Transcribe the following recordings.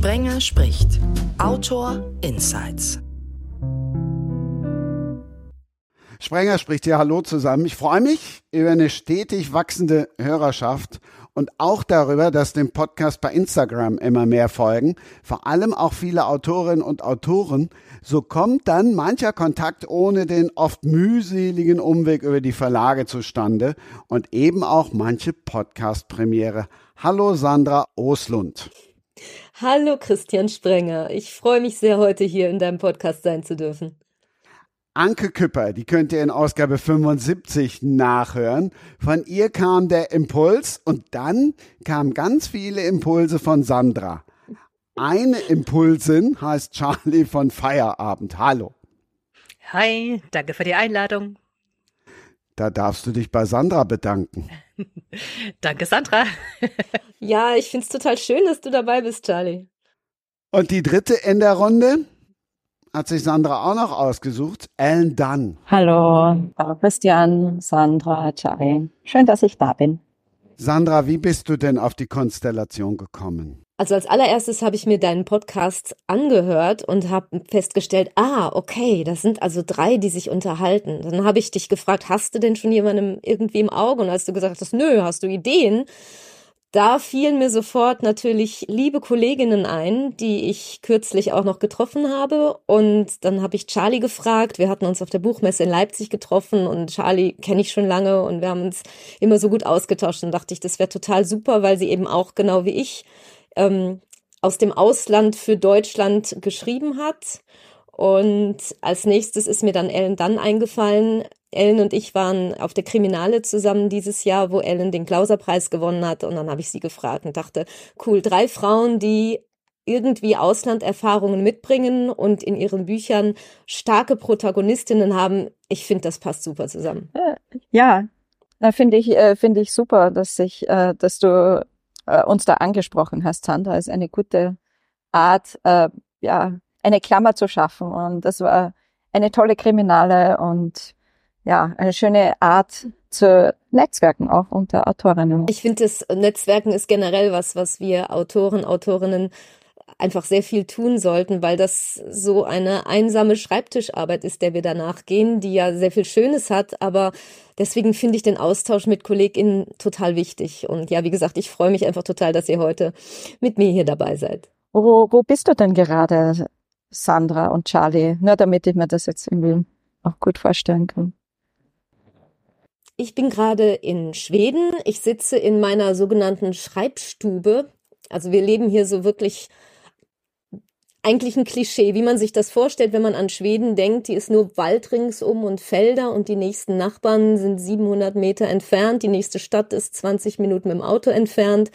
Sprenger spricht. Autor Insights. Sprenger spricht hier Hallo zusammen. Ich freue mich über eine stetig wachsende Hörerschaft und auch darüber, dass dem Podcast bei Instagram immer mehr folgen, vor allem auch viele Autorinnen und Autoren. So kommt dann mancher Kontakt ohne den oft mühseligen Umweg über die Verlage zustande und eben auch manche Podcast-Premiere. Hallo Sandra Oslund. Hallo Christian Sprenger. Ich freue mich sehr, heute hier in deinem Podcast sein zu dürfen. Anke Küpper, die könnt ihr in Ausgabe 75 nachhören. Von ihr kam der Impuls und dann kamen ganz viele Impulse von Sandra. Eine Impulsin heißt Charlie von Feierabend. Hallo. Hi, danke für die Einladung. Da darfst du dich bei Sandra bedanken. danke, Sandra. ja, ich finde es total schön, dass du dabei bist, Charlie. Und die dritte in der Runde hat sich Sandra auch noch ausgesucht. Ellen Dunn. Hallo, Christian, Sandra, Charlie. Schön, dass ich da bin. Sandra, wie bist du denn auf die Konstellation gekommen? Also als allererstes habe ich mir deinen Podcast angehört und habe festgestellt, ah, okay, das sind also drei, die sich unterhalten. Dann habe ich dich gefragt, hast du denn schon jemandem irgendwie im Auge? Und als du gesagt hast, nö, hast du Ideen? Da fielen mir sofort natürlich liebe Kolleginnen ein, die ich kürzlich auch noch getroffen habe. Und dann habe ich Charlie gefragt. Wir hatten uns auf der Buchmesse in Leipzig getroffen und Charlie kenne ich schon lange und wir haben uns immer so gut ausgetauscht. Und dachte ich, das wäre total super, weil sie eben auch genau wie ich ähm, aus dem Ausland für Deutschland geschrieben hat. Und als nächstes ist mir dann Ellen dann eingefallen. Ellen und ich waren auf der Kriminale zusammen dieses Jahr, wo Ellen den Klauserpreis gewonnen hat. Und dann habe ich sie gefragt und dachte, cool, drei Frauen, die irgendwie Auslanderfahrungen mitbringen und in ihren Büchern starke Protagonistinnen haben. Ich finde, das passt super zusammen. Ja, da finde ich, äh, finde ich super, dass ich, äh, dass du äh, uns da angesprochen hast, Sandra, ist eine gute Art, äh, ja, eine Klammer zu schaffen. Und das war eine tolle Kriminale und ja, eine schöne Art zu Netzwerken auch unter Autorinnen. Ich finde, das Netzwerken ist generell was, was wir Autoren, Autorinnen einfach sehr viel tun sollten, weil das so eine einsame Schreibtischarbeit ist, der wir danach gehen, die ja sehr viel Schönes hat, aber deswegen finde ich den Austausch mit KollegInnen total wichtig. Und ja, wie gesagt, ich freue mich einfach total, dass ihr heute mit mir hier dabei seid. Wo, wo bist du denn gerade, Sandra und Charlie? Nur damit ich mir das jetzt irgendwie auch gut vorstellen kann. Ich bin gerade in Schweden. Ich sitze in meiner sogenannten Schreibstube. Also wir leben hier so wirklich eigentlich ein Klischee, wie man sich das vorstellt, wenn man an Schweden denkt. Die ist nur Wald ringsum und Felder und die nächsten Nachbarn sind 700 Meter entfernt. Die nächste Stadt ist 20 Minuten mit dem Auto entfernt.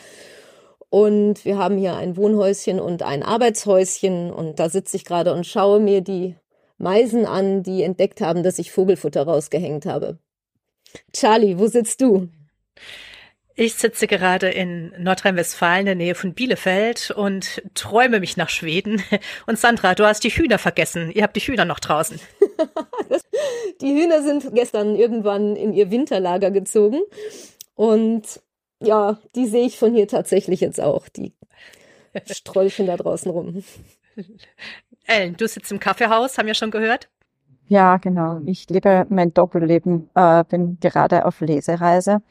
Und wir haben hier ein Wohnhäuschen und ein Arbeitshäuschen und da sitze ich gerade und schaue mir die Meisen an, die entdeckt haben, dass ich Vogelfutter rausgehängt habe. Charlie, wo sitzt du? Ich sitze gerade in Nordrhein-Westfalen in der Nähe von Bielefeld und träume mich nach Schweden. Und Sandra, du hast die Hühner vergessen. Ihr habt die Hühner noch draußen. die Hühner sind gestern irgendwann in ihr Winterlager gezogen. Und ja, die sehe ich von hier tatsächlich jetzt auch. Die strolchen da draußen rum. Ellen, du sitzt im Kaffeehaus, haben wir schon gehört? Ja, genau. Ich lebe mein Doppelleben, äh, bin gerade auf Lesereise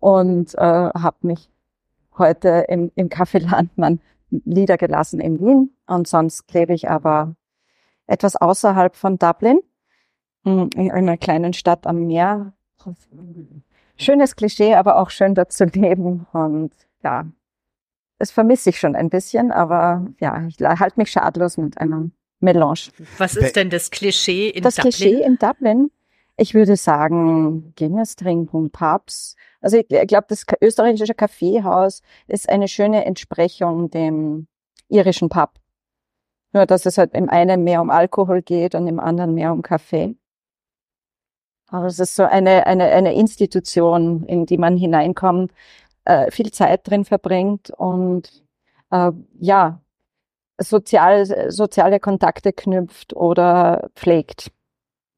und äh, habe mich heute im, im Café Landmann niedergelassen in Wien. Und sonst lebe ich aber etwas außerhalb von Dublin, in einer kleinen Stadt am Meer. Schönes Klischee, aber auch schön dort zu leben. Und ja, das vermisse ich schon ein bisschen, aber ja, ich halte mich schadlos mit einem Melange. Was ist denn das Klischee in das Dublin? Das Klischee in Dublin? Ich würde sagen, Guinness trinken, Pubs. Also ich, ich glaube, das österreichische Kaffeehaus ist eine schöne Entsprechung dem irischen Pub. Nur, dass es halt im einen mehr um Alkohol geht und im anderen mehr um Kaffee. Aber es ist so eine, eine, eine Institution, in die man hineinkommt, äh, viel Zeit drin verbringt und äh, ja, sozial, soziale Kontakte knüpft oder pflegt.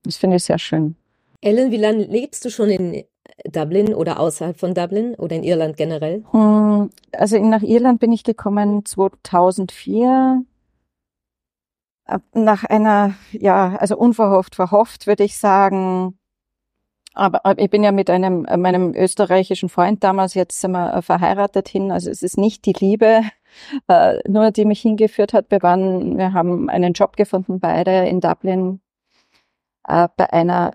Das finde ich sehr schön. Ellen, wie lange lebst du schon in Dublin oder außerhalb von Dublin oder in Irland generell? Hm, also nach Irland bin ich gekommen 2004 nach einer, ja, also unverhofft verhofft, würde ich sagen. Aber, ich bin ja mit einem meinem österreichischen Freund damals jetzt sind wir verheiratet hin. Also es ist nicht die Liebe, äh, nur die mich hingeführt hat. Wir waren, wir haben einen Job gefunden beide in Dublin äh, bei einer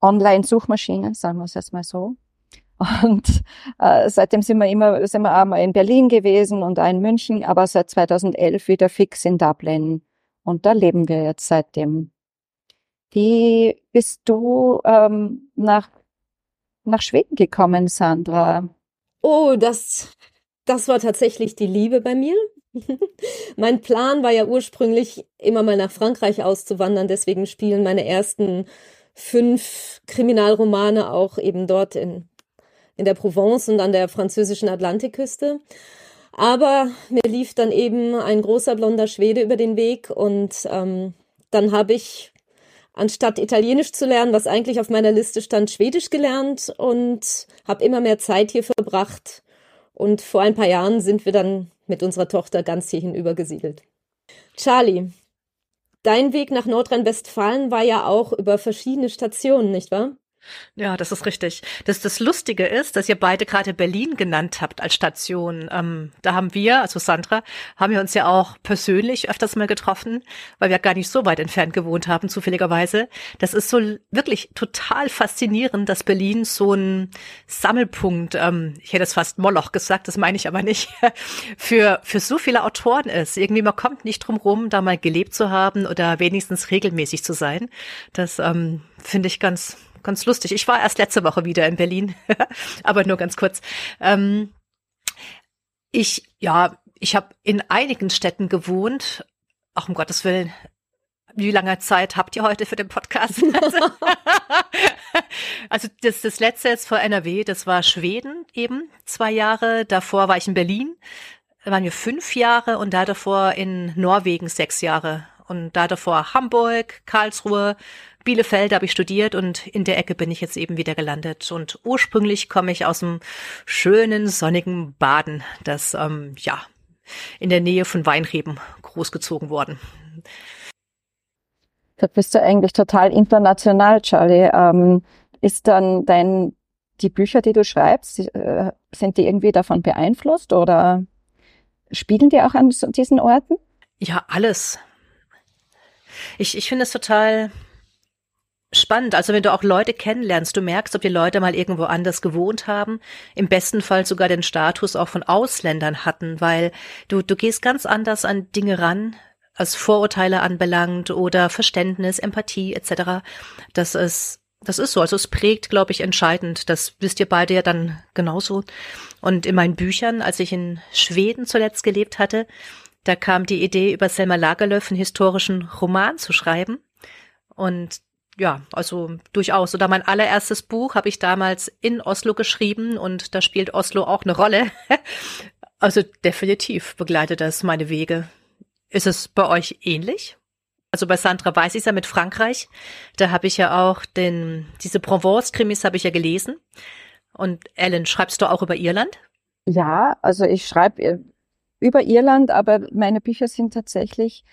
Online-Suchmaschine, sagen wir es jetzt mal so. Und äh, seitdem sind wir immer, sind wir einmal in Berlin gewesen und auch in München, aber seit 2011 wieder fix in Dublin. Und da leben wir jetzt seitdem. Wie bist du ähm, nach, nach Schweden gekommen, Sandra? Oh, das, das war tatsächlich die Liebe bei mir. mein Plan war ja ursprünglich immer mal nach Frankreich auszuwandern, deswegen spielen meine ersten fünf Kriminalromane auch eben dort in, in der Provence und an der französischen Atlantikküste. Aber mir lief dann eben ein großer blonder Schwede über den Weg und ähm, dann habe ich anstatt Italienisch zu lernen, was eigentlich auf meiner Liste stand, Schwedisch gelernt und habe immer mehr Zeit hier verbracht. Und vor ein paar Jahren sind wir dann mit unserer Tochter ganz hierhin übergesiedelt. Charlie, dein Weg nach Nordrhein-Westfalen war ja auch über verschiedene Stationen, nicht wahr? Ja, das ist richtig. Das, das Lustige ist, dass ihr beide gerade Berlin genannt habt als Station. Ähm, da haben wir, also Sandra, haben wir uns ja auch persönlich öfters mal getroffen, weil wir gar nicht so weit entfernt gewohnt haben, zufälligerweise. Das ist so wirklich total faszinierend, dass Berlin so ein Sammelpunkt, ähm, ich hätte es fast Moloch gesagt, das meine ich aber nicht, für, für so viele Autoren ist. Irgendwie, man kommt nicht drum rum, da mal gelebt zu haben oder wenigstens regelmäßig zu sein. Das ähm, finde ich ganz ganz lustig. Ich war erst letzte Woche wieder in Berlin, aber nur ganz kurz. Ähm, ich, ja, ich habe in einigen Städten gewohnt. Ach, um Gottes Willen. Wie lange Zeit habt ihr heute für den Podcast? also das, das letzte jetzt vor NRW, das war Schweden eben, zwei Jahre. Davor war ich in Berlin, da waren wir fünf Jahre und da davor in Norwegen sechs Jahre. Und da davor Hamburg, Karlsruhe, Bielefeld habe ich studiert und in der Ecke bin ich jetzt eben wieder gelandet. Und ursprünglich komme ich aus dem schönen, sonnigen Baden, das ähm, ja in der Nähe von Weinreben großgezogen worden. Da bist du eigentlich total international, Charlie. Ähm, ist dann dein die Bücher, die du schreibst, äh, sind die irgendwie davon beeinflusst oder spielen die auch an diesen Orten? Ja, alles. Ich, ich finde es total spannend. Also wenn du auch Leute kennenlernst, du merkst, ob die Leute mal irgendwo anders gewohnt haben, im besten Fall sogar den Status auch von Ausländern hatten, weil du, du gehst ganz anders an Dinge ran, als Vorurteile anbelangt oder Verständnis, Empathie etc. Das ist das ist so. Also es prägt, glaube ich, entscheidend. Das wisst ihr beide ja dann genauso. Und in meinen Büchern, als ich in Schweden zuletzt gelebt hatte, da kam die Idee, über Selma Lagerlöf einen historischen Roman zu schreiben. Und ja, also durchaus. Oder mein allererstes Buch habe ich damals in Oslo geschrieben und da spielt Oslo auch eine Rolle. also definitiv begleitet das meine Wege. Ist es bei euch ähnlich? Also bei Sandra weiß ich ja mit Frankreich. Da habe ich ja auch den, diese Provence-Krimis habe ich ja gelesen. Und Ellen, schreibst du auch über Irland? Ja, also ich schreibe über Irland, aber meine Bücher sind tatsächlich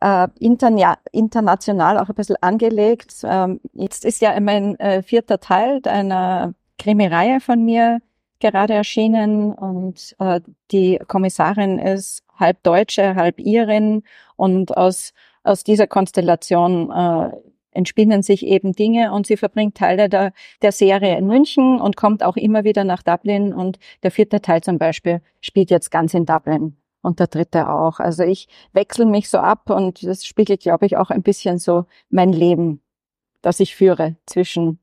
äh, interna international auch ein bisschen angelegt. Ähm, jetzt ist ja mein äh, vierter Teil einer Krimireihe von mir gerade erschienen und äh, die Kommissarin ist halb Deutsche, halb Irin und aus, aus dieser Konstellation äh, entspinnen sich eben Dinge und sie verbringt Teile der, der Serie in München und kommt auch immer wieder nach Dublin und der vierte Teil zum Beispiel spielt jetzt ganz in Dublin und der dritte auch. Also ich wechsle mich so ab und das spiegelt, glaube ich, auch ein bisschen so mein Leben, das ich führe zwischen,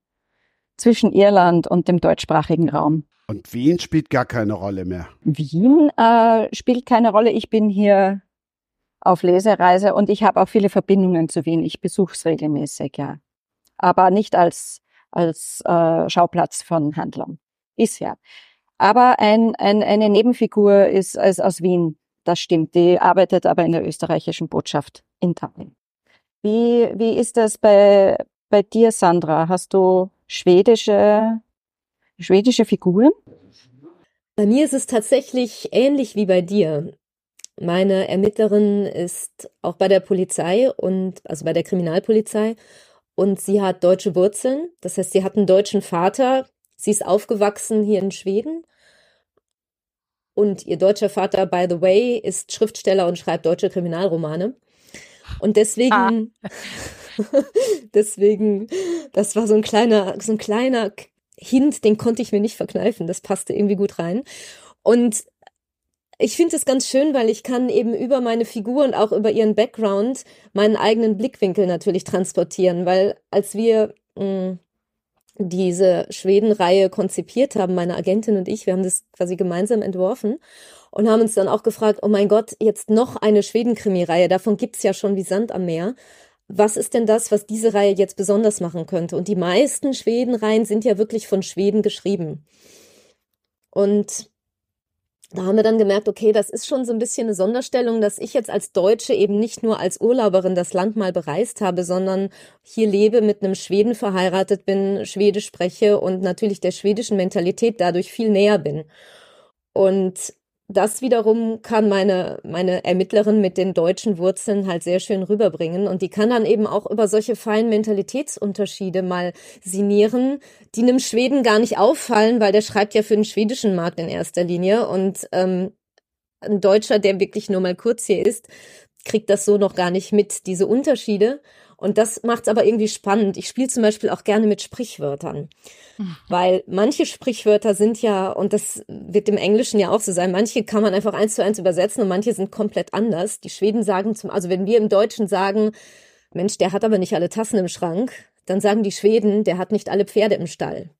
zwischen Irland und dem deutschsprachigen Raum. Und Wien spielt gar keine Rolle mehr. Wien äh, spielt keine Rolle. Ich bin hier auf Lesereise und ich habe auch viele Verbindungen zu Wien. Ich besuche es regelmäßig, ja. Aber nicht als, als äh, Schauplatz von Handlung. Bisher. Aber ein, ein, eine Nebenfigur ist, ist aus Wien das stimmt. Die arbeitet aber in der österreichischen Botschaft in Tallinn. Wie, wie ist das bei, bei dir, Sandra? Hast du schwedische schwedische Figuren? Bei mir ist es tatsächlich ähnlich wie bei dir. Meine Ermittlerin ist auch bei der Polizei und also bei der Kriminalpolizei und sie hat deutsche Wurzeln. Das heißt, sie hat einen deutschen Vater. Sie ist aufgewachsen hier in Schweden. Und ihr deutscher Vater, by the way, ist Schriftsteller und schreibt deutsche Kriminalromane. Und deswegen, ah. deswegen, das war so ein kleiner, so ein kleiner Hint, den konnte ich mir nicht verkneifen. Das passte irgendwie gut rein. Und ich finde es ganz schön, weil ich kann eben über meine Figur und auch über ihren Background meinen eigenen Blickwinkel natürlich transportieren, weil als wir mh, hm, diese Schweden-Reihe konzipiert haben, meine Agentin und ich, wir haben das quasi gemeinsam entworfen und haben uns dann auch gefragt, oh mein Gott, jetzt noch eine Schweden-Krimi-Reihe, davon gibt's ja schon wie Sand am Meer. Was ist denn das, was diese Reihe jetzt besonders machen könnte? Und die meisten Schweden-Reihen sind ja wirklich von Schweden geschrieben. Und da haben wir dann gemerkt, okay, das ist schon so ein bisschen eine Sonderstellung, dass ich jetzt als Deutsche eben nicht nur als Urlauberin das Land mal bereist habe, sondern hier lebe, mit einem Schweden verheiratet bin, Schwedisch spreche und natürlich der schwedischen Mentalität dadurch viel näher bin. Und das wiederum kann meine, meine Ermittlerin mit den deutschen Wurzeln halt sehr schön rüberbringen. Und die kann dann eben auch über solche feinen Mentalitätsunterschiede mal sinieren, die einem Schweden gar nicht auffallen, weil der schreibt ja für den schwedischen Markt in erster Linie. Und ähm, ein Deutscher, der wirklich nur mal kurz hier ist, kriegt das so noch gar nicht mit, diese Unterschiede. Und das macht es aber irgendwie spannend. Ich spiele zum Beispiel auch gerne mit Sprichwörtern. Weil manche Sprichwörter sind ja, und das wird im Englischen ja auch so sein, manche kann man einfach eins zu eins übersetzen und manche sind komplett anders. Die Schweden sagen zum, also wenn wir im Deutschen sagen, Mensch, der hat aber nicht alle Tassen im Schrank, dann sagen die Schweden, der hat nicht alle Pferde im Stall.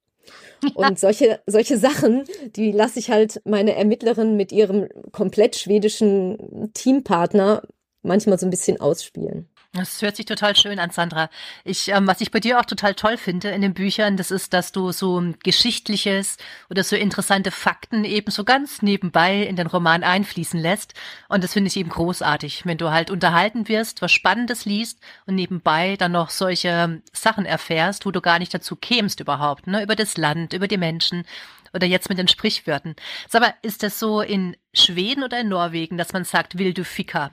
Und solche, solche Sachen, die lasse ich halt meine Ermittlerin mit ihrem komplett schwedischen Teampartner manchmal so ein bisschen ausspielen. Das hört sich total schön an, Sandra. Ich, ähm, was ich bei dir auch total toll finde in den Büchern, das ist, dass du so Geschichtliches oder so interessante Fakten eben so ganz nebenbei in den Roman einfließen lässt. Und das finde ich eben großartig, wenn du halt unterhalten wirst, was Spannendes liest und nebenbei dann noch solche Sachen erfährst, wo du gar nicht dazu kämst überhaupt, ne? Über das Land, über die Menschen oder jetzt mit den Sprichwörtern. Sag mal, ist das so in Schweden oder in Norwegen, dass man sagt, will du Ficker?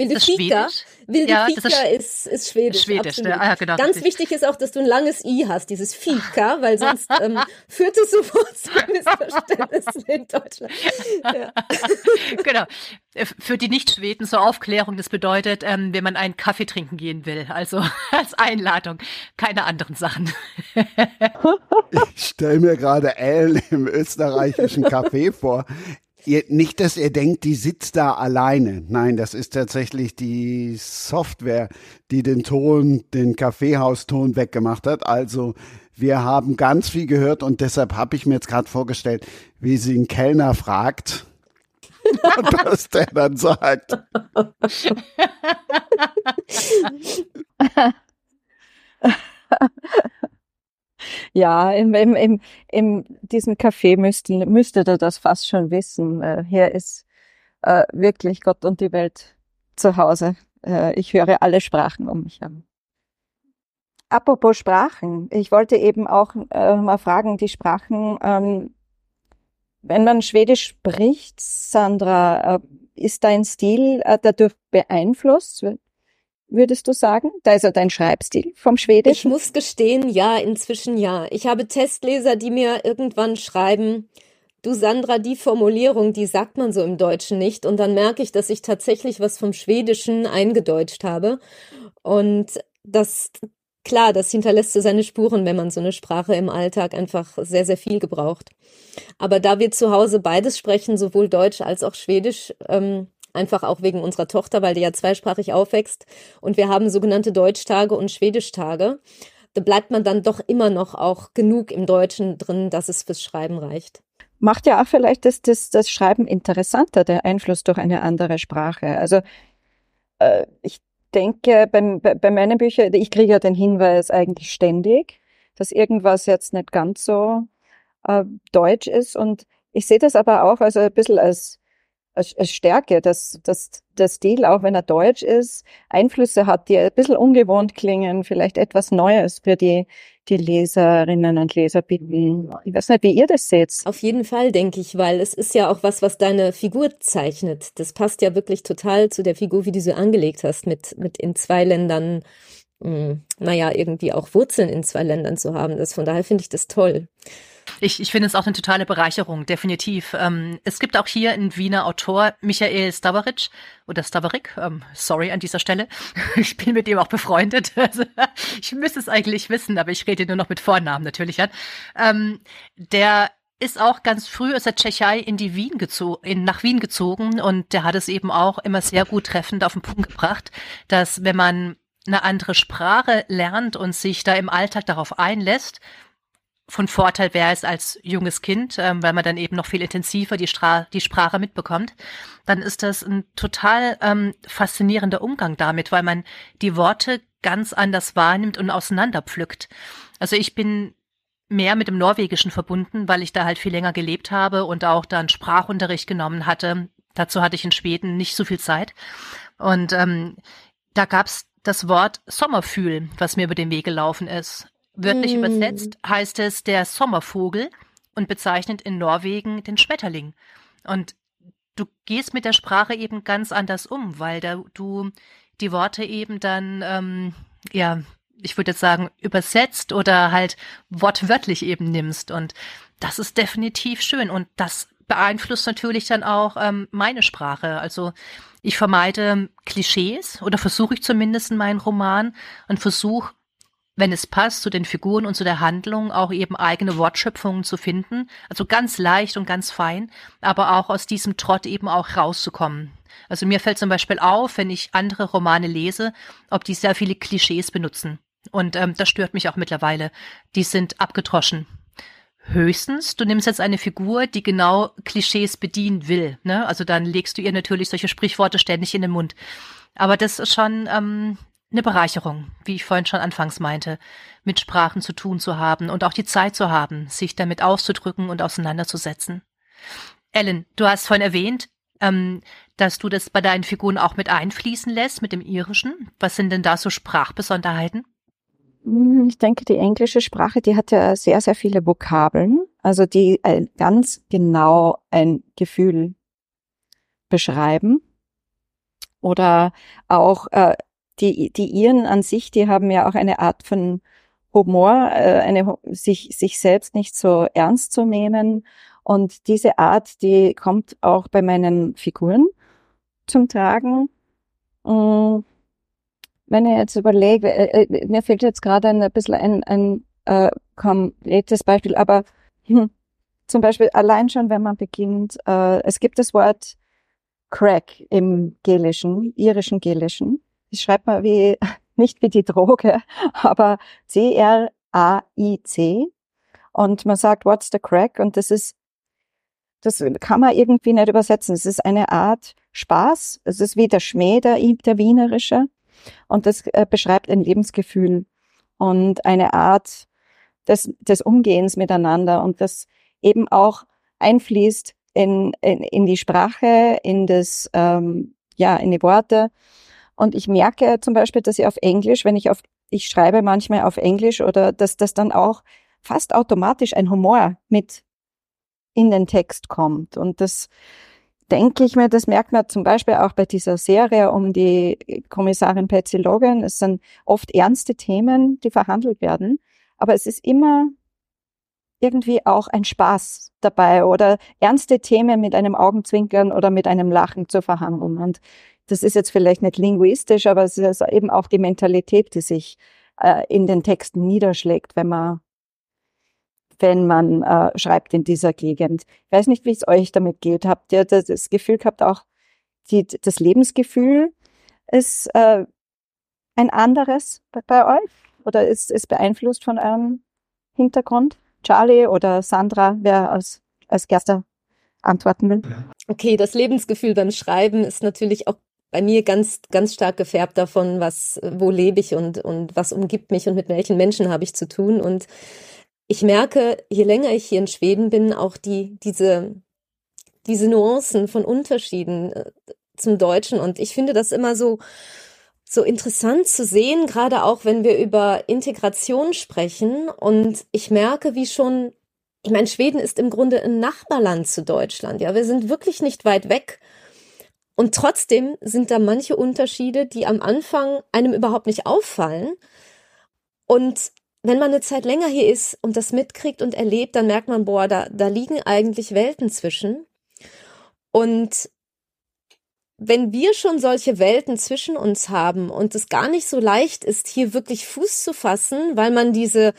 Wilde ist Fika, Wilde ja, Fika ist, ist, ist Schwedisch. Schwedisch, ne? ah, genau, Ganz richtig. wichtig ist auch, dass du ein langes I hast, dieses Fika, weil sonst ähm, führt es sofort zu Missverständnissen in Deutschland. Ja. genau. Äh, für die Nicht-Schweden zur Aufklärung, das bedeutet, ähm, wenn man einen Kaffee trinken gehen will, also als Einladung, keine anderen Sachen. ich stelle mir gerade Elle im österreichischen Café vor. Nicht, dass ihr denkt, die sitzt da alleine. Nein, das ist tatsächlich die Software, die den Ton, den Kaffeehauston weggemacht hat. Also wir haben ganz viel gehört und deshalb habe ich mir jetzt gerade vorgestellt, wie sie einen Kellner fragt. was der dann sagt. Ja, im, im, im, in diesem Café müsste, müsste er das fast schon wissen. Äh, hier ist äh, wirklich Gott und die Welt zu Hause. Äh, ich höre alle Sprachen um mich herum. Apropos Sprachen, ich wollte eben auch äh, mal fragen, die Sprachen, ähm, wenn man Schwedisch spricht, Sandra, äh, ist dein Stil äh, dadurch beeinflusst? Würdest du sagen? Ja dein Schreibstil vom Schwedischen. Ich muss gestehen, ja, inzwischen ja. Ich habe Testleser, die mir irgendwann schreiben, du Sandra, die Formulierung, die sagt man so im Deutschen nicht. Und dann merke ich, dass ich tatsächlich was vom Schwedischen eingedeutscht habe. Und das, klar, das hinterlässt so seine Spuren, wenn man so eine Sprache im Alltag einfach sehr, sehr viel gebraucht. Aber da wir zu Hause beides sprechen, sowohl Deutsch als auch Schwedisch, ähm, einfach auch wegen unserer Tochter, weil die ja zweisprachig aufwächst. Und wir haben sogenannte Deutschtage und Schwedischtage. Da bleibt man dann doch immer noch auch genug im Deutschen drin, dass es fürs Schreiben reicht. Macht ja auch vielleicht das, das, das Schreiben interessanter, der Einfluss durch eine andere Sprache. Also äh, ich denke, beim, bei, bei meinen Büchern, ich kriege ja den Hinweis eigentlich ständig, dass irgendwas jetzt nicht ganz so äh, deutsch ist. Und ich sehe das aber auch also ein bisschen als Stärke, dass, dass der Stil, auch wenn er deutsch ist, Einflüsse hat, die ein bisschen ungewohnt klingen, vielleicht etwas Neues für die, die Leserinnen und Leser bieten. Ich weiß nicht, wie ihr das seht. Auf jeden Fall, denke ich, weil es ist ja auch was, was deine Figur zeichnet. Das passt ja wirklich total zu der Figur, wie du sie angelegt hast, mit, mit in zwei Ländern, mh, hm, naja, irgendwie auch Wurzeln in zwei Ländern zu haben. Das, von daher finde ich das toll. Ich, ich finde es auch eine totale Bereicherung, definitiv. Ähm, es gibt auch hier einen Wiener Autor, Michael Stavaric oder Stavarik, ähm, sorry an dieser Stelle. Ich bin mit ihm auch befreundet. Also, ich müsste es eigentlich wissen, aber ich rede nur noch mit Vornamen natürlich an. Ähm, der ist auch ganz früh aus der Tschechei in die Wien gezogen, in, nach Wien gezogen und der hat es eben auch immer sehr gut treffend auf den Punkt gebracht, dass wenn man eine andere Sprache lernt und sich da im Alltag darauf einlässt, von Vorteil wäre es als junges Kind, ähm, weil man dann eben noch viel intensiver die, Stra die Sprache mitbekommt, dann ist das ein total ähm, faszinierender Umgang damit, weil man die Worte ganz anders wahrnimmt und auseinanderpflückt. Also ich bin mehr mit dem Norwegischen verbunden, weil ich da halt viel länger gelebt habe und auch dann Sprachunterricht genommen hatte. Dazu hatte ich in Schweden nicht so viel Zeit. Und ähm, da gab's das Wort Sommerfühl, was mir über den Weg gelaufen ist. Wörtlich mm. übersetzt heißt es der Sommervogel und bezeichnet in Norwegen den Schmetterling. Und du gehst mit der Sprache eben ganz anders um, weil da du die Worte eben dann, ähm, ja, ich würde jetzt sagen, übersetzt oder halt wortwörtlich eben nimmst. Und das ist definitiv schön. Und das beeinflusst natürlich dann auch ähm, meine Sprache. Also ich vermeide Klischees oder versuche ich zumindest in meinen Roman und versuche wenn es passt, zu den Figuren und zu der Handlung auch eben eigene Wortschöpfungen zu finden. Also ganz leicht und ganz fein, aber auch aus diesem Trott eben auch rauszukommen. Also mir fällt zum Beispiel auf, wenn ich andere Romane lese, ob die sehr viele Klischees benutzen. Und ähm, das stört mich auch mittlerweile. Die sind abgedroschen. Höchstens, du nimmst jetzt eine Figur, die genau Klischees bedienen will. Ne? Also dann legst du ihr natürlich solche Sprichworte ständig in den Mund. Aber das ist schon, ähm, eine Bereicherung, wie ich vorhin schon anfangs meinte, mit Sprachen zu tun zu haben und auch die Zeit zu haben, sich damit auszudrücken und auseinanderzusetzen. Ellen, du hast vorhin erwähnt, ähm, dass du das bei deinen Figuren auch mit einfließen lässt, mit dem Irischen. Was sind denn da so Sprachbesonderheiten? Hm, ich denke, die englische Sprache, die hat ja sehr, sehr viele Vokabeln, also die ganz genau ein Gefühl beschreiben. Oder auch äh, die, die Iren an sich, die haben ja auch eine Art von Humor, äh, eine, sich, sich selbst nicht so ernst zu nehmen. Und diese Art, die kommt auch bei meinen Figuren zum Tragen. Mm, wenn ich jetzt überlege, äh, äh, mir fehlt jetzt gerade ein bisschen ein, ein äh, komplettes Beispiel, aber hm, zum Beispiel allein schon, wenn man beginnt, äh, es gibt das Wort Crack im Gelischen, irischen Gelischen ich schreibe mal wie, nicht wie die Droge, aber C-R-A-I-C. Und man sagt, what's the crack? Und das ist, das kann man irgendwie nicht übersetzen. Es ist eine Art Spaß. Es ist wie der Schmäh, der, der Wienerische. Und das äh, beschreibt ein Lebensgefühl und eine Art des, des Umgehens miteinander und das eben auch einfließt in, in, in die Sprache, in das, ähm, ja, in die Worte und ich merke zum Beispiel, dass ich auf Englisch, wenn ich auf, ich schreibe manchmal auf Englisch oder dass das dann auch fast automatisch ein Humor mit in den Text kommt. Und das denke ich mir, das merkt man zum Beispiel auch bei dieser Serie um die Kommissarin Patsy Logan. Es sind oft ernste Themen, die verhandelt werden, aber es ist immer irgendwie auch ein Spaß dabei oder ernste Themen mit einem Augenzwinkern oder mit einem Lachen zu verhandeln. Und das ist jetzt vielleicht nicht linguistisch, aber es ist eben auch die Mentalität, die sich äh, in den Texten niederschlägt, wenn man wenn man äh, schreibt in dieser Gegend. Ich weiß nicht, wie es euch damit geht. Habt ihr das, das Gefühl gehabt, auch die, das Lebensgefühl ist äh, ein anderes bei, bei euch oder ist, ist beeinflusst von eurem Hintergrund? Charlie oder Sandra, wer als, als erster antworten will? Okay, das Lebensgefühl beim Schreiben ist natürlich auch bei mir ganz, ganz stark gefärbt davon, was, wo lebe ich und, und was umgibt mich und mit welchen Menschen habe ich zu tun. Und ich merke, je länger ich hier in Schweden bin, auch die, diese, diese Nuancen von Unterschieden äh, zum Deutschen. Und ich finde das immer so, so interessant zu sehen, gerade auch wenn wir über Integration sprechen. Und ich merke, wie schon, ich meine, Schweden ist im Grunde ein Nachbarland zu Deutschland. Ja, wir sind wirklich nicht weit weg. Und trotzdem sind da manche Unterschiede, die am Anfang einem überhaupt nicht auffallen. Und wenn man eine Zeit länger hier ist und das mitkriegt und erlebt, dann merkt man, boah, da, da liegen eigentlich Welten zwischen. Und wenn wir schon solche Welten zwischen uns haben und es gar nicht so leicht ist, hier wirklich Fuß zu fassen, weil man diese,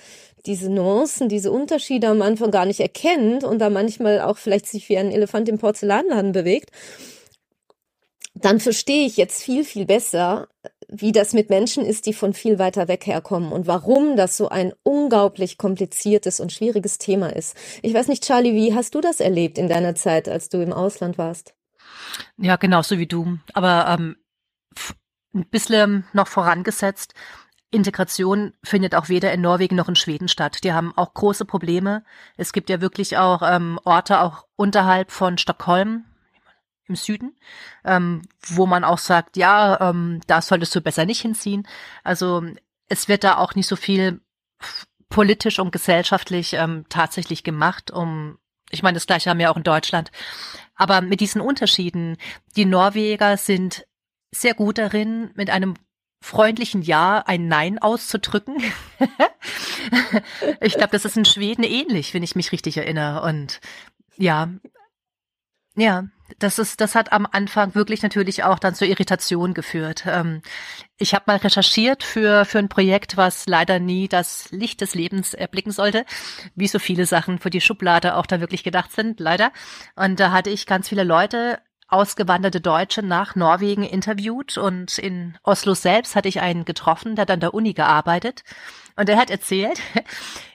diese Nuancen, diese Unterschiede am Anfang gar nicht erkennt und da manchmal auch vielleicht sich wie ein Elefant im Porzellanladen bewegt, dann verstehe ich jetzt viel, viel besser, wie das mit Menschen ist, die von viel weiter weg herkommen und warum das so ein unglaublich kompliziertes und schwieriges Thema ist. Ich weiß nicht, Charlie, wie hast du das erlebt in deiner Zeit, als du im Ausland warst? Ja, genauso wie du. Aber ähm, ein bisschen noch vorangesetzt. Integration findet auch weder in Norwegen noch in Schweden statt. Die haben auch große Probleme. Es gibt ja wirklich auch ähm, Orte auch unterhalb von Stockholm, im Süden, ähm, wo man auch sagt, ja, ähm, da solltest du besser nicht hinziehen. Also es wird da auch nicht so viel politisch und gesellschaftlich ähm, tatsächlich gemacht, um, ich meine, das gleiche haben wir auch in Deutschland. Aber mit diesen Unterschieden, die Norweger sind sehr gut darin, mit einem freundlichen Ja ein Nein auszudrücken. ich glaube, das ist in Schweden ähnlich, wenn ich mich richtig erinnere. Und ja, ja, das ist, das hat am Anfang wirklich natürlich auch dann zur Irritation geführt. Ähm, ich habe mal recherchiert für für ein Projekt, was leider nie das Licht des Lebens erblicken sollte, wie so viele Sachen für die Schublade auch da wirklich gedacht sind, leider. Und da hatte ich ganz viele Leute ausgewanderte Deutsche nach Norwegen interviewt und in Oslo selbst hatte ich einen getroffen, der dann der Uni gearbeitet und er hat erzählt,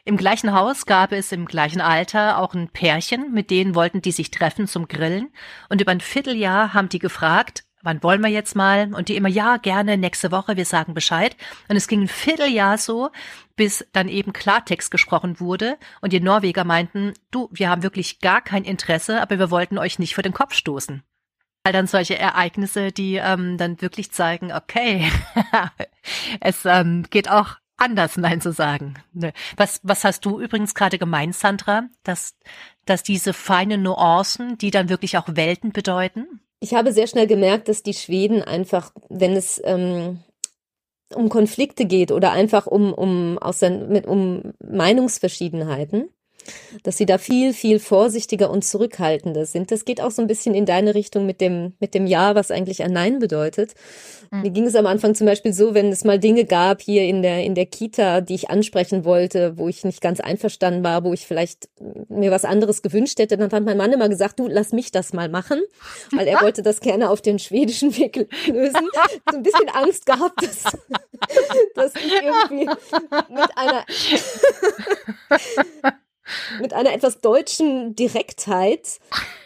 im gleichen Haus gab es im gleichen Alter auch ein Pärchen, mit denen wollten die sich treffen zum Grillen und über ein Vierteljahr haben die gefragt, wann wollen wir jetzt mal? Und die immer, ja, gerne, nächste Woche, wir sagen Bescheid. Und es ging ein Vierteljahr so, bis dann eben Klartext gesprochen wurde und die Norweger meinten, du, wir haben wirklich gar kein Interesse, aber wir wollten euch nicht vor den Kopf stoßen halt dann solche Ereignisse, die ähm, dann wirklich zeigen, okay, es ähm, geht auch anders Nein zu sagen. Ne. Was, was hast du übrigens gerade gemeint, Sandra, dass, dass diese feinen Nuancen, die dann wirklich auch Welten bedeuten? Ich habe sehr schnell gemerkt, dass die Schweden einfach, wenn es ähm, um Konflikte geht oder einfach um, um, aus der, mit, um Meinungsverschiedenheiten, dass sie da viel, viel vorsichtiger und zurückhaltender sind. Das geht auch so ein bisschen in deine Richtung mit dem, mit dem Ja, was eigentlich ein Nein bedeutet. Mhm. Mir ging es am Anfang zum Beispiel so, wenn es mal Dinge gab hier in der, in der Kita, die ich ansprechen wollte, wo ich nicht ganz einverstanden war, wo ich vielleicht mir was anderes gewünscht hätte, dann hat mein Mann immer gesagt, du, lass mich das mal machen, weil er wollte das gerne auf den schwedischen Weg lösen. So ein bisschen Angst gehabt, dass, dass ich irgendwie mit einer mit einer etwas deutschen Direktheit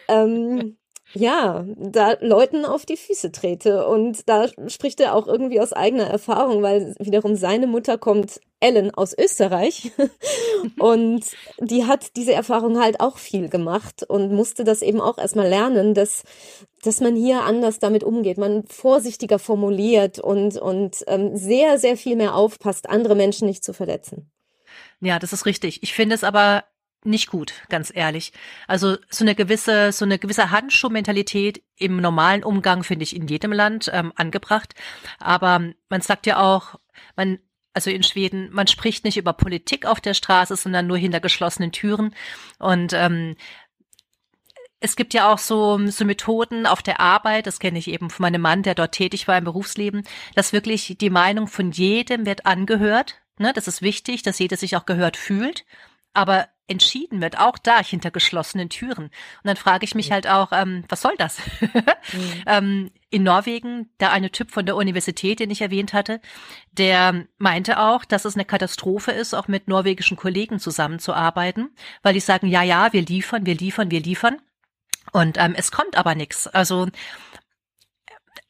ähm, ja, da Leuten auf die Füße trete. Und da spricht er auch irgendwie aus eigener Erfahrung, weil wiederum seine Mutter kommt, Ellen, aus Österreich. und die hat diese Erfahrung halt auch viel gemacht und musste das eben auch erstmal lernen, dass, dass man hier anders damit umgeht, man vorsichtiger formuliert und, und ähm, sehr, sehr viel mehr aufpasst, andere Menschen nicht zu verletzen. Ja, das ist richtig. Ich finde es aber nicht gut, ganz ehrlich. Also so eine gewisse, so eine gewisse Handschuhmentalität im normalen Umgang finde ich in jedem Land ähm, angebracht. Aber man sagt ja auch, man, also in Schweden, man spricht nicht über Politik auf der Straße, sondern nur hinter geschlossenen Türen. Und ähm, es gibt ja auch so, so Methoden auf der Arbeit, das kenne ich eben von meinem Mann, der dort tätig war im Berufsleben, dass wirklich die Meinung von jedem wird angehört. Ne, das ist wichtig, dass jeder sich auch gehört fühlt. Aber entschieden wird, auch da hinter geschlossenen Türen. Und dann frage ich mich halt auch, ähm, was soll das? mhm. ähm, in Norwegen, der eine Typ von der Universität, den ich erwähnt hatte, der meinte auch, dass es eine Katastrophe ist, auch mit norwegischen Kollegen zusammenzuarbeiten, weil die sagen, ja, ja, wir liefern, wir liefern, wir liefern. Und ähm, es kommt aber nichts. Also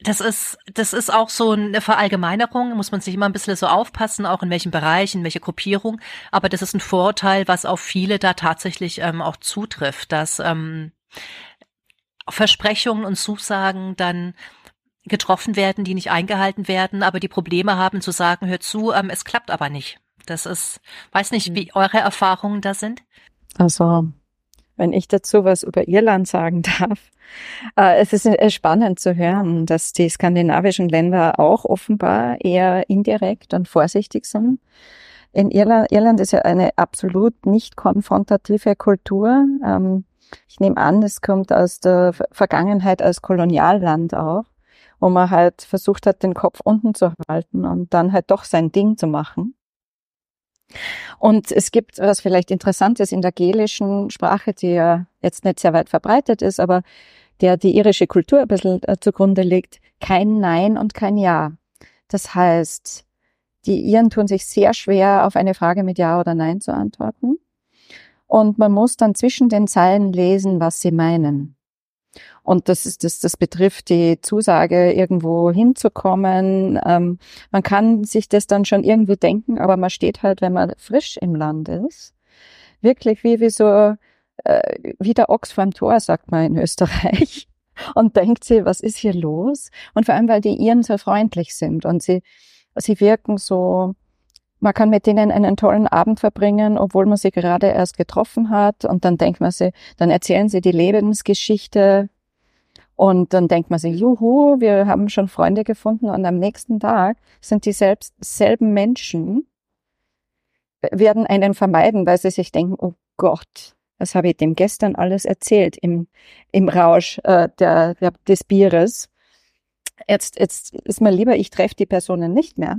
das ist, das ist auch so eine Verallgemeinerung, muss man sich immer ein bisschen so aufpassen, auch in welchem Bereich, in welche Gruppierung. Aber das ist ein Vorurteil, was auf viele da tatsächlich ähm, auch zutrifft, dass ähm, Versprechungen und Zusagen dann getroffen werden, die nicht eingehalten werden, aber die Probleme haben zu sagen, hört zu, ähm, es klappt aber nicht. Das ist, weiß nicht, wie eure Erfahrungen da sind. Also, wenn ich dazu was über Irland sagen darf, äh, es ist äh, spannend zu hören, dass die skandinavischen Länder auch offenbar eher indirekt und vorsichtig sind. In Irland, Irland ist ja eine absolut nicht konfrontative Kultur. Ähm, ich nehme an, es kommt aus der Vergangenheit als Kolonialland auch wo man halt versucht hat, den Kopf unten zu halten und dann halt doch sein Ding zu machen. Und es gibt was vielleicht Interessantes in der gelischen Sprache, die ja jetzt nicht sehr weit verbreitet ist, aber der die irische Kultur ein bisschen äh, zugrunde legt, kein Nein und kein Ja. Das heißt, die Iren tun sich sehr schwer, auf eine Frage mit Ja oder Nein zu antworten. Und man muss dann zwischen den Zeilen lesen, was sie meinen. Und das ist das, das betrifft die Zusage, irgendwo hinzukommen. Ähm, man kann sich das dann schon irgendwie denken, aber man steht halt, wenn man frisch im Land ist, wirklich wie, wie so, äh, wie der Ochs vorm Tor, sagt man in Österreich. Und denkt sie, was ist hier los? Und vor allem, weil die Iren so freundlich sind und sie, sie wirken so, man kann mit denen einen tollen Abend verbringen, obwohl man sie gerade erst getroffen hat. Und dann denkt man sie, dann erzählen sie die Lebensgeschichte und dann denkt man sich, juhu, wir haben schon Freunde gefunden und am nächsten Tag sind die selbst, selben Menschen, werden einen vermeiden, weil sie sich denken, oh Gott, was habe ich dem gestern alles erzählt im, im Rausch äh, der, der, des Bieres. Jetzt, jetzt ist mir lieber, ich treffe die Personen nicht mehr.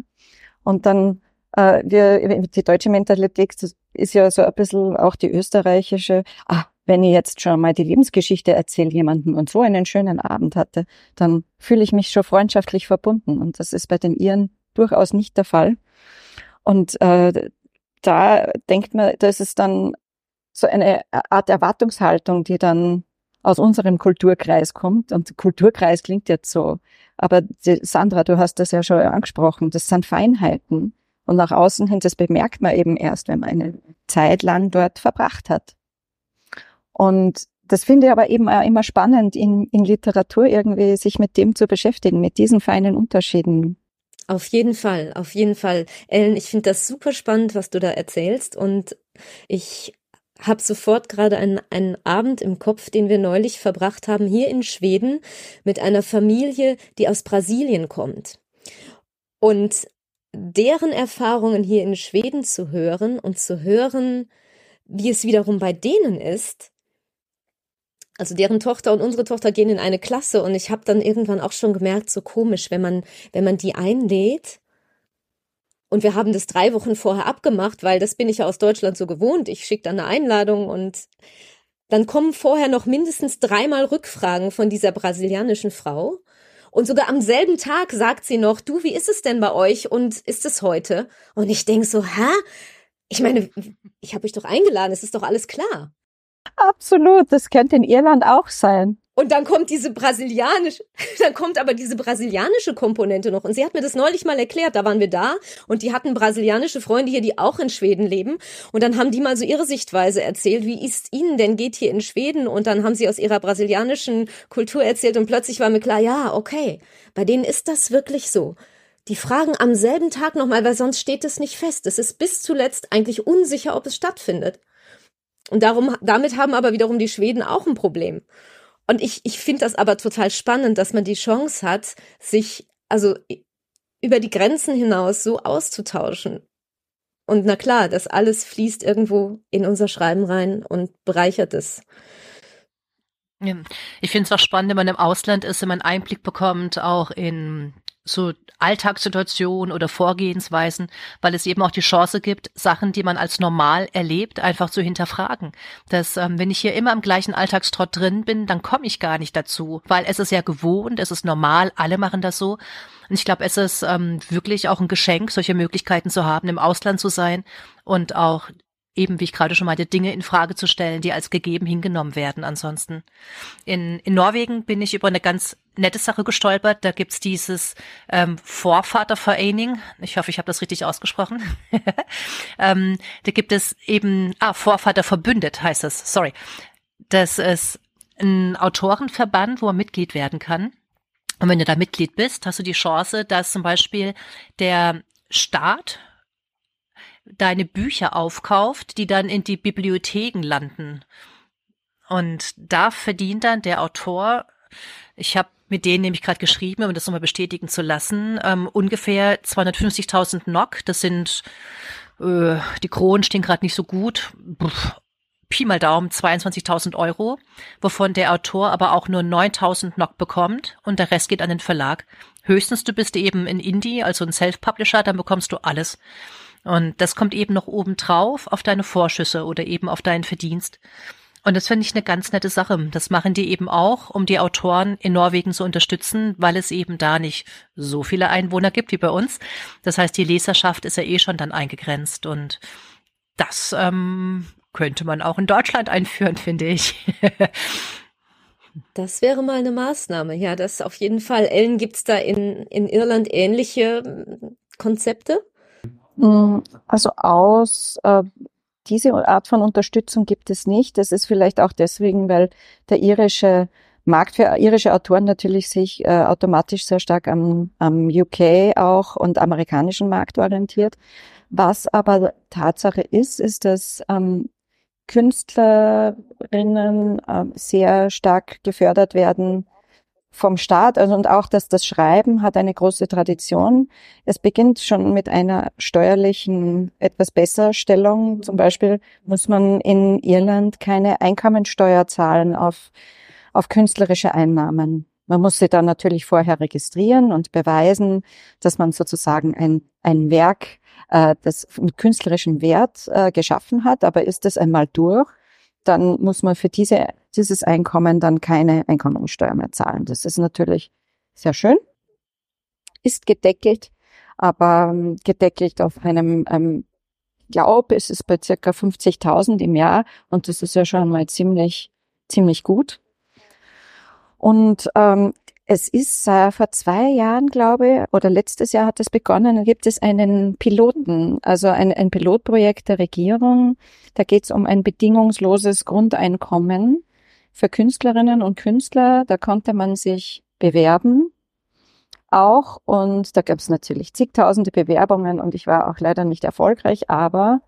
Und dann, äh, wir, die deutsche Mentalität ist ja so ein bisschen auch die österreichische, ah, wenn ich jetzt schon mal die Lebensgeschichte erzähle jemandem und so einen schönen Abend hatte, dann fühle ich mich schon freundschaftlich verbunden. Und das ist bei den Iren durchaus nicht der Fall. Und äh, da denkt man, das ist dann so eine Art Erwartungshaltung, die dann aus unserem Kulturkreis kommt. Und Kulturkreis klingt jetzt so. Aber Sandra, du hast das ja schon angesprochen. Das sind Feinheiten. Und nach außen hin, das bemerkt man eben erst, wenn man eine Zeit lang dort verbracht hat. Und das finde ich aber eben auch immer spannend, in, in Literatur irgendwie sich mit dem zu beschäftigen, mit diesen feinen Unterschieden. Auf jeden Fall, auf jeden Fall. Ellen, ich finde das super spannend, was du da erzählst. Und ich habe sofort gerade einen, einen Abend im Kopf, den wir neulich verbracht haben, hier in Schweden mit einer Familie, die aus Brasilien kommt. Und deren Erfahrungen hier in Schweden zu hören und zu hören, wie es wiederum bei denen ist, also deren Tochter und unsere Tochter gehen in eine Klasse und ich habe dann irgendwann auch schon gemerkt, so komisch, wenn man, wenn man die einlädt und wir haben das drei Wochen vorher abgemacht, weil das bin ich ja aus Deutschland so gewohnt. Ich schicke dann eine Einladung und dann kommen vorher noch mindestens dreimal Rückfragen von dieser brasilianischen Frau. Und sogar am selben Tag sagt sie noch, du, wie ist es denn bei euch und ist es heute? Und ich denk so, hä? Ich meine, ich habe euch doch eingeladen, es ist doch alles klar. Absolut, das könnte in Irland auch sein. Und dann kommt diese brasilianische, dann kommt aber diese brasilianische Komponente noch. Und sie hat mir das neulich mal erklärt. Da waren wir da und die hatten brasilianische Freunde hier, die auch in Schweden leben. Und dann haben die mal so ihre Sichtweise erzählt. Wie ist ihnen denn geht hier in Schweden? Und dann haben sie aus ihrer brasilianischen Kultur erzählt und plötzlich war mir klar, ja, okay. Bei denen ist das wirklich so. Die fragen am selben Tag nochmal, weil sonst steht es nicht fest. Es ist bis zuletzt eigentlich unsicher, ob es stattfindet. Und darum, damit haben aber wiederum die Schweden auch ein Problem. Und ich, ich finde das aber total spannend, dass man die Chance hat, sich also über die Grenzen hinaus so auszutauschen. Und na klar, das alles fließt irgendwo in unser Schreiben rein und bereichert es. Ich finde es auch spannend, wenn man im Ausland ist, wenn man Einblick bekommt, auch in so Alltagssituationen oder Vorgehensweisen, weil es eben auch die Chance gibt, Sachen, die man als normal erlebt, einfach zu hinterfragen. Dass ähm, wenn ich hier immer im gleichen Alltagstrott drin bin, dann komme ich gar nicht dazu, weil es ist ja gewohnt, es ist normal, alle machen das so. Und ich glaube, es ist ähm, wirklich auch ein Geschenk, solche Möglichkeiten zu haben, im Ausland zu sein und auch eben, wie ich gerade schon meinte, Dinge in Frage zu stellen, die als gegeben hingenommen werden. Ansonsten in, in Norwegen bin ich über eine ganz nette Sache gestolpert. Da gibt's dieses ähm, Vorvatervereinigung. Ich hoffe, ich habe das richtig ausgesprochen. ähm, da gibt es eben, ah, Vorvater verbündet heißt es, sorry. Das ist ein Autorenverband, wo man Mitglied werden kann. Und wenn du da Mitglied bist, hast du die Chance, dass zum Beispiel der Staat deine Bücher aufkauft, die dann in die Bibliotheken landen. Und da verdient dann der Autor, ich habe mit denen nämlich gerade geschrieben, um das nochmal bestätigen zu lassen, ähm, ungefähr 250.000 NOK. Das sind, äh, die Kronen stehen gerade nicht so gut. Puh, Pi mal Daumen 22.000 Euro, wovon der Autor aber auch nur 9.000 NOK bekommt und der Rest geht an den Verlag. Höchstens du bist eben ein Indie, also ein Self-Publisher, dann bekommst du alles. Und das kommt eben noch oben drauf auf deine Vorschüsse oder eben auf deinen Verdienst. Und das finde ich eine ganz nette Sache. Das machen die eben auch, um die Autoren in Norwegen zu unterstützen, weil es eben da nicht so viele Einwohner gibt wie bei uns. Das heißt, die Leserschaft ist ja eh schon dann eingegrenzt und das ähm, könnte man auch in Deutschland einführen, finde ich. Das wäre mal eine Maßnahme, ja, das auf jeden Fall. Ellen, gibt's da in, in Irland ähnliche hm, Konzepte? Mm, also aus äh, diese Art von Unterstützung gibt es nicht. Das ist vielleicht auch deswegen, weil der irische Markt für irische Autoren natürlich sich äh, automatisch sehr stark am, am UK auch und amerikanischen Markt orientiert. Was aber Tatsache ist, ist, dass ähm, Künstlerinnen äh, sehr stark gefördert werden vom Staat also, und auch, dass das Schreiben hat eine große Tradition. Es beginnt schon mit einer steuerlichen etwas besser Stellung. Zum Beispiel muss man in Irland keine Einkommensteuer zahlen auf, auf künstlerische Einnahmen. Man muss sie dann natürlich vorher registrieren und beweisen, dass man sozusagen ein, ein Werk, äh, das mit künstlerischem Wert äh, geschaffen hat. Aber ist es einmal durch, dann muss man für diese, dieses Einkommen dann keine Einkommensteuer mehr zahlen. Das ist natürlich sehr schön, ist gedeckelt, aber ähm, gedeckelt auf einem ähm, Glaub ist es bei circa 50.000 im Jahr und das ist ja schon mal ziemlich, ziemlich gut. Und ähm, es ist äh, vor zwei Jahren, glaube ich, oder letztes Jahr hat es begonnen, gibt es einen Piloten, also ein, ein Pilotprojekt der Regierung. Da geht es um ein bedingungsloses Grundeinkommen für Künstlerinnen und Künstler. Da konnte man sich bewerben auch und da gab es natürlich zigtausende Bewerbungen und ich war auch leider nicht erfolgreich, aber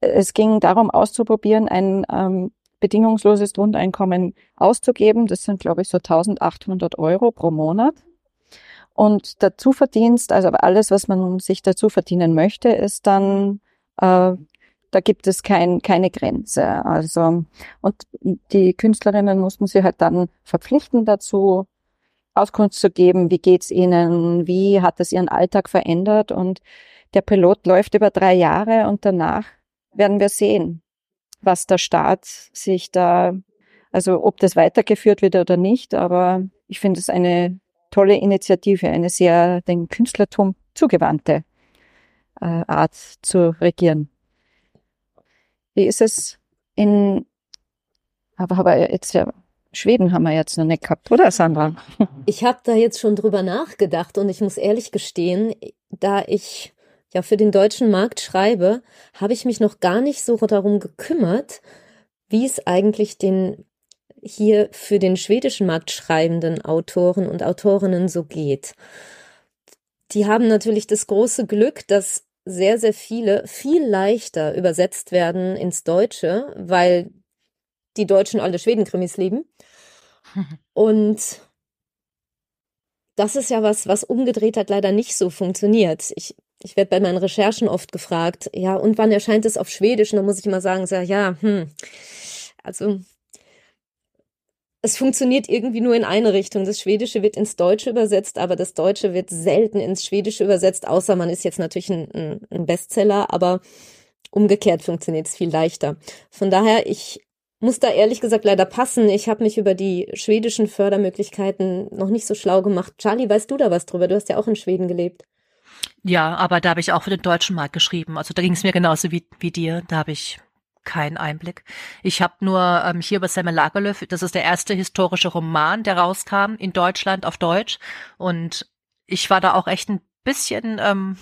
es ging darum auszuprobieren, ein ähm, bedingungsloses Grundeinkommen auszugeben. Das sind, glaube ich, so 1800 Euro pro Monat. Und der Zuverdienst, also alles, was man sich dazu verdienen möchte, ist dann, äh, da gibt es kein, keine Grenze. Also, und die Künstlerinnen mussten sich halt dann verpflichten dazu, Auskunft zu geben, wie geht's ihnen, wie hat es ihren Alltag verändert und der Pilot läuft über drei Jahre und danach werden wir sehen, was der Staat sich da, also ob das weitergeführt wird oder nicht, aber ich finde es eine tolle Initiative, eine sehr dem Künstlertum zugewandte äh, Art zu regieren. Wie ist es in, aber, aber jetzt ja, Schweden haben wir jetzt noch nicht gehabt, oder Sandra? Ich habe da jetzt schon drüber nachgedacht und ich muss ehrlich gestehen, da ich ja für den deutschen Markt schreibe, habe ich mich noch gar nicht so darum gekümmert, wie es eigentlich den hier für den schwedischen Markt schreibenden Autoren und Autorinnen so geht. Die haben natürlich das große Glück, dass sehr, sehr viele viel leichter übersetzt werden ins Deutsche, weil die Deutschen alle Schwedenkrimis lieben. Und das ist ja was, was umgedreht hat leider nicht so funktioniert. Ich ich werde bei meinen Recherchen oft gefragt, ja, und wann erscheint es auf Schwedisch? Und dann muss ich immer sagen, so, ja, hm, also es funktioniert irgendwie nur in eine Richtung. Das Schwedische wird ins Deutsche übersetzt, aber das Deutsche wird selten ins Schwedische übersetzt, außer man ist jetzt natürlich ein, ein Bestseller, aber umgekehrt funktioniert es viel leichter. Von daher, ich muss da ehrlich gesagt leider passen. Ich habe mich über die schwedischen Fördermöglichkeiten noch nicht so schlau gemacht. Charlie, weißt du da was drüber? Du hast ja auch in Schweden gelebt. Ja, aber da habe ich auch für den deutschen Markt geschrieben. Also da ging es mir genauso wie, wie dir. Da habe ich keinen Einblick. Ich habe nur ähm, hier über Semmel Lagerlöf, das ist der erste historische Roman, der rauskam in Deutschland auf Deutsch. Und ich war da auch echt ein bisschen ähm,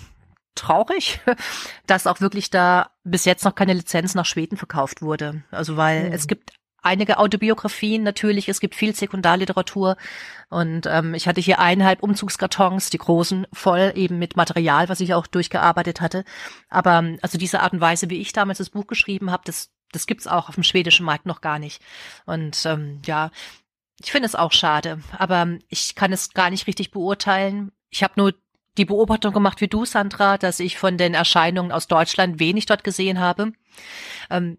traurig, dass auch wirklich da bis jetzt noch keine Lizenz nach Schweden verkauft wurde. Also weil mhm. es gibt einige Autobiografien natürlich, es gibt viel Sekundarliteratur und ähm, ich hatte hier eineinhalb Umzugskartons, die großen, voll eben mit Material, was ich auch durchgearbeitet hatte. Aber also diese Art und Weise, wie ich damals das Buch geschrieben habe, das, das gibt's auch auf dem schwedischen Markt noch gar nicht. Und ähm, ja, ich finde es auch schade, aber ich kann es gar nicht richtig beurteilen. Ich habe nur die Beobachtung gemacht wie du, Sandra, dass ich von den Erscheinungen aus Deutschland wenig dort gesehen habe. Ähm,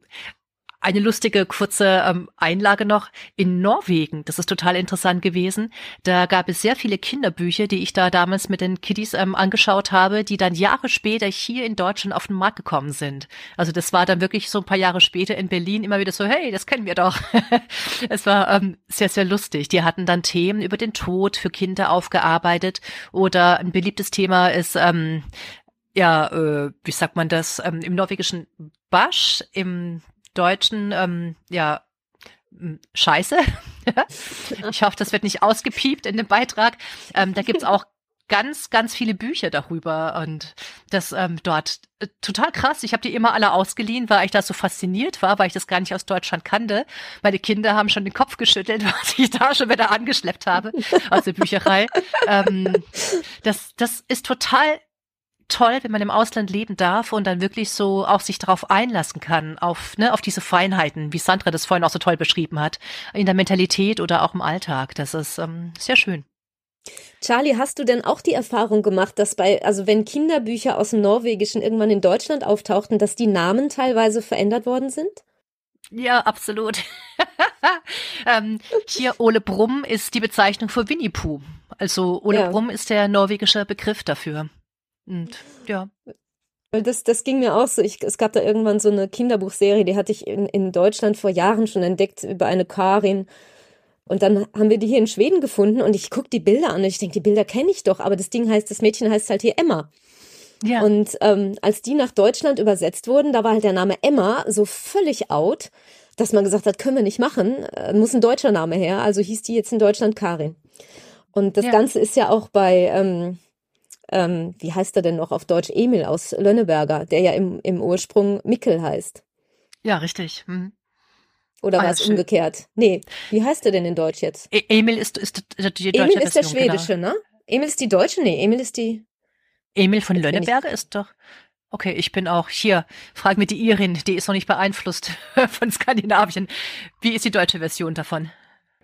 eine lustige kurze ähm, Einlage noch in Norwegen. Das ist total interessant gewesen. Da gab es sehr viele Kinderbücher, die ich da damals mit den Kiddies ähm, angeschaut habe, die dann Jahre später hier in Deutschland auf den Markt gekommen sind. Also das war dann wirklich so ein paar Jahre später in Berlin immer wieder so, hey, das kennen wir doch. es war ähm, sehr, sehr lustig. Die hatten dann Themen über den Tod für Kinder aufgearbeitet oder ein beliebtes Thema ist ähm, ja, äh, wie sagt man das, ähm, im norwegischen Basch, im Deutschen, ähm, ja, Scheiße. ich hoffe, das wird nicht ausgepiept in dem Beitrag. Ähm, da gibt's auch ganz, ganz viele Bücher darüber und das ähm, dort äh, total krass. Ich habe die immer alle ausgeliehen, weil ich da so fasziniert war, weil ich das gar nicht aus Deutschland kannte. Meine Kinder haben schon den Kopf geschüttelt, was ich da schon wieder angeschleppt habe aus der Bücherei. ähm, das, das ist total toll, wenn man im Ausland leben darf und dann wirklich so auch sich darauf einlassen kann, auf, ne, auf diese Feinheiten, wie Sandra das vorhin auch so toll beschrieben hat, in der Mentalität oder auch im Alltag. Das ist ähm, sehr schön. Charlie, hast du denn auch die Erfahrung gemacht, dass bei, also wenn Kinderbücher aus dem Norwegischen irgendwann in Deutschland auftauchten, dass die Namen teilweise verändert worden sind? Ja, absolut. ähm, hier Ole Brumm ist die Bezeichnung für Winnie Pooh. Also Ole ja. Brumm ist der norwegische Begriff dafür. Und ja. Das, das ging mir auch so. Ich, es gab da irgendwann so eine Kinderbuchserie, die hatte ich in, in Deutschland vor Jahren schon entdeckt über eine Karin. Und dann haben wir die hier in Schweden gefunden und ich gucke die Bilder an und ich denke, die Bilder kenne ich doch, aber das Ding heißt, das Mädchen heißt halt hier Emma. Ja. Und ähm, als die nach Deutschland übersetzt wurden, da war halt der Name Emma so völlig out, dass man gesagt hat, können wir nicht machen, äh, muss ein deutscher Name her. Also hieß die jetzt in Deutschland Karin. Und das ja. Ganze ist ja auch bei ähm, ähm, wie heißt er denn noch auf Deutsch, Emil aus Lönneberger, der ja im, im Ursprung Mickel heißt. Ja, richtig. Hm. Oder ah, war es umgekehrt? Nee, wie heißt er denn in Deutsch jetzt? E Emil ist, ist die deutsche Emil ist der schwedische, genau. ne? Emil ist die deutsche? Nee, Emil ist die. Emil von Lönneberger ist doch. Okay, ich bin auch hier. Frag mir die Irin, die ist noch nicht beeinflusst von Skandinavien. Wie ist die deutsche Version davon?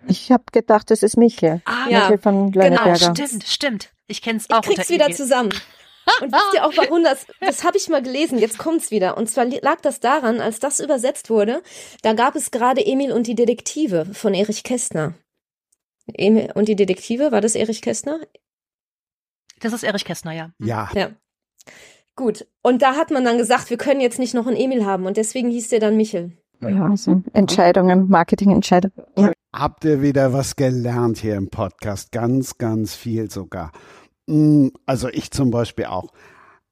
Ich habe gedacht, das ist Michael. Ah, Michael ja. von genau, Lönneberger. Genau, stimmt, stimmt. Ich kenne es auch. Ich krieg's wieder zusammen. Und wisst ihr auch, warum das, das habe ich mal gelesen, jetzt kommt's wieder. Und zwar lag das daran, als das übersetzt wurde, da gab es gerade Emil und die Detektive von Erich Kästner. Emil und die Detektive, war das Erich Kästner? Das ist Erich Kästner, ja. Hm. Ja. Ja. Gut. Und da hat man dann gesagt, wir können jetzt nicht noch einen Emil haben und deswegen hieß der dann Michel. Ja, also Entscheidungen, Marketingentscheidungen. Ja. Habt ihr wieder was gelernt hier im Podcast? Ganz, ganz viel sogar. Mm, also ich zum Beispiel auch.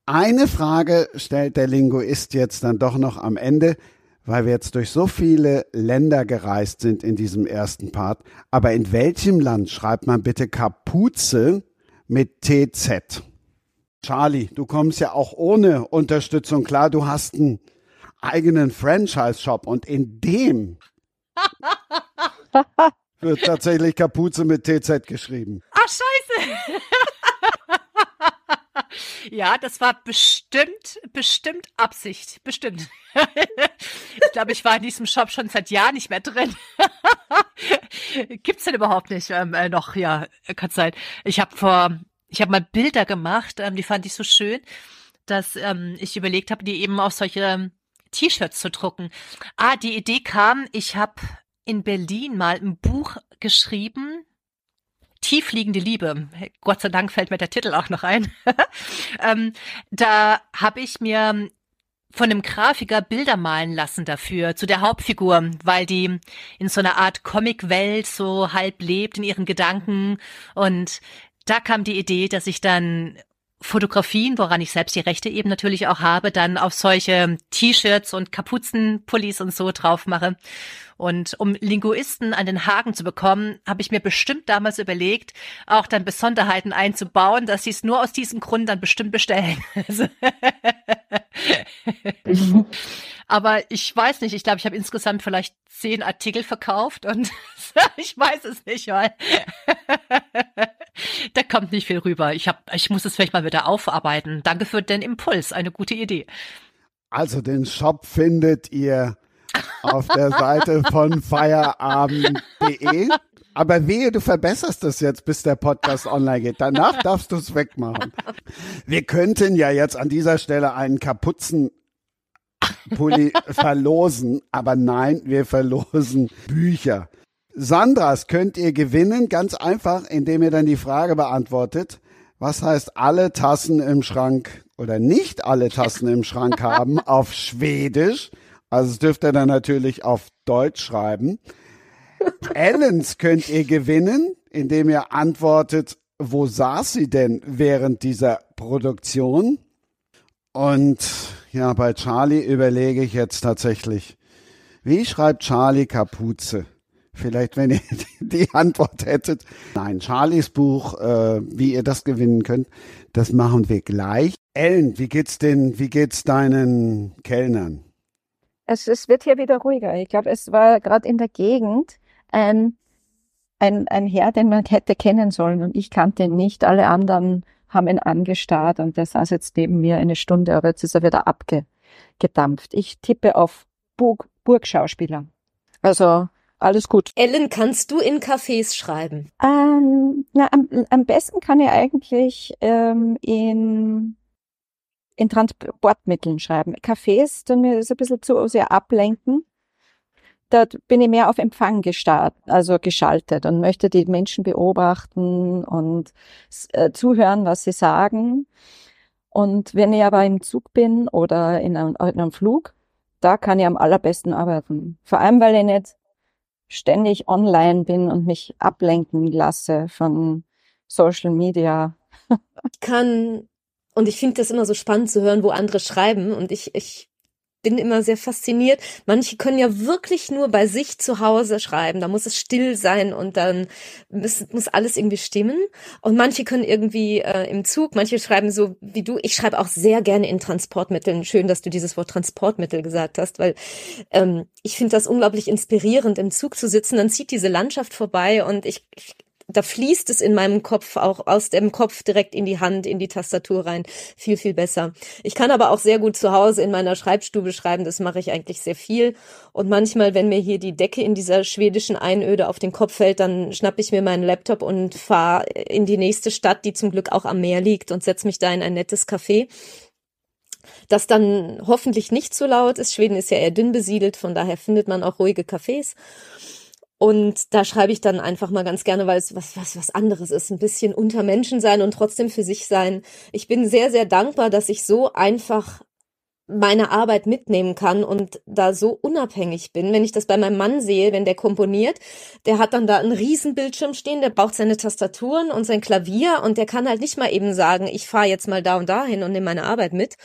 Eine Frage stellt der Linguist jetzt dann doch noch am Ende, weil wir jetzt durch so viele Länder gereist sind in diesem ersten Part. Aber in welchem Land schreibt man bitte Kapuze mit TZ? Charlie, du kommst ja auch ohne Unterstützung klar. Du hast einen eigenen Franchise-Shop und in dem wird tatsächlich Kapuze mit TZ geschrieben. Ach, scheiße. Ja, das war bestimmt, bestimmt Absicht. Bestimmt. ich glaube, ich war in diesem Shop schon seit Jahren nicht mehr drin. Gibt's denn überhaupt nicht ähm, äh, noch? Ja, kann sein. Ich habe vor, ich habe mal Bilder gemacht, ähm, die fand ich so schön, dass ähm, ich überlegt habe, die eben auch solche T-Shirts zu drucken. Ah, die Idee kam, ich habe in Berlin mal ein Buch geschrieben. Tiefliegende Liebe. Gott sei Dank fällt mir der Titel auch noch ein. ähm, da habe ich mir von einem Grafiker Bilder malen lassen dafür, zu der Hauptfigur, weil die in so einer Art Comicwelt so halb lebt in ihren Gedanken. Und da kam die Idee, dass ich dann Fotografien, woran ich selbst die Rechte eben natürlich auch habe, dann auf solche T-Shirts und Kapuzenpullis und so drauf mache. Und um Linguisten an den Haken zu bekommen, habe ich mir bestimmt damals überlegt, auch dann Besonderheiten einzubauen, dass sie es nur aus diesem Grund dann bestimmt bestellen. Aber ich weiß nicht, ich glaube, ich habe insgesamt vielleicht zehn Artikel verkauft und ich weiß es nicht, weil da kommt nicht viel rüber. Ich hab, ich muss es vielleicht mal wieder aufarbeiten. Danke für den Impuls, eine gute Idee. Also den Shop findet ihr auf der Seite von feierabend.de. Aber wehe, du verbesserst es jetzt, bis der Podcast online geht. Danach darfst du es wegmachen. Wir könnten ja jetzt an dieser Stelle einen Kapuzenpulli verlosen, aber nein, wir verlosen Bücher. Sandras könnt ihr gewinnen, ganz einfach, indem ihr dann die Frage beantwortet, was heißt alle Tassen im Schrank oder nicht alle Tassen im Schrank haben auf Schwedisch. Also es dürft ihr dann natürlich auf Deutsch schreiben. Ellens könnt ihr gewinnen, indem ihr antwortet, wo saß sie denn während dieser Produktion? Und ja, bei Charlie überlege ich jetzt tatsächlich, wie schreibt Charlie Kapuze? Vielleicht, wenn ihr die Antwort hättet. Nein, Charlies Buch, äh, wie ihr das gewinnen könnt, das machen wir gleich. Ellen, wie geht's denn, wie geht's deinen Kellnern? Es, es wird hier wieder ruhiger. Ich glaube, es war gerade in der Gegend ein, ein, ein Herr, den man hätte kennen sollen und ich kannte ihn nicht. Alle anderen haben ihn angestarrt und der saß jetzt neben mir eine Stunde, aber jetzt ist er wieder abgedampft. Ich tippe auf Burg, Burgschauspieler. Also alles gut. Ellen, kannst du in Cafés schreiben? Ähm, na, am, am besten kann ich eigentlich ähm, in in Transportmitteln schreiben. Cafés tun mir so ein bisschen zu sehr ablenken da bin ich mehr auf Empfang gestartet, also geschaltet und möchte die Menschen beobachten und äh, zuhören, was sie sagen. Und wenn ich aber im Zug bin oder in einem, in einem Flug, da kann ich am allerbesten arbeiten. Vor allem, weil ich nicht ständig online bin und mich ablenken lasse von Social Media. ich kann, und ich finde das immer so spannend zu hören, wo andere schreiben. Und ich, ich bin immer sehr fasziniert. Manche können ja wirklich nur bei sich zu Hause schreiben. Da muss es still sein und dann muss, muss alles irgendwie stimmen. Und manche können irgendwie äh, im Zug, manche schreiben so wie du. Ich schreibe auch sehr gerne in Transportmitteln. Schön, dass du dieses Wort Transportmittel gesagt hast, weil ähm, ich finde das unglaublich inspirierend, im Zug zu sitzen. Dann zieht diese Landschaft vorbei und ich, ich da fließt es in meinem Kopf auch aus dem Kopf direkt in die Hand, in die Tastatur rein. Viel, viel besser. Ich kann aber auch sehr gut zu Hause in meiner Schreibstube schreiben. Das mache ich eigentlich sehr viel. Und manchmal, wenn mir hier die Decke in dieser schwedischen Einöde auf den Kopf fällt, dann schnapp ich mir meinen Laptop und fahre in die nächste Stadt, die zum Glück auch am Meer liegt und setze mich da in ein nettes Café das dann hoffentlich nicht so laut ist. Schweden ist ja eher dünn besiedelt, von daher findet man auch ruhige Cafés. Und da schreibe ich dann einfach mal ganz gerne, weil es was, was, was anderes ist. Ein bisschen unter Menschen sein und trotzdem für sich sein. Ich bin sehr, sehr dankbar, dass ich so einfach meine Arbeit mitnehmen kann und da so unabhängig bin. Wenn ich das bei meinem Mann sehe, wenn der komponiert, der hat dann da einen riesen Bildschirm stehen, der braucht seine Tastaturen und sein Klavier und der kann halt nicht mal eben sagen, ich fahre jetzt mal da und dahin und nehme meine Arbeit mit.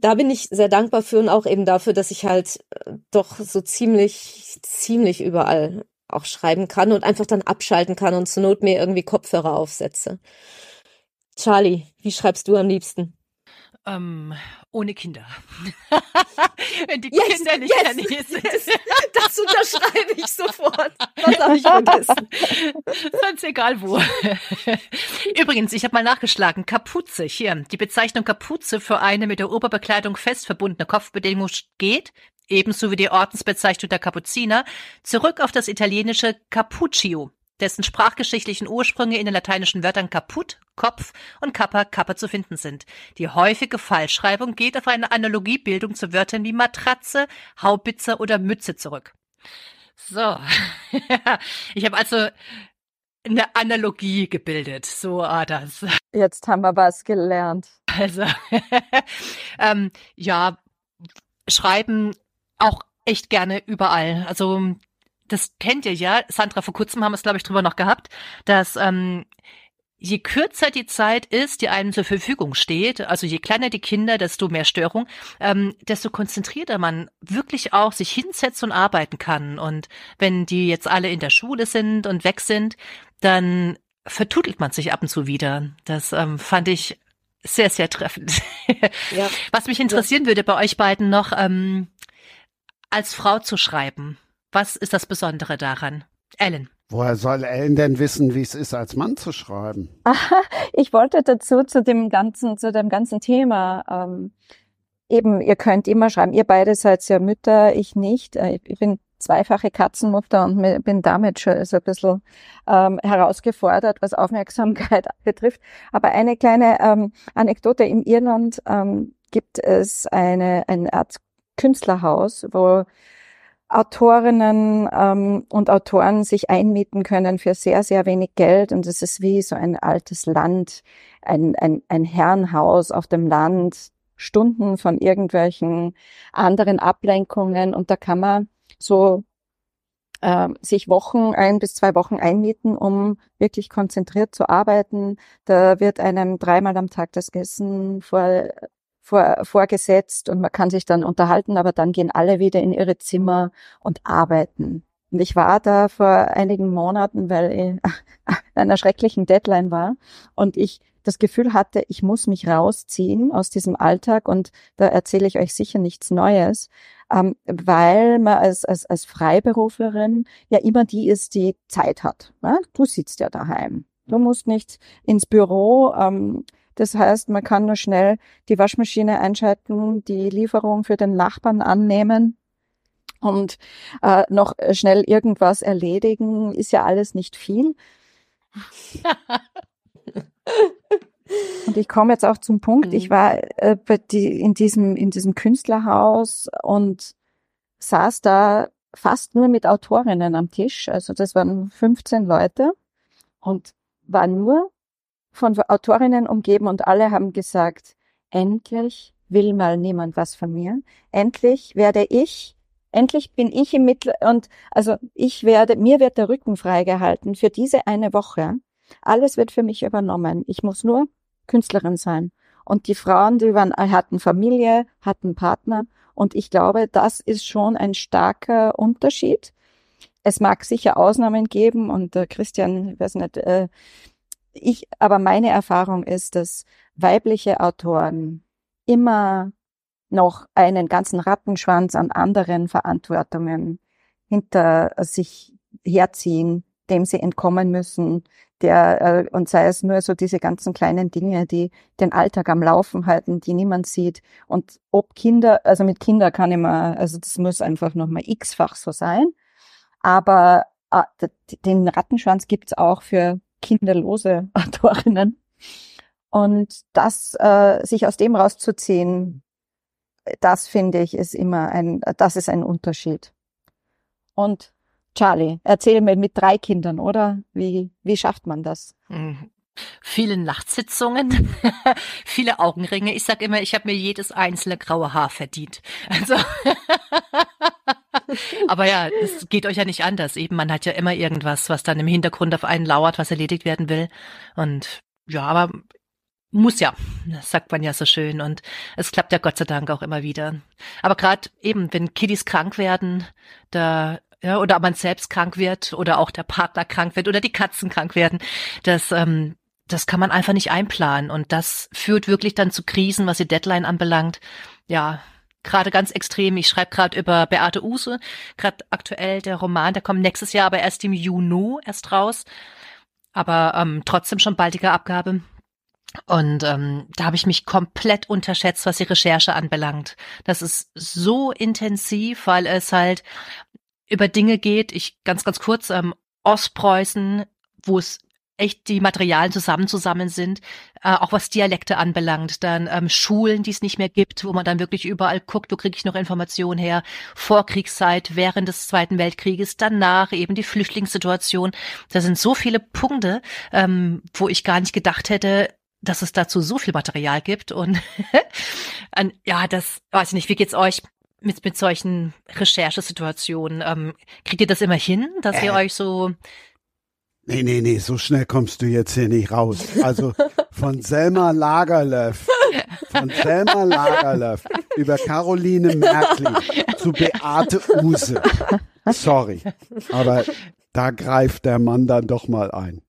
Da bin ich sehr dankbar für und auch eben dafür, dass ich halt äh, doch so ziemlich, ziemlich überall auch schreiben kann und einfach dann abschalten kann und zur Not mir irgendwie Kopfhörer aufsetze. Charlie, wie schreibst du am liebsten? Ähm, ohne Kinder. Wenn die yes, Kinder nicht yes, Nähe sind. Yes. Das unterschreibe ich sofort. Das habe ich vergessen. Sonst egal wo. Übrigens, ich habe mal nachgeschlagen. Kapuze, hier. Die Bezeichnung Kapuze für eine mit der Oberbekleidung fest verbundene Kopfbedeckung geht, ebenso wie die Ordensbezeichnung der Kapuziner, zurück auf das italienische Cappuccio, dessen sprachgeschichtlichen Ursprünge in den lateinischen Wörtern Kaput, Kopf und Kappa, Kappa zu finden sind. Die häufige Falschschreibung geht auf eine Analogiebildung zu Wörtern wie Matratze, Haubitze oder Mütze zurück. So, ich habe also eine Analogie gebildet. So war das. Jetzt haben wir was gelernt. Also, ähm, ja, Schreiben auch echt gerne überall. Also das kennt ihr ja. Sandra, vor kurzem haben wir es, glaube ich, drüber noch gehabt, dass ähm, je kürzer die Zeit ist, die einem zur Verfügung steht, also je kleiner die Kinder, desto mehr Störung, ähm, desto konzentrierter man wirklich auch sich hinsetzt und arbeiten kann. Und wenn die jetzt alle in der Schule sind und weg sind, dann vertutelt man sich ab und zu wieder. Das ähm, fand ich sehr, sehr treffend. Ja. Was mich interessieren ja. würde bei euch beiden noch, ähm, als Frau zu schreiben? Was ist das Besondere daran? Ellen. Woher soll Ellen denn wissen, wie es ist, als Mann zu schreiben? ich wollte dazu zu dem ganzen, zu dem ganzen Thema. Ähm, eben, ihr könnt immer schreiben. Ihr beide seid ja Mütter, ich nicht. Äh, ich bin zweifache Katzenmutter und bin damit schon so ein bisschen ähm, herausgefordert, was Aufmerksamkeit betrifft. Aber eine kleine ähm, Anekdote. In Irland ähm, gibt es eine, eine Art Künstlerhaus, wo Autorinnen ähm, und Autoren sich einmieten können für sehr, sehr wenig Geld. Und es ist wie so ein altes Land, ein, ein, ein Herrenhaus auf dem Land, Stunden von irgendwelchen anderen Ablenkungen. Und da kann man so äh, sich Wochen, ein bis zwei Wochen einmieten, um wirklich konzentriert zu arbeiten. Da wird einem dreimal am Tag das Essen vor vor, vorgesetzt und man kann sich dann unterhalten, aber dann gehen alle wieder in ihre Zimmer und arbeiten. Und ich war da vor einigen Monaten, weil ich einer schrecklichen Deadline war und ich das Gefühl hatte, ich muss mich rausziehen aus diesem Alltag und da erzähle ich euch sicher nichts Neues, ähm, weil man als, als, als Freiberuflerin ja immer die ist, die Zeit hat. Ne? Du sitzt ja daheim. Du musst nicht ins Büro. Ähm, das heißt, man kann nur schnell die Waschmaschine einschalten, die Lieferung für den Nachbarn annehmen und äh, noch schnell irgendwas erledigen. Ist ja alles nicht viel. Und ich komme jetzt auch zum Punkt. Ich mhm. war äh, die, in diesem in diesem Künstlerhaus und saß da fast nur mit Autorinnen am Tisch. Also das waren 15 Leute und war nur von Autorinnen umgeben und alle haben gesagt, endlich will mal niemand was von mir. Endlich werde ich, endlich bin ich im Mittel und also ich werde, mir wird der Rücken freigehalten für diese eine Woche. Alles wird für mich übernommen. Ich muss nur Künstlerin sein. Und die Frauen, die waren, hatten Familie, hatten Partner. Und ich glaube, das ist schon ein starker Unterschied. Es mag sicher Ausnahmen geben und äh, Christian, ich weiß nicht, äh, ich, aber meine Erfahrung ist, dass weibliche Autoren immer noch einen ganzen Rattenschwanz an anderen Verantwortungen hinter sich herziehen, dem sie entkommen müssen, der äh, und sei es nur so diese ganzen kleinen Dinge, die den Alltag am Laufen halten, die niemand sieht. Und ob Kinder, also mit Kinder kann immer, also das muss einfach nochmal x-fach so sein. Aber äh, den Rattenschwanz gibt's auch für kinderlose Autorinnen. Und das, äh, sich aus dem rauszuziehen, das finde ich ist immer ein, das ist ein Unterschied. Und Charlie, erzähl mir mit drei Kindern, oder? Wie, wie schafft man das? Mhm. Viele Nachtsitzungen, viele Augenringe. Ich sag immer, ich habe mir jedes einzelne graue Haar verdient. Also Aber ja, es geht euch ja nicht anders. Eben, man hat ja immer irgendwas, was dann im Hintergrund auf einen lauert, was erledigt werden will. Und ja, aber muss ja, das sagt man ja so schön. Und es klappt ja Gott sei Dank auch immer wieder. Aber gerade eben, wenn Kiddies krank werden, da ja, oder man selbst krank wird oder auch der Partner krank wird oder die Katzen krank werden, das ähm, das kann man einfach nicht einplanen und das führt wirklich dann zu Krisen, was die Deadline anbelangt. Ja, gerade ganz extrem. Ich schreibe gerade über Beate Use, gerade aktuell der Roman, der kommt nächstes Jahr aber erst im Juni erst raus, aber ähm, trotzdem schon baldiger Abgabe. Und ähm, da habe ich mich komplett unterschätzt, was die Recherche anbelangt. Das ist so intensiv, weil es halt über Dinge geht. Ich ganz ganz kurz ähm, Ostpreußen, wo es echt die Materialien zusammen zusammen sind, äh, auch was Dialekte anbelangt, dann ähm, Schulen, die es nicht mehr gibt, wo man dann wirklich überall guckt, wo kriege ich noch Informationen her, Vorkriegszeit, während des Zweiten Weltkrieges, danach eben die Flüchtlingssituation. Da sind so viele Punkte, ähm, wo ich gar nicht gedacht hätte, dass es dazu so viel Material gibt und ja, das weiß ich nicht, wie geht's euch? mit, mit solchen Recherchesituationen. Ähm, kriegt ihr das immer hin, dass ihr äh. euch so Nee, nee, nee, so schnell kommst du jetzt hier nicht raus. Also von Selma Lagerlöf, von Selma Lagerlöf über Caroline Merkel zu Beate Use. Sorry, aber da greift der Mann dann doch mal ein.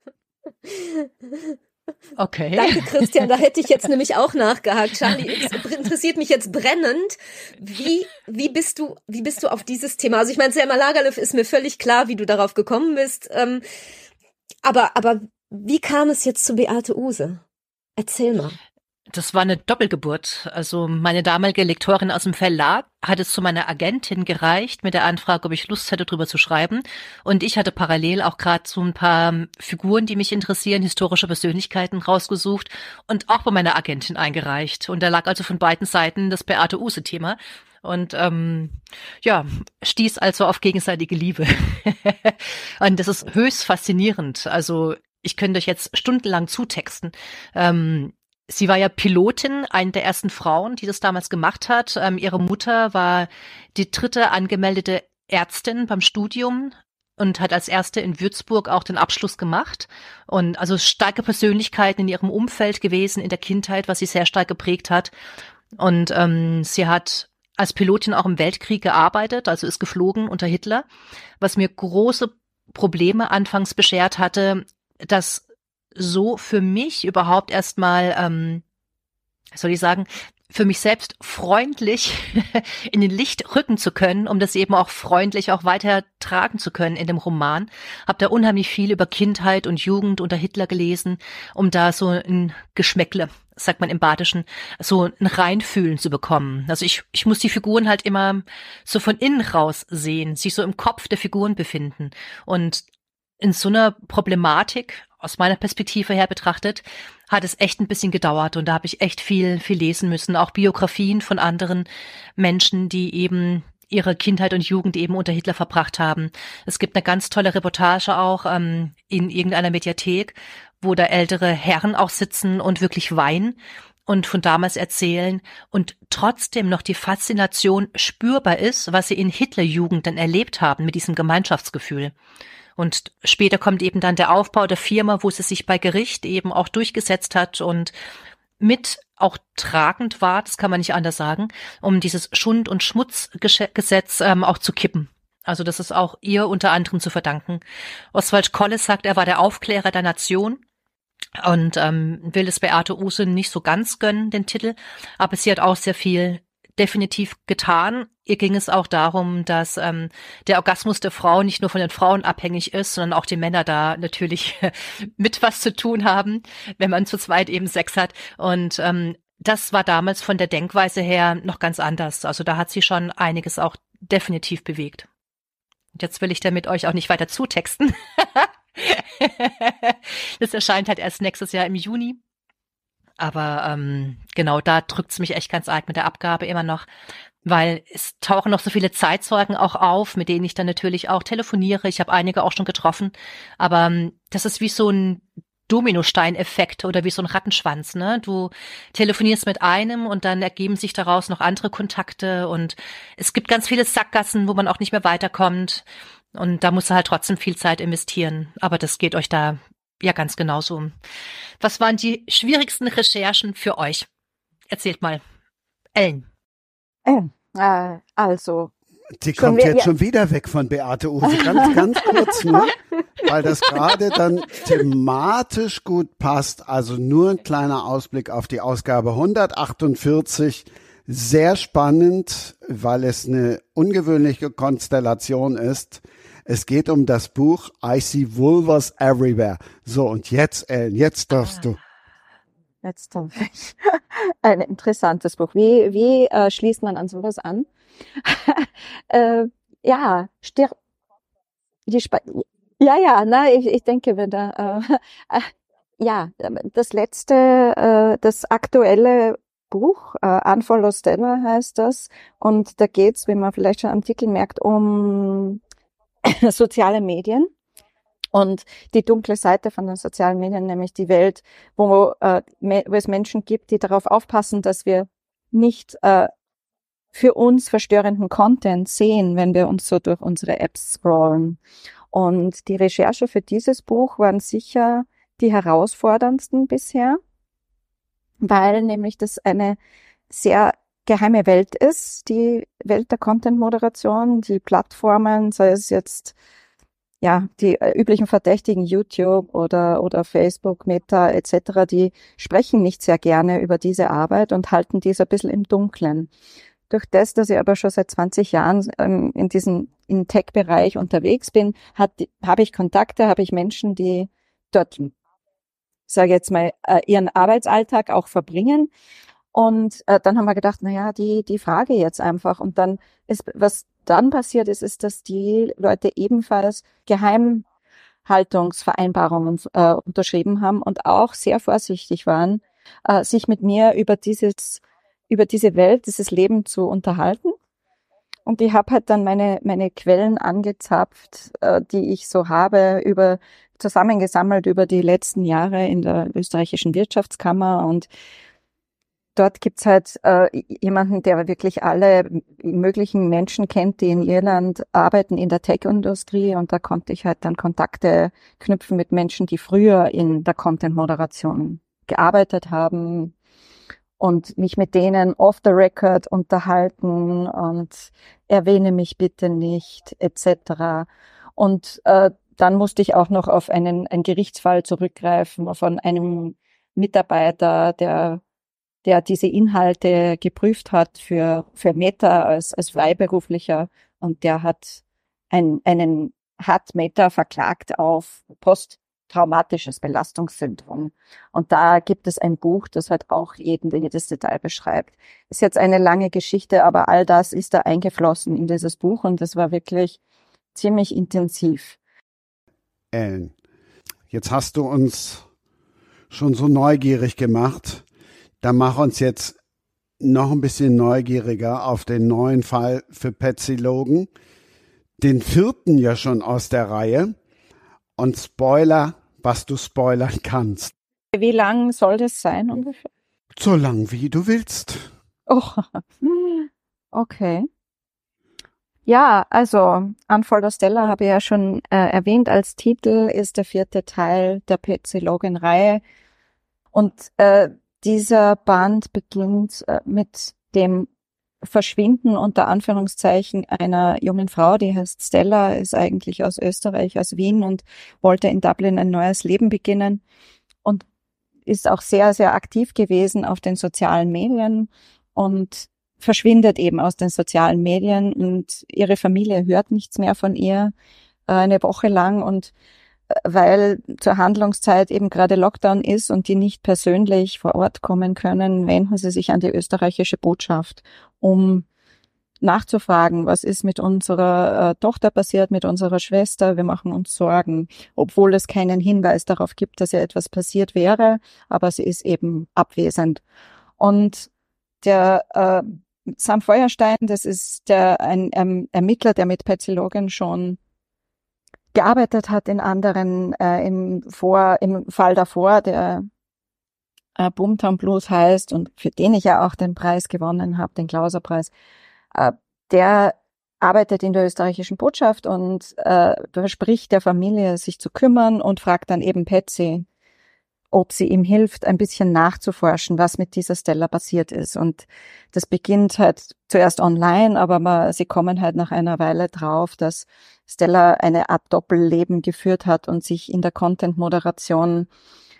Okay. Danke, Christian. Da hätte ich jetzt nämlich auch nachgehakt. Charlie, interessiert mich jetzt brennend. Wie, wie bist du, wie bist du auf dieses Thema? Also ich meine, Selma Lagerlöf ist mir völlig klar, wie du darauf gekommen bist. Ähm, aber, aber wie kam es jetzt zu Beate Use? Erzähl mal. Das war eine Doppelgeburt. Also meine damalige Lektorin aus dem Verlag hat es zu meiner Agentin gereicht mit der Anfrage, ob ich Lust hätte, drüber zu schreiben. Und ich hatte parallel auch gerade so ein paar Figuren, die mich interessieren, historische Persönlichkeiten rausgesucht und auch bei meiner Agentin eingereicht. Und da lag also von beiden Seiten das Beate Use-Thema. Und ähm, ja, stieß also auf gegenseitige Liebe. und das ist höchst faszinierend. Also ich könnte euch jetzt stundenlang zutexten. Ähm, Sie war ja Pilotin, eine der ersten Frauen, die das damals gemacht hat. Ähm, ihre Mutter war die dritte angemeldete Ärztin beim Studium und hat als erste in Würzburg auch den Abschluss gemacht. Und also starke Persönlichkeiten in ihrem Umfeld gewesen in der Kindheit, was sie sehr stark geprägt hat. Und ähm, sie hat als Pilotin auch im Weltkrieg gearbeitet, also ist geflogen unter Hitler, was mir große Probleme anfangs beschert hatte, dass so für mich überhaupt erstmal, ähm, soll ich sagen, für mich selbst freundlich in den Licht rücken zu können, um das eben auch freundlich auch weiter tragen zu können in dem Roman. Hab da unheimlich viel über Kindheit und Jugend unter Hitler gelesen, um da so ein Geschmäckle, sagt man im Badischen, so ein Reinfühlen zu bekommen. Also ich, ich muss die Figuren halt immer so von innen raus sehen, sich so im Kopf der Figuren befinden. Und in so einer Problematik aus meiner Perspektive her betrachtet, hat es echt ein bisschen gedauert und da habe ich echt viel, viel lesen müssen. Auch Biografien von anderen Menschen, die eben ihre Kindheit und Jugend eben unter Hitler verbracht haben. Es gibt eine ganz tolle Reportage auch ähm, in irgendeiner Mediathek, wo da ältere Herren auch sitzen und wirklich weinen und von damals erzählen und trotzdem noch die Faszination spürbar ist, was sie in Hitlerjugend dann erlebt haben mit diesem Gemeinschaftsgefühl. Und später kommt eben dann der Aufbau der Firma, wo sie sich bei Gericht eben auch durchgesetzt hat und mit auch tragend war, das kann man nicht anders sagen, um dieses Schund- und Schmutzgesetz ähm, auch zu kippen. Also das ist auch ihr unter anderem zu verdanken. Oswald Kolles sagt, er war der Aufklärer der Nation und ähm, will es Beate Use nicht so ganz gönnen, den Titel, aber sie hat auch sehr viel definitiv getan. Ihr ging es auch darum, dass ähm, der Orgasmus der Frau nicht nur von den Frauen abhängig ist, sondern auch die Männer da natürlich mit was zu tun haben, wenn man zu zweit eben Sex hat. Und ähm, das war damals von der Denkweise her noch ganz anders. Also da hat sie schon einiges auch definitiv bewegt. Und jetzt will ich damit euch auch nicht weiter zutexten. das erscheint halt erst nächstes Jahr im Juni. Aber ähm, genau, da drückt's mich echt ganz arg mit der Abgabe immer noch, weil es tauchen noch so viele Zeitzeugen auch auf, mit denen ich dann natürlich auch telefoniere. Ich habe einige auch schon getroffen, aber ähm, das ist wie so ein Dominosteineffekt oder wie so ein Rattenschwanz, ne? Du telefonierst mit einem und dann ergeben sich daraus noch andere Kontakte und es gibt ganz viele Sackgassen, wo man auch nicht mehr weiterkommt. Und da musst du halt trotzdem viel Zeit investieren. Aber das geht euch da ja, ganz genauso. Was waren die schwierigsten Recherchen für euch? Erzählt mal. Ellen. Äh, also. Die kommt jetzt ja. schon wieder weg von Beate Use. Ganz, ganz kurz nur, weil das gerade dann thematisch gut passt. Also nur ein kleiner Ausblick auf die Ausgabe 148. Sehr spannend, weil es eine ungewöhnliche Konstellation ist. Es geht um das Buch I See Vulvas Everywhere. So, und jetzt, Ellen, jetzt darfst du. Jetzt darf ich. Ein interessantes Buch. Wie, wie äh, schließt man an sowas an? äh, ja, stir die Sp ja, ja, na, ich, ich denke, äh, äh, ja, das letzte, äh, das aktuelle Buch, äh, Unfollow Stella heißt das, und da geht's, wie man vielleicht schon am Titel merkt, um soziale Medien und die dunkle Seite von den sozialen Medien, nämlich die Welt, wo, äh, wo es Menschen gibt, die darauf aufpassen, dass wir nicht äh, für uns verstörenden Content sehen, wenn wir uns so durch unsere Apps scrollen. Und die Recherche für dieses Buch waren sicher die herausforderndsten bisher, weil nämlich das eine sehr geheime Welt ist, die Welt der Content-Moderation, die Plattformen, sei es jetzt ja, die äh, üblichen Verdächtigen YouTube oder, oder Facebook, Meta etc., die sprechen nicht sehr gerne über diese Arbeit und halten dies ein bisschen im Dunkeln. Durch das, dass ich aber schon seit 20 Jahren ähm, in diesem im Tech-Bereich unterwegs bin, habe ich Kontakte, habe ich Menschen, die dort, sage jetzt mal, äh, ihren Arbeitsalltag auch verbringen. Und äh, dann haben wir gedacht, na ja, die die Frage jetzt einfach. Und dann ist was dann passiert ist, ist, dass die Leute ebenfalls Geheimhaltungsvereinbarungen äh, unterschrieben haben und auch sehr vorsichtig waren, äh, sich mit mir über dieses, über diese Welt, dieses Leben zu unterhalten. Und ich habe halt dann meine, meine Quellen angezapft, äh, die ich so habe, über zusammengesammelt über die letzten Jahre in der österreichischen Wirtschaftskammer und dort gibt's halt äh, jemanden, der wirklich alle möglichen Menschen kennt, die in Irland arbeiten in der Tech-Industrie und da konnte ich halt dann Kontakte knüpfen mit Menschen, die früher in der Content-Moderation gearbeitet haben und mich mit denen off the record unterhalten und erwähne mich bitte nicht etc. Und äh, dann musste ich auch noch auf einen, einen Gerichtsfall zurückgreifen von einem Mitarbeiter, der der diese Inhalte geprüft hat für, für Meta als, als Freiberuflicher und der hat ein, einen, hat Meta verklagt auf posttraumatisches Belastungssyndrom. Und da gibt es ein Buch, das halt auch jeden, jedes Detail beschreibt. Ist jetzt eine lange Geschichte, aber all das ist da eingeflossen in dieses Buch und das war wirklich ziemlich intensiv. Ellen, jetzt hast du uns schon so neugierig gemacht dann mach uns jetzt noch ein bisschen neugieriger auf den neuen Fall für Patsy Logan. Den vierten ja schon aus der Reihe. Und Spoiler, was du spoilern kannst. Wie lang soll das sein ungefähr? So lang wie du willst. Oh, okay. Ja, also Unfold Stella habe ich ja schon äh, erwähnt als Titel, ist der vierte Teil der Patsy Logan Reihe. Und äh, dieser Band beginnt äh, mit dem Verschwinden unter Anführungszeichen einer jungen Frau, die heißt Stella, ist eigentlich aus Österreich, aus Wien und wollte in Dublin ein neues Leben beginnen und ist auch sehr, sehr aktiv gewesen auf den sozialen Medien und verschwindet eben aus den sozialen Medien und ihre Familie hört nichts mehr von ihr äh, eine Woche lang und weil zur Handlungszeit eben gerade Lockdown ist und die nicht persönlich vor Ort kommen können, wenden sie sich an die österreichische Botschaft, um nachzufragen, was ist mit unserer äh, Tochter passiert, mit unserer Schwester. Wir machen uns Sorgen, obwohl es keinen Hinweis darauf gibt, dass ihr etwas passiert wäre, aber sie ist eben abwesend. Und der äh, Sam Feuerstein, das ist der ein ähm, Ermittler, der mit Patsy Logan schon gearbeitet hat in anderen, äh, im, Vor, im Fall davor, der äh, Boomtown Blues heißt und für den ich ja auch den Preis gewonnen habe, den Klauserpreis, äh, der arbeitet in der österreichischen Botschaft und äh, verspricht der Familie, sich zu kümmern und fragt dann eben Patsy, ob sie ihm hilft, ein bisschen nachzuforschen, was mit dieser Stella passiert ist. Und das beginnt halt zuerst online, aber man, sie kommen halt nach einer Weile drauf, dass Stella eine Art Doppelleben geführt hat und sich in der Content-Moderation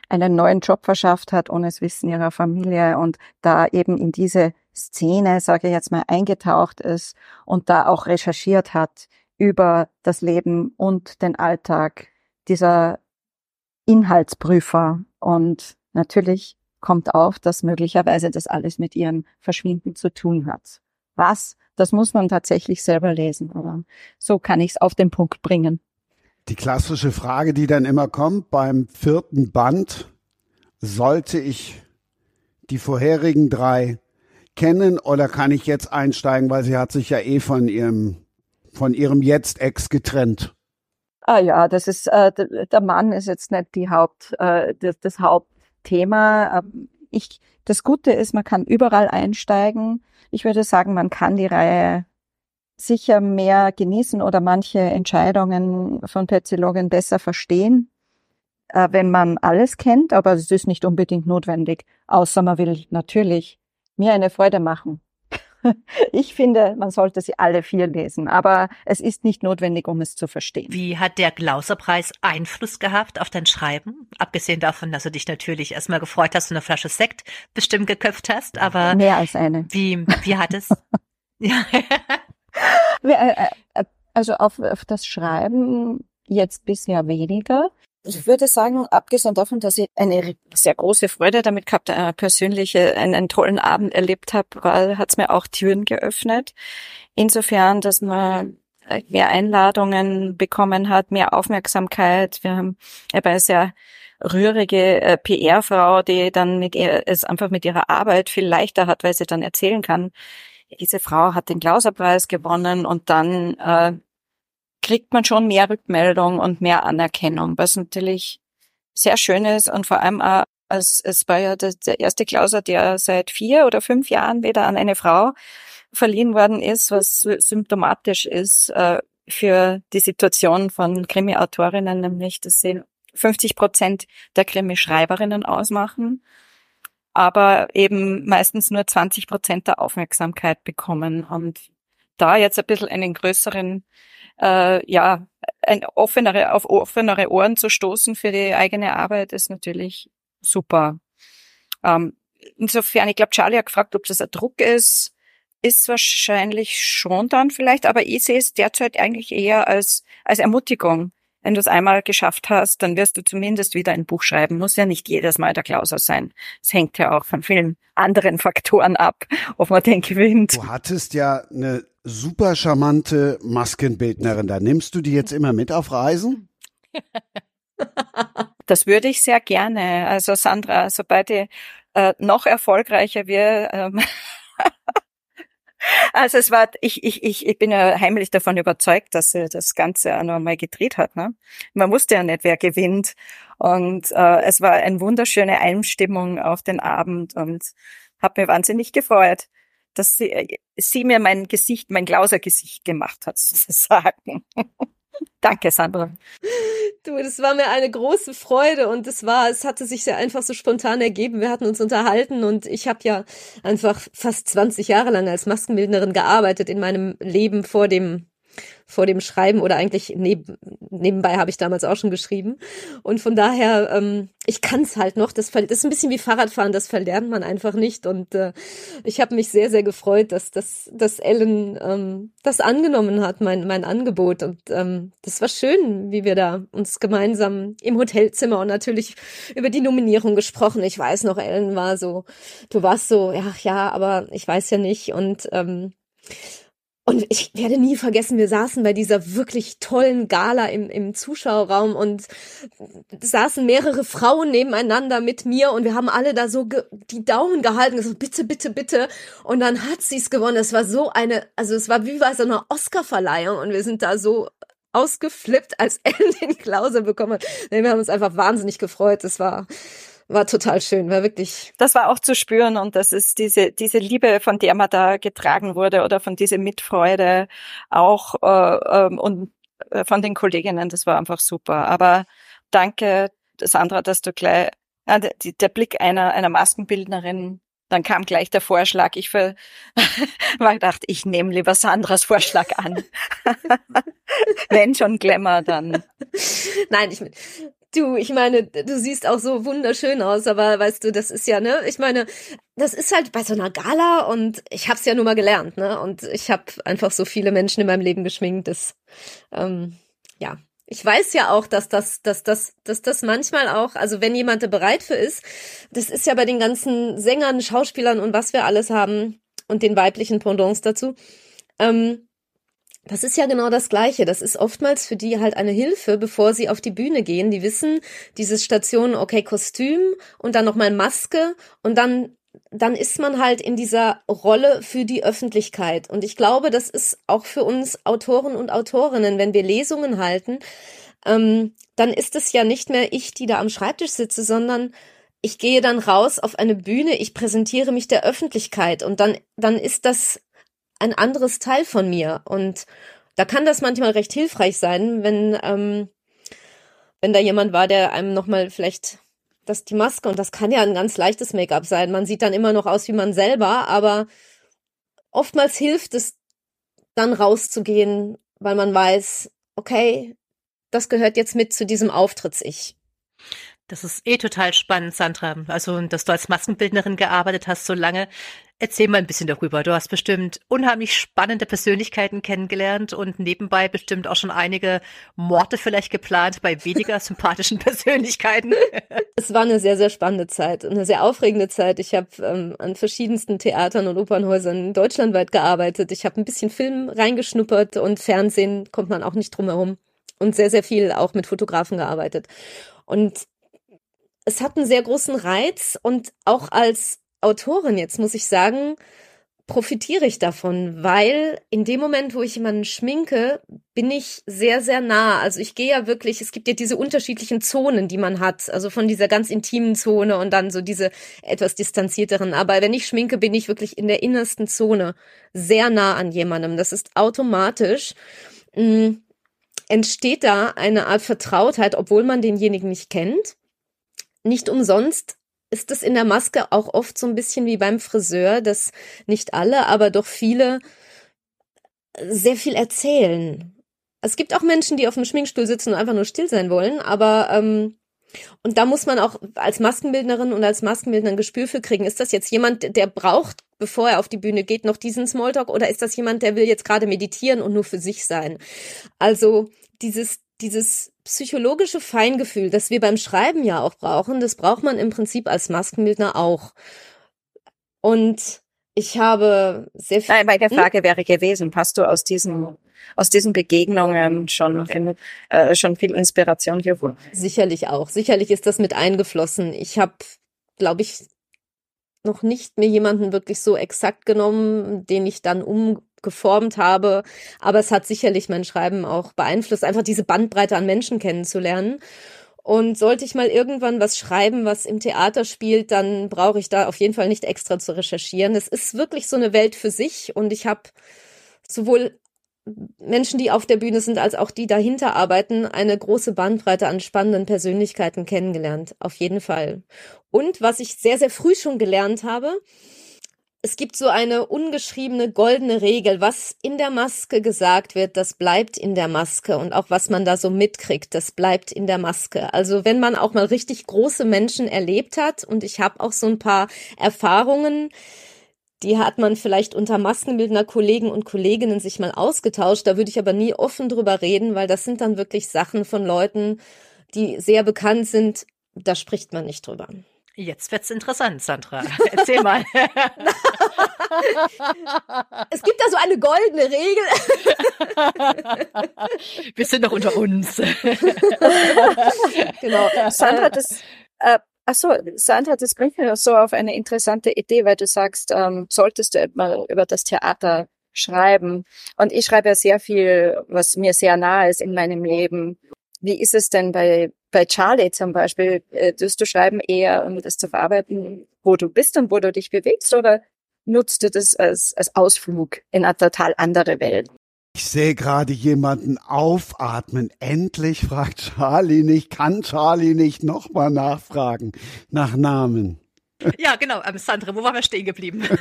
einen neuen Job verschafft hat, ohne das Wissen ihrer Familie und da eben in diese Szene, sage ich jetzt mal, eingetaucht ist und da auch recherchiert hat über das Leben und den Alltag dieser Inhaltsprüfer. Und natürlich kommt auf, dass möglicherweise das alles mit ihrem Verschwinden zu tun hat. Was? Das muss man tatsächlich selber lesen. Aber so kann ich es auf den Punkt bringen. Die klassische Frage, die dann immer kommt beim vierten Band, sollte ich die vorherigen drei kennen oder kann ich jetzt einsteigen, weil sie hat sich ja eh von ihrem von ihrem Jetzt-Ex getrennt. Ah ja, das ist äh, der Mann ist jetzt nicht die Haupt äh, das, das Hauptthema. Ähm, ich das Gute ist, man kann überall einsteigen. Ich würde sagen, man kann die Reihe sicher mehr genießen oder manche Entscheidungen von Patsy Logan besser verstehen, äh, wenn man alles kennt, aber es ist nicht unbedingt notwendig, außer man will natürlich mir eine Freude machen ich finde, man sollte sie alle vier lesen, aber es ist nicht notwendig, um es zu verstehen. Wie hat der Glauserpreis Einfluss gehabt auf dein Schreiben? Abgesehen davon, dass du dich natürlich erstmal gefreut hast und eine Flasche Sekt bestimmt geköpft hast, aber mehr als eine. Wie, wie hat es? ja. Äh, äh, also auf, auf das Schreiben jetzt bisher weniger. Ich würde sagen, abgesehen davon, dass ich eine sehr große Freude damit gehabt, äh, persönliche, einen, einen, tollen Abend erlebt habe, hat es mir auch Türen geöffnet. Insofern, dass man mehr Einladungen bekommen hat, mehr Aufmerksamkeit. Wir haben eine sehr rührige äh, PR-Frau, die dann mit ihr, es einfach mit ihrer Arbeit viel leichter hat, weil sie dann erzählen kann, diese Frau hat den Klauserpreis gewonnen und dann äh, kriegt man schon mehr Rückmeldung und mehr Anerkennung, was natürlich sehr schön ist und vor allem auch, als es war ja der erste Klauser, der seit vier oder fünf Jahren wieder an eine Frau verliehen worden ist, was symptomatisch ist äh, für die Situation von Krimi-Autorinnen, nämlich dass sie 50 Prozent der Krimi-Schreiberinnen ausmachen, aber eben meistens nur 20 Prozent der Aufmerksamkeit bekommen. Und da jetzt ein bisschen einen größeren äh, ja, ein offenere, auf offenere Ohren zu stoßen für die eigene Arbeit ist natürlich super. Ähm, insofern, ich glaube, Charlie hat gefragt, ob das ein Druck ist. Ist wahrscheinlich schon dann vielleicht, aber ich sehe es derzeit eigentlich eher als, als Ermutigung. Wenn du es einmal geschafft hast, dann wirst du zumindest wieder ein Buch schreiben. Muss ja nicht jedes Mal der Klauser sein. Es hängt ja auch von vielen anderen Faktoren ab, ob man den gewinnt. Du hattest ja eine super charmante Maskenbildnerin da. Nimmst du die jetzt immer mit auf Reisen? Das würde ich sehr gerne. Also Sandra, sobald ich äh, noch erfolgreicher wir ähm, Also es war, ich, ich, ich, ich bin ja heimlich davon überzeugt, dass sie das Ganze auch noch mal gedreht hat. Ne? Man wusste ja nicht, wer gewinnt. Und äh, es war eine wunderschöne Einstimmung auf den Abend und habe mir wahnsinnig gefreut dass sie, äh, sie mir mein Gesicht, mein Glausergesicht gemacht hat, sozusagen. Danke, Sandra. Du, das war mir eine große Freude und es war, es hatte sich sehr einfach so spontan ergeben. Wir hatten uns unterhalten und ich habe ja einfach fast 20 Jahre lang als Maskenbildnerin gearbeitet in meinem Leben vor dem vor dem Schreiben oder eigentlich neb nebenbei habe ich damals auch schon geschrieben. Und von daher, ähm, ich kann es halt noch. Das, das ist ein bisschen wie Fahrradfahren, das verlernt man einfach nicht. Und äh, ich habe mich sehr, sehr gefreut, dass, dass, dass Ellen ähm, das angenommen hat, mein, mein Angebot. Und ähm, das war schön, wie wir da uns gemeinsam im Hotelzimmer und natürlich über die Nominierung gesprochen. Ich weiß noch, Ellen war so, du warst so, ja, ja, aber ich weiß ja nicht. Und ähm, und ich werde nie vergessen, wir saßen bei dieser wirklich tollen Gala im, im Zuschauerraum und saßen mehrere Frauen nebeneinander mit mir und wir haben alle da so die Daumen gehalten, gesagt, bitte, bitte, bitte. Und dann hat sie es gewonnen. Es war so eine, also es war wie bei so einer Oscarverleihung und wir sind da so ausgeflippt, als Ellen den Klausel bekommen hat. Wir haben uns einfach wahnsinnig gefreut. Es war, war total schön, war wirklich. Das war auch zu spüren und das ist diese, diese Liebe, von der man da getragen wurde oder von dieser Mitfreude auch äh, ähm, und äh, von den Kolleginnen, das war einfach super. Aber danke, Sandra, dass du gleich, äh, der Blick einer, einer Maskenbildnerin dann kam gleich der Vorschlag. Ich für, mal gedacht, ich nehme lieber Sandras Vorschlag an. Wenn schon Glamour, dann. Nein, ich, Du, ich meine, du siehst auch so wunderschön aus, aber weißt du, das ist ja, ne, ich meine, das ist halt bei so einer Gala und ich hab's ja nur mal gelernt, ne? Und ich habe einfach so viele Menschen in meinem Leben geschminkt, das, ähm, ja. Ich weiß ja auch, dass das, dass das, dass das manchmal auch, also wenn jemand da bereit für ist, das ist ja bei den ganzen Sängern, Schauspielern und was wir alles haben und den weiblichen Pendants dazu, ähm, das ist ja genau das Gleiche. Das ist oftmals für die halt eine Hilfe, bevor sie auf die Bühne gehen. Die wissen, diese Station, okay, Kostüm und dann nochmal Maske und dann, dann ist man halt in dieser Rolle für die Öffentlichkeit. Und ich glaube, das ist auch für uns Autoren und Autorinnen, wenn wir Lesungen halten, ähm, dann ist es ja nicht mehr ich, die da am Schreibtisch sitze, sondern ich gehe dann raus auf eine Bühne, ich präsentiere mich der Öffentlichkeit und dann, dann ist das ein anderes Teil von mir. Und da kann das manchmal recht hilfreich sein, wenn, ähm, wenn da jemand war, der einem nochmal vielleicht das die Maske und das kann ja ein ganz leichtes Make-up sein. Man sieht dann immer noch aus wie man selber, aber oftmals hilft es dann rauszugehen, weil man weiß, okay, das gehört jetzt mit zu diesem Auftritts-Ich. Das ist eh total spannend, Sandra. Also, dass du als Maskenbildnerin gearbeitet hast so lange. Erzähl mal ein bisschen darüber. Du hast bestimmt unheimlich spannende Persönlichkeiten kennengelernt und nebenbei bestimmt auch schon einige Morde vielleicht geplant bei weniger sympathischen Persönlichkeiten. Es war eine sehr, sehr spannende Zeit, eine sehr aufregende Zeit. Ich habe ähm, an verschiedensten Theatern und Opernhäusern deutschlandweit gearbeitet. Ich habe ein bisschen Film reingeschnuppert und Fernsehen kommt man auch nicht drum herum. Und sehr, sehr viel auch mit Fotografen gearbeitet. Und es hat einen sehr großen Reiz und auch als Autorin jetzt muss ich sagen, profitiere ich davon, weil in dem Moment, wo ich jemanden schminke, bin ich sehr, sehr nah. Also ich gehe ja wirklich, es gibt ja diese unterschiedlichen Zonen, die man hat. Also von dieser ganz intimen Zone und dann so diese etwas distanzierteren. Aber wenn ich schminke, bin ich wirklich in der innersten Zone sehr nah an jemandem. Das ist automatisch. Mh, mm, entsteht da eine Art Vertrautheit, obwohl man denjenigen nicht kennt. Nicht umsonst ist es in der Maske auch oft so ein bisschen wie beim Friseur, dass nicht alle, aber doch viele sehr viel erzählen. Es gibt auch Menschen, die auf dem Schminkstuhl sitzen und einfach nur still sein wollen, aber ähm, und da muss man auch als Maskenbildnerin und als Maskenbildner ein Gespür für kriegen. Ist das jetzt jemand, der braucht, bevor er auf die Bühne geht, noch diesen Smalltalk oder ist das jemand, der will jetzt gerade meditieren und nur für sich sein? Also dieses dieses psychologische Feingefühl, das wir beim Schreiben ja auch brauchen, das braucht man im Prinzip als Maskenbildner auch. Und ich habe sehr viel. Nein, meine Frage hm? wäre gewesen, hast du aus diesen aus diesen Begegnungen schon viel, äh, schon viel Inspiration gefunden? Sicherlich auch. Sicherlich ist das mit eingeflossen. Ich habe, glaube ich, noch nicht mir jemanden wirklich so exakt genommen, den ich dann um geformt habe. Aber es hat sicherlich mein Schreiben auch beeinflusst, einfach diese Bandbreite an Menschen kennenzulernen. Und sollte ich mal irgendwann was schreiben, was im Theater spielt, dann brauche ich da auf jeden Fall nicht extra zu recherchieren. Es ist wirklich so eine Welt für sich und ich habe sowohl Menschen, die auf der Bühne sind, als auch die dahinter arbeiten, eine große Bandbreite an spannenden Persönlichkeiten kennengelernt. Auf jeden Fall. Und was ich sehr, sehr früh schon gelernt habe, es gibt so eine ungeschriebene goldene Regel, was in der Maske gesagt wird, das bleibt in der Maske und auch was man da so mitkriegt, das bleibt in der Maske. Also wenn man auch mal richtig große Menschen erlebt hat und ich habe auch so ein paar Erfahrungen, die hat man vielleicht unter Maskenbildner Kollegen und Kolleginnen sich mal ausgetauscht, da würde ich aber nie offen drüber reden, weil das sind dann wirklich Sachen von Leuten, die sehr bekannt sind, da spricht man nicht drüber. Jetzt wird's interessant, Sandra. Erzähl mal. es gibt da so eine goldene Regel. Wir sind doch unter uns. genau. Sandra, das, äh, ach so, Sandra, das bringt mich so auf eine interessante Idee, weil du sagst, ähm, solltest du mal über das Theater schreiben. Und ich schreibe ja sehr viel, was mir sehr nahe ist in meinem Leben. Wie ist es denn bei bei Charlie zum Beispiel, äh, tust du schreiben eher, um das zu verarbeiten, wo du bist und wo du dich bewegst, oder nutzt du das als, als Ausflug in eine total andere Welt? Ich sehe gerade jemanden aufatmen. Endlich fragt Charlie nicht, kann Charlie nicht nochmal nachfragen nach Namen. Ja, genau, ähm, Sandra, wo waren wir stehen geblieben?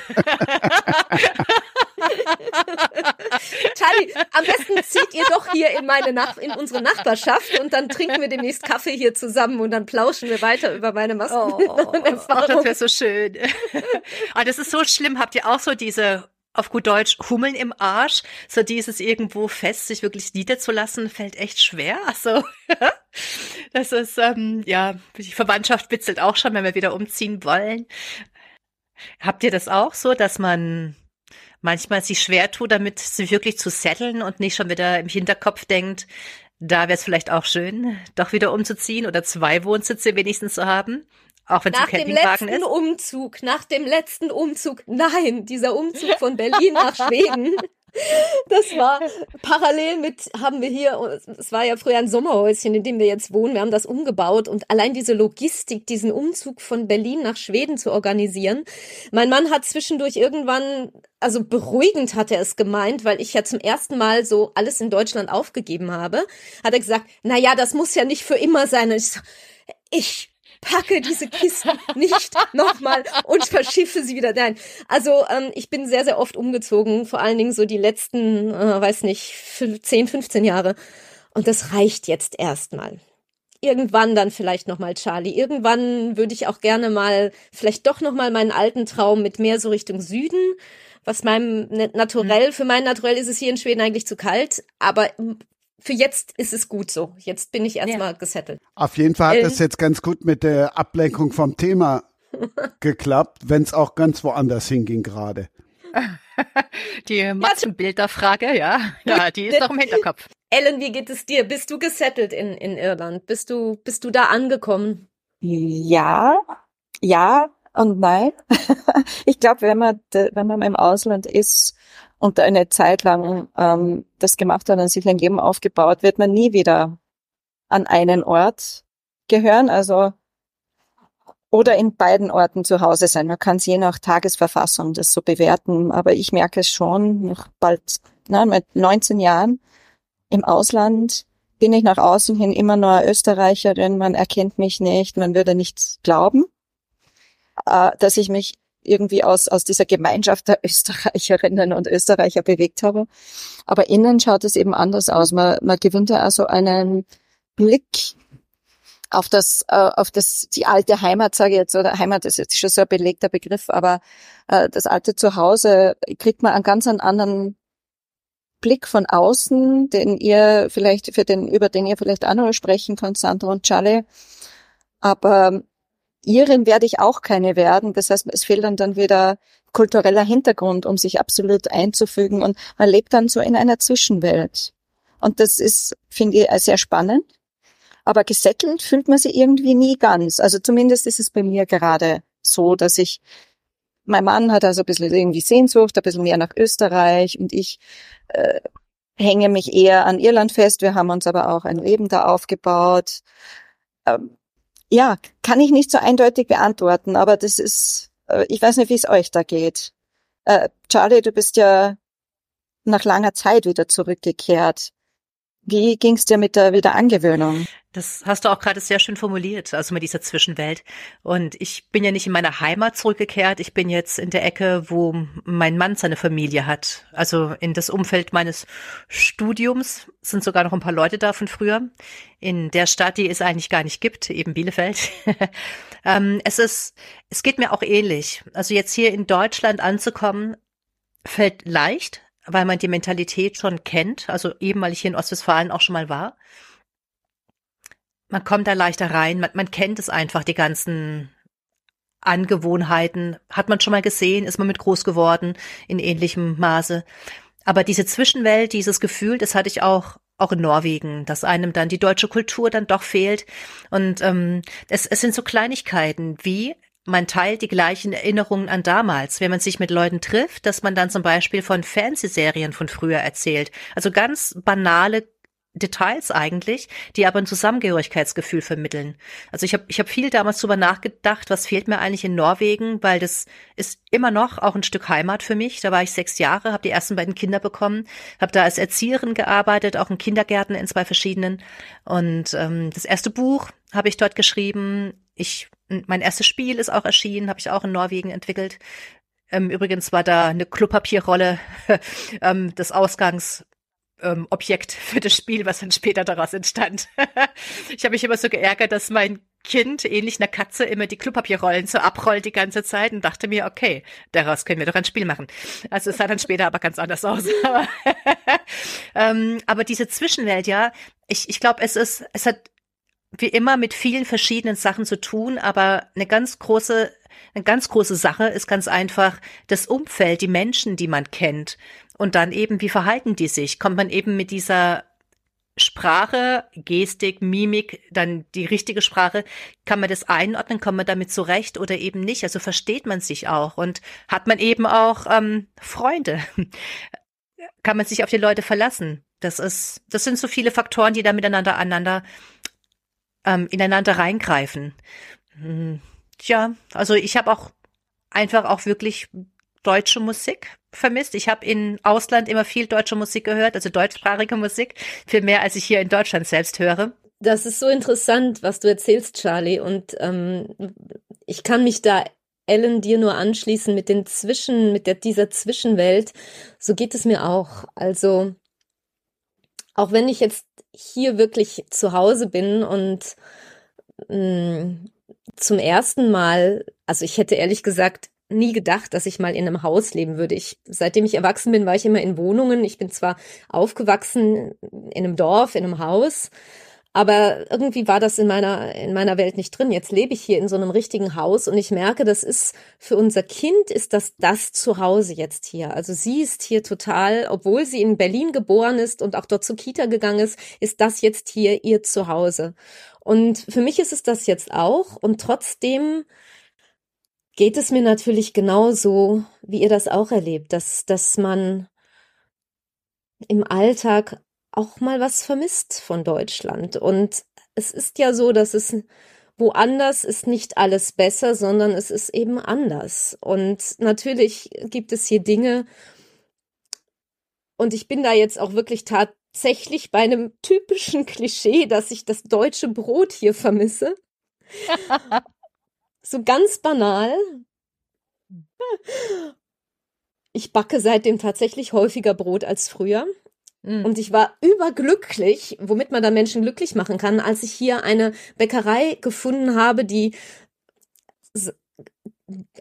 Charlie, am besten zieht ihr doch hier in meine Nach in unsere Nachbarschaft und dann trinken wir demnächst Kaffee hier zusammen und dann plauschen wir weiter über meine Masken. Oh, oh, oh, das wäre so schön. Aber das ist so schlimm. Habt ihr auch so diese auf gut Deutsch Hummeln im Arsch, so dieses irgendwo fest sich wirklich niederzulassen, fällt echt schwer. Also das ist ähm, ja die Verwandtschaft bitzelt auch schon, wenn wir wieder umziehen wollen. Habt ihr das auch so, dass man manchmal sich schwer tut, damit sie wirklich zu setteln und nicht schon wieder im Hinterkopf denkt, da wäre es vielleicht auch schön, doch wieder umzuziehen oder zwei Wohnsitze wenigstens zu haben. Auch wenn nach dem letzten ist. Umzug, nach dem letzten Umzug, nein, dieser Umzug von Berlin nach Schweden das war parallel mit, haben wir hier, es war ja früher ein Sommerhäuschen, in dem wir jetzt wohnen, wir haben das umgebaut und allein diese Logistik, diesen Umzug von Berlin nach Schweden zu organisieren. Mein Mann hat zwischendurch irgendwann, also beruhigend hat er es gemeint, weil ich ja zum ersten Mal so alles in Deutschland aufgegeben habe, hat er gesagt, na ja, das muss ja nicht für immer sein. Und ich so, ich packe diese Kisten nicht nochmal und verschiffe sie wieder. Nein, also ähm, ich bin sehr, sehr oft umgezogen, vor allen Dingen so die letzten, äh, weiß nicht, 10, 15 Jahre. Und das reicht jetzt erstmal. Irgendwann dann vielleicht nochmal Charlie. Irgendwann würde ich auch gerne mal, vielleicht doch nochmal meinen alten Traum mit mehr so Richtung Süden was meinem Naturell, für mein Naturell ist es hier in Schweden eigentlich zu kalt, aber für jetzt ist es gut so. Jetzt bin ich erstmal ja. gesettelt. Auf jeden Fall hat es jetzt ganz gut mit der Ablenkung vom Thema geklappt, wenn es auch ganz woanders hinging gerade. Die Matzenbilderfrage, ja, ja, die ist noch im Hinterkopf. Ellen, wie geht es dir? Bist du gesettelt in, in Irland? Bist du, bist du da angekommen? Ja, ja und nein. ich glaube, wenn man, wenn man im Ausland ist, und eine Zeit lang ähm, das gemacht hat und sich ein Leben aufgebaut, wird man nie wieder an einen Ort gehören, also oder in beiden Orten zu Hause sein. Man kann es je nach Tagesverfassung das so bewerten, aber ich merke es schon, nach bald na, mit 19 Jahren im Ausland bin ich nach außen hin immer nur Österreicherin, man erkennt mich nicht, man würde nichts glauben, äh, dass ich mich irgendwie aus, aus dieser Gemeinschaft der Österreicherinnen und Österreicher bewegt habe. Aber innen schaut es eben anders aus. Man, man gewinnt ja also einen Blick auf das, äh, auf das, die alte Heimat, sage ich jetzt, oder Heimat ist jetzt schon so ein belegter Begriff, aber äh, das alte Zuhause kriegt man einen ganz anderen Blick von außen, den ihr vielleicht, für den, über den ihr vielleicht auch noch sprechen könnt, Sandra und Charlie. Aber Irin werde ich auch keine werden. Das heißt, es fehlt dann wieder kultureller Hintergrund, um sich absolut einzufügen und man lebt dann so in einer Zwischenwelt. Und das ist, finde ich, sehr spannend. Aber gesettelt fühlt man sich irgendwie nie ganz. Also zumindest ist es bei mir gerade so, dass ich, mein Mann hat also ein bisschen irgendwie Sehnsucht, ein bisschen mehr nach Österreich und ich äh, hänge mich eher an Irland fest. Wir haben uns aber auch ein Leben da aufgebaut. Ähm, ja, kann ich nicht so eindeutig beantworten, aber das ist, äh, ich weiß nicht, wie es euch da geht. Äh, Charlie, du bist ja nach langer Zeit wieder zurückgekehrt. Wie ging's dir mit der Wiederangewöhnung? Das hast du auch gerade sehr schön formuliert, also mit dieser Zwischenwelt. Und ich bin ja nicht in meiner Heimat zurückgekehrt. Ich bin jetzt in der Ecke, wo mein Mann seine Familie hat. Also in das Umfeld meines Studiums sind sogar noch ein paar Leute da von früher. In der Stadt, die es eigentlich gar nicht gibt, eben Bielefeld. ähm, es ist, es geht mir auch ähnlich. Also jetzt hier in Deutschland anzukommen, fällt leicht, weil man die Mentalität schon kennt, also eben weil ich hier in Ostwestfalen auch schon mal war. Man kommt da leichter rein, man, man kennt es einfach, die ganzen Angewohnheiten, hat man schon mal gesehen, ist man mit groß geworden in ähnlichem Maße. Aber diese Zwischenwelt, dieses Gefühl, das hatte ich auch auch in Norwegen, dass einem dann die deutsche Kultur dann doch fehlt. Und ähm, es, es sind so Kleinigkeiten wie man teilt die gleichen Erinnerungen an damals, wenn man sich mit Leuten trifft, dass man dann zum Beispiel von Fernsehserien von früher erzählt. Also ganz banale Details eigentlich, die aber ein Zusammengehörigkeitsgefühl vermitteln. Also ich habe ich hab viel damals drüber nachgedacht, was fehlt mir eigentlich in Norwegen, weil das ist immer noch auch ein Stück Heimat für mich. Da war ich sechs Jahre, habe die ersten beiden Kinder bekommen, habe da als Erzieherin gearbeitet, auch in Kindergärten in zwei verschiedenen. Und ähm, das erste Buch habe ich dort geschrieben. Ich mein erstes Spiel ist auch erschienen, habe ich auch in Norwegen entwickelt. Ähm, übrigens war da eine Klopapierrolle ähm, das Ausgangsobjekt ähm, für das Spiel, was dann später daraus entstand. ich habe mich immer so geärgert, dass mein Kind, ähnlich einer Katze, immer die Klopapierrollen so abrollt die ganze Zeit und dachte mir, okay, daraus können wir doch ein Spiel machen. Also es sah dann später aber ganz anders aus. ähm, aber diese Zwischenwelt, ja, ich, ich glaube, es ist, es hat wie immer mit vielen verschiedenen Sachen zu tun, aber eine ganz große, eine ganz große Sache ist ganz einfach das Umfeld, die Menschen, die man kennt. Und dann eben, wie verhalten die sich? Kommt man eben mit dieser Sprache, Gestik, Mimik, dann die richtige Sprache, kann man das einordnen, kommt man damit zurecht oder eben nicht? Also versteht man sich auch und hat man eben auch ähm, Freunde? kann man sich auf die Leute verlassen? Das ist, das sind so viele Faktoren, die da miteinander aneinander ähm, ineinander reingreifen. Hm, tja, also ich habe auch einfach auch wirklich deutsche Musik vermisst. Ich habe in Ausland immer viel deutsche Musik gehört, also deutschsprachige Musik, viel mehr als ich hier in Deutschland selbst höre. Das ist so interessant, was du erzählst, Charlie. Und ähm, ich kann mich da Ellen dir nur anschließen mit den Zwischen, mit der, dieser Zwischenwelt. So geht es mir auch. Also auch wenn ich jetzt hier wirklich zu Hause bin und mh, mm, zum ersten Mal, also ich hätte ehrlich gesagt nie gedacht, dass ich mal in einem Haus leben würde. Ich, seitdem ich erwachsen bin, war ich immer in Wohnungen. Ich bin zwar aufgewachsen in einem Dorf, in einem Haus, aber irgendwie war das in meiner, in meiner Welt nicht drin. Jetzt lebe ich hier in so einem richtigen Haus und ich merke, das ist für unser Kind ist das das Zuhause jetzt hier. Also sie ist hier total, obwohl sie in Berlin geboren ist und auch dort zur Kita gegangen ist, ist das jetzt hier ihr Zuhause. Und für mich ist es das jetzt auch und trotzdem geht es mir natürlich genauso, wie ihr das auch erlebt, dass, dass man im Alltag auch mal was vermisst von Deutschland. Und es ist ja so, dass es woanders ist nicht alles besser, sondern es ist eben anders. Und natürlich gibt es hier Dinge, und ich bin da jetzt auch wirklich tatsächlich bei einem typischen Klischee, dass ich das deutsche Brot hier vermisse. so ganz banal. Ich backe seitdem tatsächlich häufiger Brot als früher. Mhm. Und ich war überglücklich, womit man da Menschen glücklich machen kann, als ich hier eine Bäckerei gefunden habe, die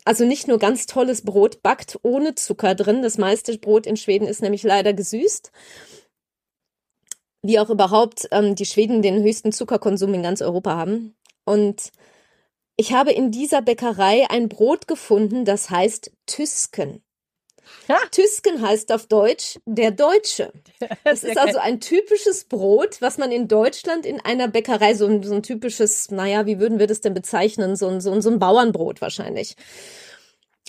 also nicht nur ganz tolles Brot backt, ohne Zucker drin. Das meiste Brot in Schweden ist nämlich leider gesüßt. Wie auch überhaupt ähm, die Schweden den höchsten Zuckerkonsum in ganz Europa haben. Und ich habe in dieser Bäckerei ein Brot gefunden, das heißt Tüsken. Ja. Tüsken heißt auf Deutsch der Deutsche. Das ist also ein typisches Brot, was man in Deutschland in einer Bäckerei, so ein, so ein typisches, naja, wie würden wir das denn bezeichnen? So ein, so ein, so ein Bauernbrot wahrscheinlich.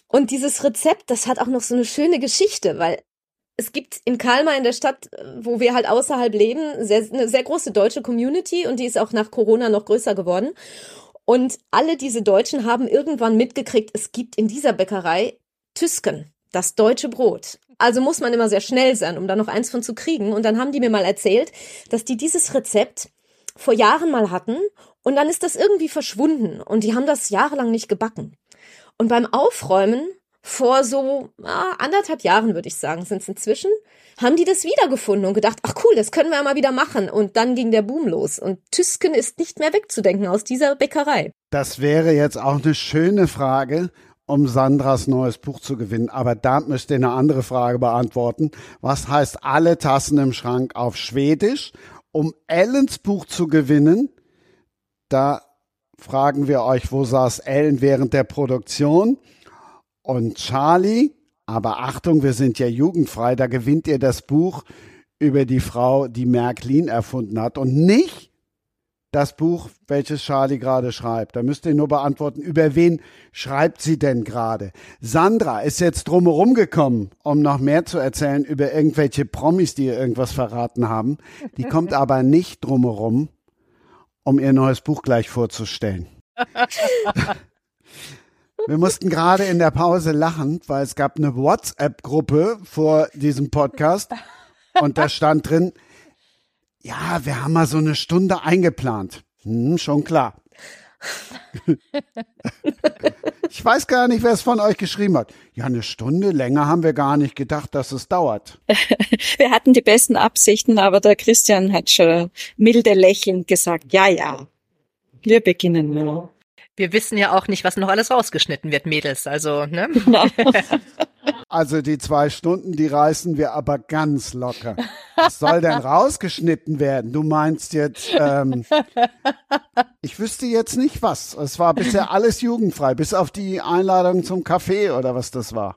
Und dieses Rezept, das hat auch noch so eine schöne Geschichte, weil es gibt in Kalmar in der Stadt, wo wir halt außerhalb leben, sehr, eine sehr große deutsche Community und die ist auch nach Corona noch größer geworden. Und alle diese Deutschen haben irgendwann mitgekriegt, es gibt in dieser Bäckerei Tüsken das deutsche Brot. Also muss man immer sehr schnell sein, um da noch eins von zu kriegen. Und dann haben die mir mal erzählt, dass die dieses Rezept vor Jahren mal hatten und dann ist das irgendwie verschwunden und die haben das jahrelang nicht gebacken. Und beim Aufräumen vor so ah, anderthalb Jahren, würde ich sagen, sind es inzwischen, haben die das wiedergefunden und gedacht, ach cool, das können wir ja mal wieder machen. Und dann ging der Boom los. Und Tüsken ist nicht mehr wegzudenken aus dieser Bäckerei. Das wäre jetzt auch eine schöne Frage um Sandras neues Buch zu gewinnen. Aber da müsst ihr eine andere Frage beantworten. Was heißt alle Tassen im Schrank auf Schwedisch? Um Ellens Buch zu gewinnen, da fragen wir euch, wo saß Ellen während der Produktion? Und Charlie, aber Achtung, wir sind ja jugendfrei, da gewinnt ihr das Buch über die Frau, die Märklin erfunden hat und nicht das Buch, welches Charlie gerade schreibt. Da müsst ihr nur beantworten, über wen schreibt sie denn gerade? Sandra ist jetzt drumherum gekommen, um noch mehr zu erzählen über irgendwelche Promis, die ihr irgendwas verraten haben. Die kommt aber nicht drumherum, um ihr neues Buch gleich vorzustellen. Wir mussten gerade in der Pause lachen, weil es gab eine WhatsApp-Gruppe vor diesem Podcast und da stand drin, ja, wir haben mal so eine Stunde eingeplant. Hm, schon klar. ich weiß gar nicht, wer es von euch geschrieben hat. Ja, eine Stunde länger haben wir gar nicht gedacht, dass es dauert. wir hatten die besten Absichten, aber der Christian hat schon milde lächelnd gesagt, ja, ja, wir beginnen nur. Wir wissen ja auch nicht, was noch alles rausgeschnitten wird, Mädels. Also, ne? Genau. Also die zwei Stunden, die reißen wir aber ganz locker. Was soll denn rausgeschnitten werden? Du meinst jetzt, ähm, ich wüsste jetzt nicht was. Es war bisher alles jugendfrei, bis auf die Einladung zum Kaffee oder was das war.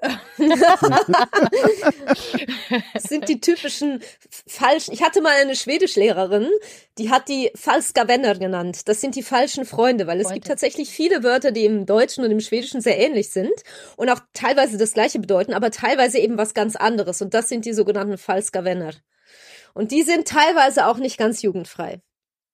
das sind die typischen falschen. Ich hatte mal eine Schwedischlehrerin, die hat die Falska Vänner genannt. Das sind die falschen Freunde, weil es Freunde. gibt tatsächlich viele Wörter, die im Deutschen und im Schwedischen sehr ähnlich sind und auch teilweise das gleiche bedeuten, aber teilweise eben was ganz anderes. Und das sind die sogenannten Falska Vänner. Und die sind teilweise auch nicht ganz jugendfrei.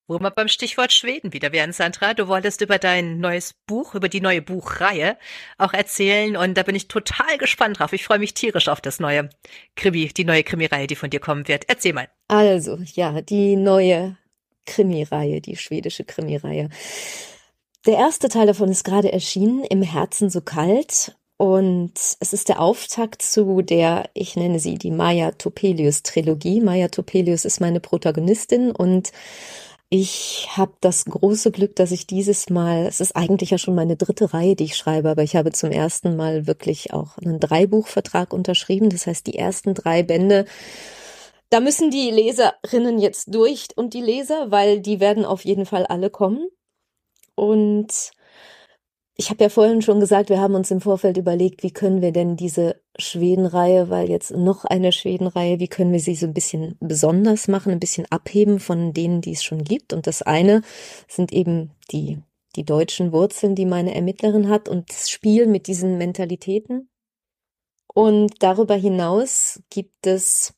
Wo wir beim Stichwort Schweden wieder wären, Sandra. Du wolltest über dein neues Buch, über die neue Buchreihe auch erzählen und da bin ich total gespannt drauf. Ich freue mich tierisch auf das neue Krimi, die neue Krimireihe, die von dir kommen wird. Erzähl mal. Also, ja, die neue Krimireihe, die schwedische Krimireihe. Der erste Teil davon ist gerade erschienen, Im Herzen so kalt. Und es ist der Auftakt zu der, ich nenne sie die Maya Topelius Trilogie. Maya Topelius ist meine Protagonistin und ich habe das große Glück, dass ich dieses Mal, es ist eigentlich ja schon meine dritte Reihe, die ich schreibe, aber ich habe zum ersten Mal wirklich auch einen Dreibuchvertrag unterschrieben. Das heißt, die ersten drei Bände, da müssen die Leserinnen jetzt durch und die Leser, weil die werden auf jeden Fall alle kommen. Und ich habe ja vorhin schon gesagt, wir haben uns im Vorfeld überlegt, wie können wir denn diese Schwedenreihe, weil jetzt noch eine Schwedenreihe, wie können wir sie so ein bisschen besonders machen, ein bisschen abheben von denen, die es schon gibt. Und das eine sind eben die, die deutschen Wurzeln, die meine Ermittlerin hat und das Spiel mit diesen Mentalitäten. Und darüber hinaus gibt es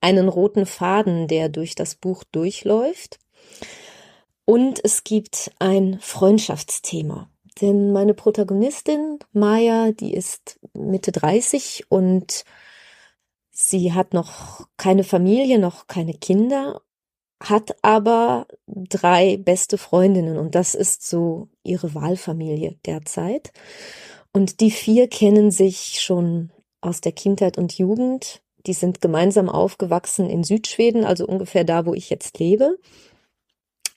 einen roten Faden, der durch das Buch durchläuft. Und es gibt ein Freundschaftsthema. Denn meine Protagonistin, Maya, die ist Mitte 30 und sie hat noch keine Familie, noch keine Kinder, hat aber drei beste Freundinnen und das ist so ihre Wahlfamilie derzeit. Und die vier kennen sich schon aus der Kindheit und Jugend. Die sind gemeinsam aufgewachsen in Südschweden, also ungefähr da, wo ich jetzt lebe.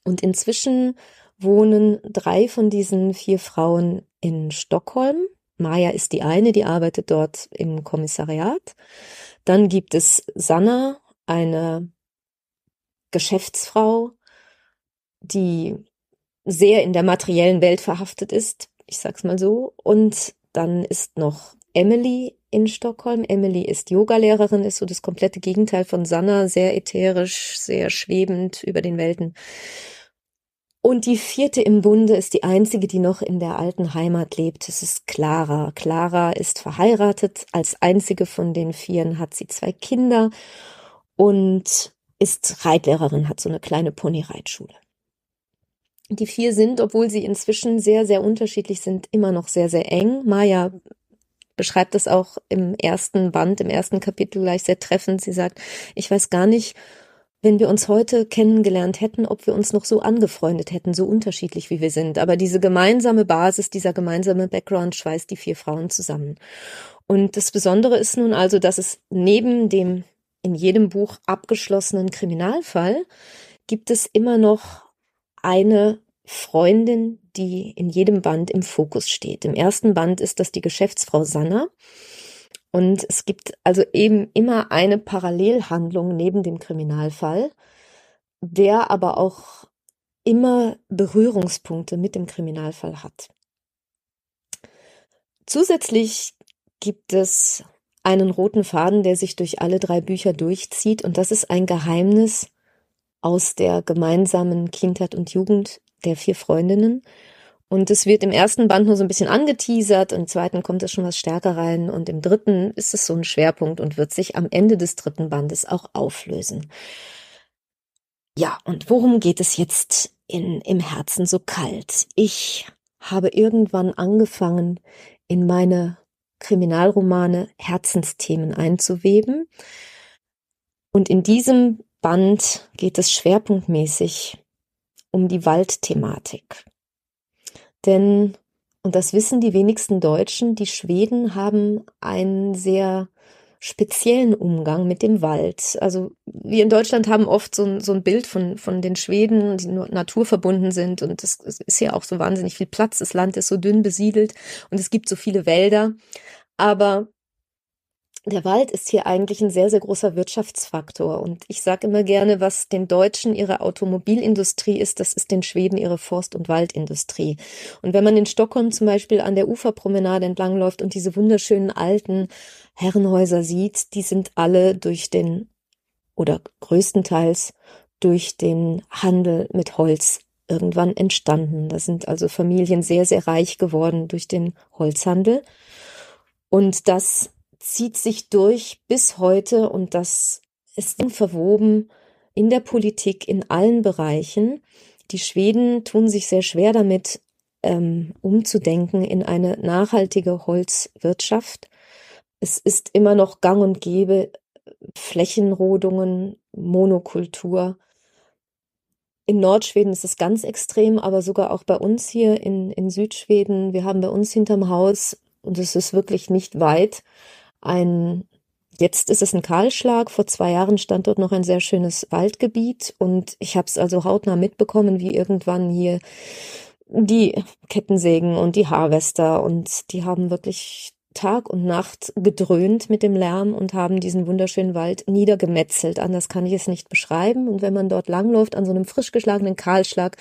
Und inzwischen wohnen drei von diesen vier Frauen in Stockholm. Maja ist die eine, die arbeitet dort im Kommissariat. Dann gibt es Sanna, eine Geschäftsfrau, die sehr in der materiellen Welt verhaftet ist. Ich sag's mal so. Und dann ist noch Emily in Stockholm. Emily ist Yogalehrerin, ist so das komplette Gegenteil von Sanna, sehr ätherisch, sehr schwebend über den Welten. Und die vierte im Bunde ist die einzige, die noch in der alten Heimat lebt. Es ist Clara. Clara ist verheiratet. Als einzige von den Vieren hat sie zwei Kinder und ist Reitlehrerin, hat so eine kleine Ponyreitschule. Die vier sind, obwohl sie inzwischen sehr, sehr unterschiedlich sind, immer noch sehr, sehr eng. Maya beschreibt das auch im ersten Band, im ersten Kapitel gleich sehr treffend. Sie sagt, ich weiß gar nicht, wenn wir uns heute kennengelernt hätten, ob wir uns noch so angefreundet hätten, so unterschiedlich wie wir sind. Aber diese gemeinsame Basis, dieser gemeinsame Background schweißt die vier Frauen zusammen. Und das Besondere ist nun also, dass es neben dem in jedem Buch abgeschlossenen Kriminalfall gibt es immer noch eine Freundin, die in jedem Band im Fokus steht. Im ersten Band ist das die Geschäftsfrau Sanna. Und es gibt also eben immer eine Parallelhandlung neben dem Kriminalfall, der aber auch immer Berührungspunkte mit dem Kriminalfall hat. Zusätzlich gibt es einen roten Faden, der sich durch alle drei Bücher durchzieht, und das ist ein Geheimnis aus der gemeinsamen Kindheit und Jugend der vier Freundinnen. Und es wird im ersten Band nur so ein bisschen angeteasert, im zweiten kommt es schon was stärker rein und im dritten ist es so ein Schwerpunkt und wird sich am Ende des dritten Bandes auch auflösen. Ja, und worum geht es jetzt in, im Herzen so kalt? Ich habe irgendwann angefangen, in meine Kriminalromane Herzensthemen einzuweben. Und in diesem Band geht es schwerpunktmäßig um die Waldthematik. Denn, und das wissen die wenigsten Deutschen, die Schweden haben einen sehr speziellen Umgang mit dem Wald. Also wir in Deutschland haben oft so ein, so ein Bild von, von den Schweden, die nur naturverbunden sind und es, ist ja auch so wahnsinnig viel Platz. Das Land ist so dünn besiedelt und es gibt so viele Wälder. Aber der Wald ist hier eigentlich ein sehr, sehr großer Wirtschaftsfaktor. Und ich sage immer gerne, was den Deutschen ihre Automobilindustrie ist, das ist den Schweden ihre Forst- und Waldindustrie. Und wenn man in Stockholm zum Beispiel an der Uferpromenade entlangläuft und diese wunderschönen alten Herrenhäuser sieht, die sind alle durch den oder größtenteils durch den Handel mit Holz irgendwann entstanden. Da sind also Familien sehr, sehr reich geworden durch den Holzhandel. Und das zieht sich durch bis heute und das ist verwoben in der Politik in allen Bereichen. Die Schweden tun sich sehr schwer damit, ähm, umzudenken in eine nachhaltige Holzwirtschaft. Es ist immer noch gang und gäbe Flächenrodungen, Monokultur. in Nordschweden ist es ganz extrem, aber sogar auch bei uns hier in, in Südschweden. Wir haben bei uns hinterm Haus, und es ist wirklich nicht weit, ein, jetzt ist es ein Kahlschlag. Vor zwei Jahren stand dort noch ein sehr schönes Waldgebiet und ich habe es also hautnah mitbekommen, wie irgendwann hier die Kettensägen und die Harvester und die haben wirklich Tag und Nacht gedröhnt mit dem Lärm und haben diesen wunderschönen Wald niedergemetzelt. Anders kann ich es nicht beschreiben. Und wenn man dort langläuft an so einem frisch geschlagenen Kahlschlag,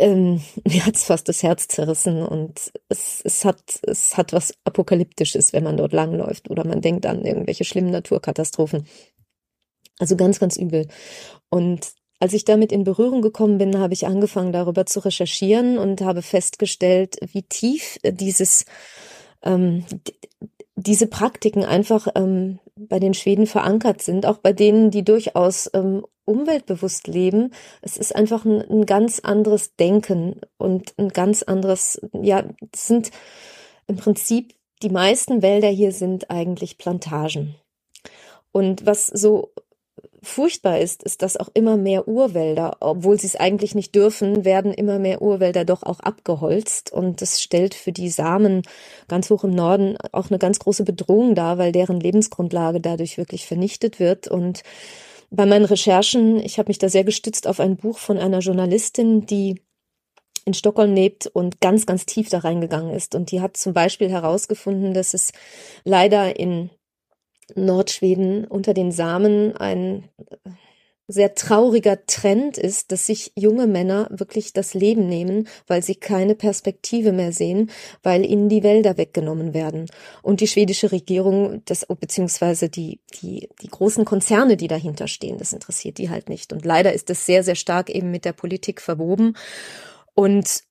ähm, mir hat's fast das Herz zerrissen und es, es hat es hat was apokalyptisches, wenn man dort langläuft oder man denkt an irgendwelche schlimmen Naturkatastrophen. Also ganz ganz übel. Und als ich damit in Berührung gekommen bin, habe ich angefangen darüber zu recherchieren und habe festgestellt, wie tief dieses ähm, diese Praktiken einfach ähm, bei den Schweden verankert sind, auch bei denen, die durchaus ähm, umweltbewusst leben. Es ist einfach ein, ein ganz anderes Denken und ein ganz anderes, ja, es sind im Prinzip die meisten Wälder hier sind eigentlich Plantagen. Und was so furchtbar ist, ist, dass auch immer mehr Urwälder, obwohl sie es eigentlich nicht dürfen, werden immer mehr Urwälder doch auch abgeholzt. Und das stellt für die Samen ganz hoch im Norden auch eine ganz große Bedrohung dar, weil deren Lebensgrundlage dadurch wirklich vernichtet wird. Und bei meinen Recherchen, ich habe mich da sehr gestützt auf ein Buch von einer Journalistin, die in Stockholm lebt und ganz, ganz tief da reingegangen ist. Und die hat zum Beispiel herausgefunden, dass es leider in Nordschweden unter den Samen ein sehr trauriger Trend ist, dass sich junge Männer wirklich das Leben nehmen, weil sie keine Perspektive mehr sehen, weil ihnen die Wälder weggenommen werden. Und die schwedische Regierung, das, beziehungsweise die, die, die großen Konzerne, die dahinter stehen, das interessiert die halt nicht. Und leider ist das sehr, sehr stark eben mit der Politik verwoben. Und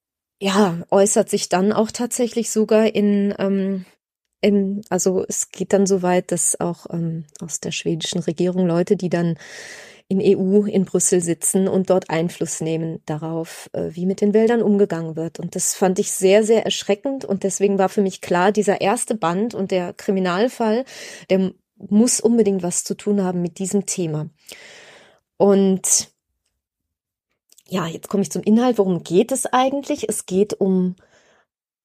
ja, äußert sich dann auch tatsächlich sogar in ähm, ähm, also es geht dann so weit, dass auch ähm, aus der schwedischen Regierung Leute, die dann in EU in Brüssel sitzen und dort Einfluss nehmen darauf, äh, wie mit den Wäldern umgegangen wird. Und das fand ich sehr, sehr erschreckend. Und deswegen war für mich klar, dieser erste Band und der Kriminalfall, der muss unbedingt was zu tun haben mit diesem Thema. Und ja, jetzt komme ich zum Inhalt. Worum geht es eigentlich? Es geht um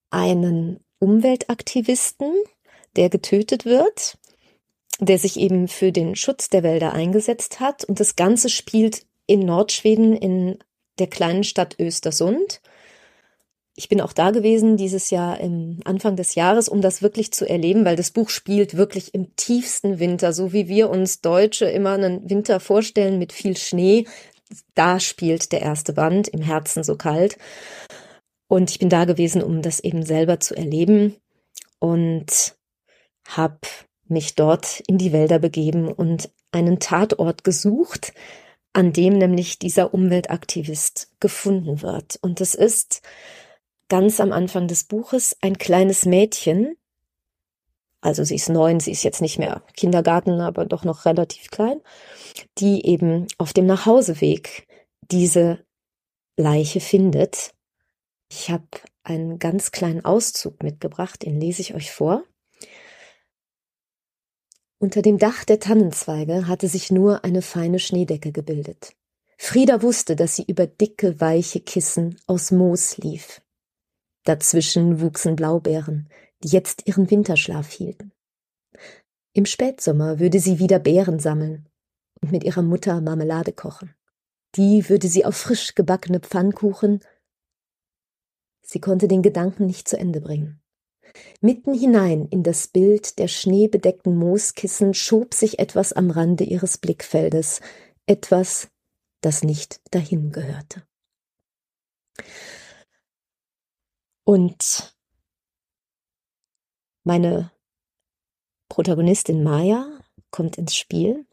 einen Umweltaktivisten, der getötet wird, der sich eben für den Schutz der Wälder eingesetzt hat. Und das Ganze spielt in Nordschweden in der kleinen Stadt Östersund. Ich bin auch da gewesen dieses Jahr im Anfang des Jahres, um das wirklich zu erleben, weil das Buch spielt wirklich im tiefsten Winter, so wie wir uns Deutsche immer einen Winter vorstellen mit viel Schnee. Da spielt der erste Band im Herzen so kalt. Und ich bin da gewesen, um das eben selber zu erleben und habe mich dort in die Wälder begeben und einen Tatort gesucht, an dem nämlich dieser Umweltaktivist gefunden wird. Und es ist ganz am Anfang des Buches ein kleines Mädchen, also sie ist neun, sie ist jetzt nicht mehr Kindergarten, aber doch noch relativ klein, die eben auf dem Nachhauseweg diese Leiche findet ich habe einen ganz kleinen Auszug mitgebracht, den lese ich euch vor. Unter dem Dach der Tannenzweige hatte sich nur eine feine Schneedecke gebildet. Frieda wusste, dass sie über dicke, weiche Kissen aus Moos lief. Dazwischen wuchsen Blaubeeren, die jetzt ihren Winterschlaf hielten. Im Spätsommer würde sie wieder Beeren sammeln und mit ihrer Mutter Marmelade kochen. Die würde sie auf frisch gebackene Pfannkuchen Sie konnte den Gedanken nicht zu Ende bringen. Mitten hinein in das Bild der schneebedeckten Mooskissen schob sich etwas am Rande ihres Blickfeldes, etwas, das nicht dahin gehörte. Und meine Protagonistin Maya kommt ins Spiel,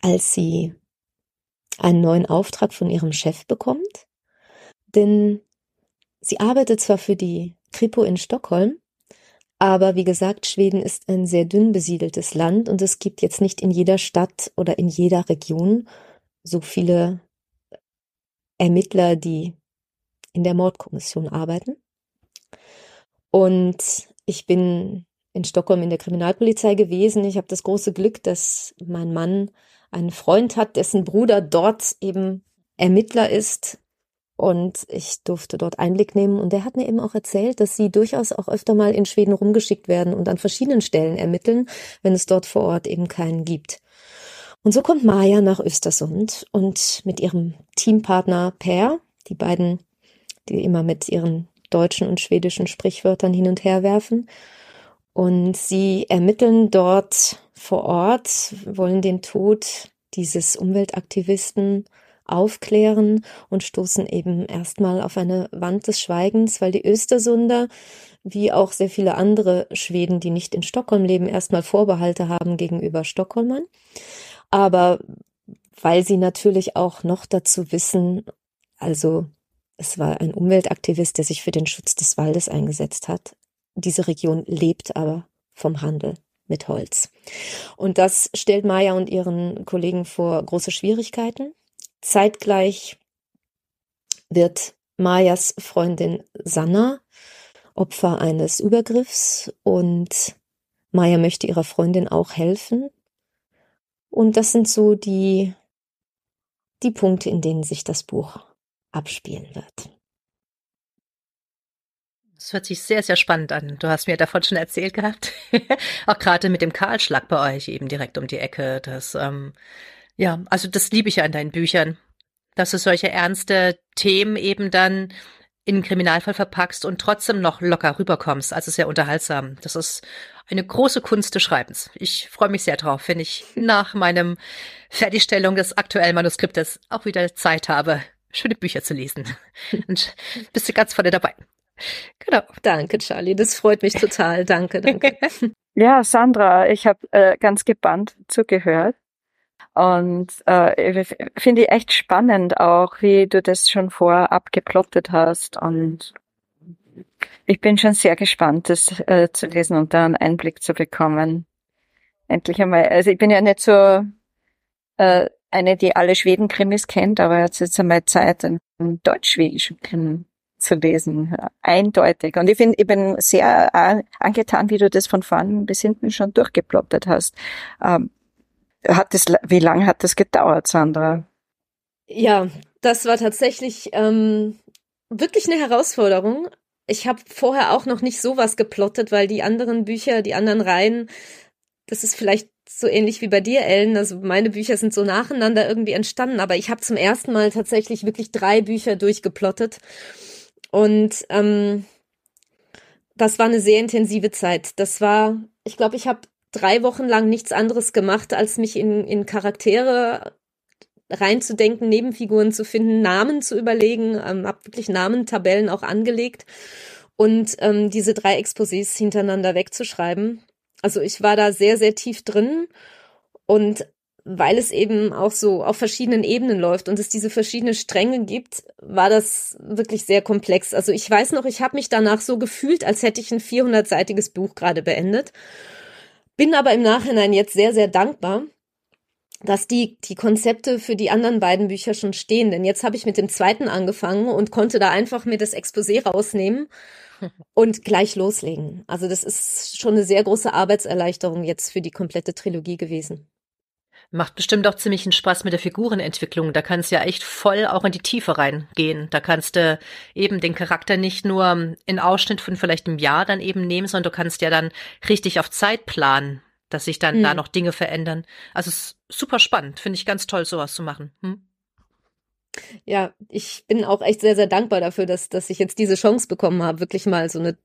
als sie einen neuen Auftrag von ihrem Chef bekommt denn sie arbeitet zwar für die Kripo in Stockholm, aber wie gesagt, Schweden ist ein sehr dünn besiedeltes Land und es gibt jetzt nicht in jeder Stadt oder in jeder Region so viele Ermittler, die in der Mordkommission arbeiten. Und ich bin in Stockholm in der Kriminalpolizei gewesen. Ich habe das große Glück, dass mein Mann einen Freund hat, dessen Bruder dort eben Ermittler ist. Und ich durfte dort Einblick nehmen. Und der hat mir eben auch erzählt, dass sie durchaus auch öfter mal in Schweden rumgeschickt werden und an verschiedenen Stellen ermitteln, wenn es dort vor Ort eben keinen gibt. Und so kommt Maja nach Östersund und mit ihrem Teampartner Per, die beiden, die immer mit ihren deutschen und schwedischen Sprichwörtern hin und her werfen. Und sie ermitteln dort vor Ort, wollen den Tod dieses Umweltaktivisten aufklären und stoßen eben erstmal auf eine Wand des Schweigens, weil die Östersunder, wie auch sehr viele andere Schweden, die nicht in Stockholm leben, erstmal Vorbehalte haben gegenüber Stockholmern. Aber weil sie natürlich auch noch dazu wissen, also es war ein Umweltaktivist, der sich für den Schutz des Waldes eingesetzt hat. Diese Region lebt aber vom Handel mit Holz. Und das stellt Maya und ihren Kollegen vor große Schwierigkeiten. Zeitgleich wird Mayas Freundin Sanna Opfer eines Übergriffs und Maya möchte ihrer Freundin auch helfen. Und das sind so die, die Punkte, in denen sich das Buch abspielen wird. Das hört sich sehr, sehr spannend an. Du hast mir davon schon erzählt gehabt. auch gerade mit dem Kahlschlag bei euch eben direkt um die Ecke. Das, ähm, ja, also das liebe ich ja in deinen Büchern, dass du solche ernste Themen eben dann in einen Kriminalfall verpackst und trotzdem noch locker rüberkommst. Also sehr unterhaltsam. Das ist eine große Kunst des Schreibens. Ich freue mich sehr drauf, wenn ich nach meinem Fertigstellung des aktuellen Manuskriptes auch wieder Zeit habe, schöne Bücher zu lesen. Und bist du ganz vorne dabei. Genau. Danke, Charlie. Das freut mich total. Danke, danke. ja, Sandra, ich habe äh, ganz gebannt zugehört. Und äh, finde ich echt spannend auch, wie du das schon vorab geplottet hast. Und ich bin schon sehr gespannt, das äh, zu lesen und da einen Einblick zu bekommen. Endlich einmal. Also ich bin ja nicht so äh, eine, die alle Schweden-Krimis kennt, aber jetzt ist einmal Zeit, einen deutsch-schwedischen Krimi zu lesen. Eindeutig. Und ich finde, ich bin sehr angetan, wie du das von vorn bis hinten schon durchgeplottet hast. Ähm, hat das, wie lange hat das gedauert, Sandra? Ja, das war tatsächlich ähm, wirklich eine Herausforderung. Ich habe vorher auch noch nicht sowas geplottet, weil die anderen Bücher, die anderen Reihen, das ist vielleicht so ähnlich wie bei dir, Ellen. Also meine Bücher sind so nacheinander irgendwie entstanden, aber ich habe zum ersten Mal tatsächlich wirklich drei Bücher durchgeplottet. Und ähm, das war eine sehr intensive Zeit. Das war, ich glaube, ich habe drei Wochen lang nichts anderes gemacht, als mich in, in Charaktere reinzudenken, Nebenfiguren zu finden, Namen zu überlegen, ähm, habe wirklich Namentabellen auch angelegt und ähm, diese drei Exposés hintereinander wegzuschreiben. Also ich war da sehr, sehr tief drin und weil es eben auch so auf verschiedenen Ebenen läuft und es diese verschiedenen Stränge gibt, war das wirklich sehr komplex. Also ich weiß noch, ich habe mich danach so gefühlt, als hätte ich ein 400-seitiges Buch gerade beendet. Bin aber im Nachhinein jetzt sehr, sehr dankbar, dass die, die Konzepte für die anderen beiden Bücher schon stehen. Denn jetzt habe ich mit dem zweiten angefangen und konnte da einfach mir das Exposé rausnehmen und gleich loslegen. Also das ist schon eine sehr große Arbeitserleichterung jetzt für die komplette Trilogie gewesen. Macht bestimmt auch ziemlich einen Spaß mit der Figurenentwicklung. Da kannst du ja echt voll auch in die Tiefe reingehen. Da kannst du eben den Charakter nicht nur in Ausschnitt von vielleicht einem Jahr dann eben nehmen, sondern du kannst ja dann richtig auf Zeit planen, dass sich dann hm. da noch Dinge verändern. Also es ist super spannend. Finde ich ganz toll, sowas zu machen. Hm? Ja, ich bin auch echt sehr, sehr dankbar dafür, dass, dass ich jetzt diese Chance bekommen habe, wirklich mal so eine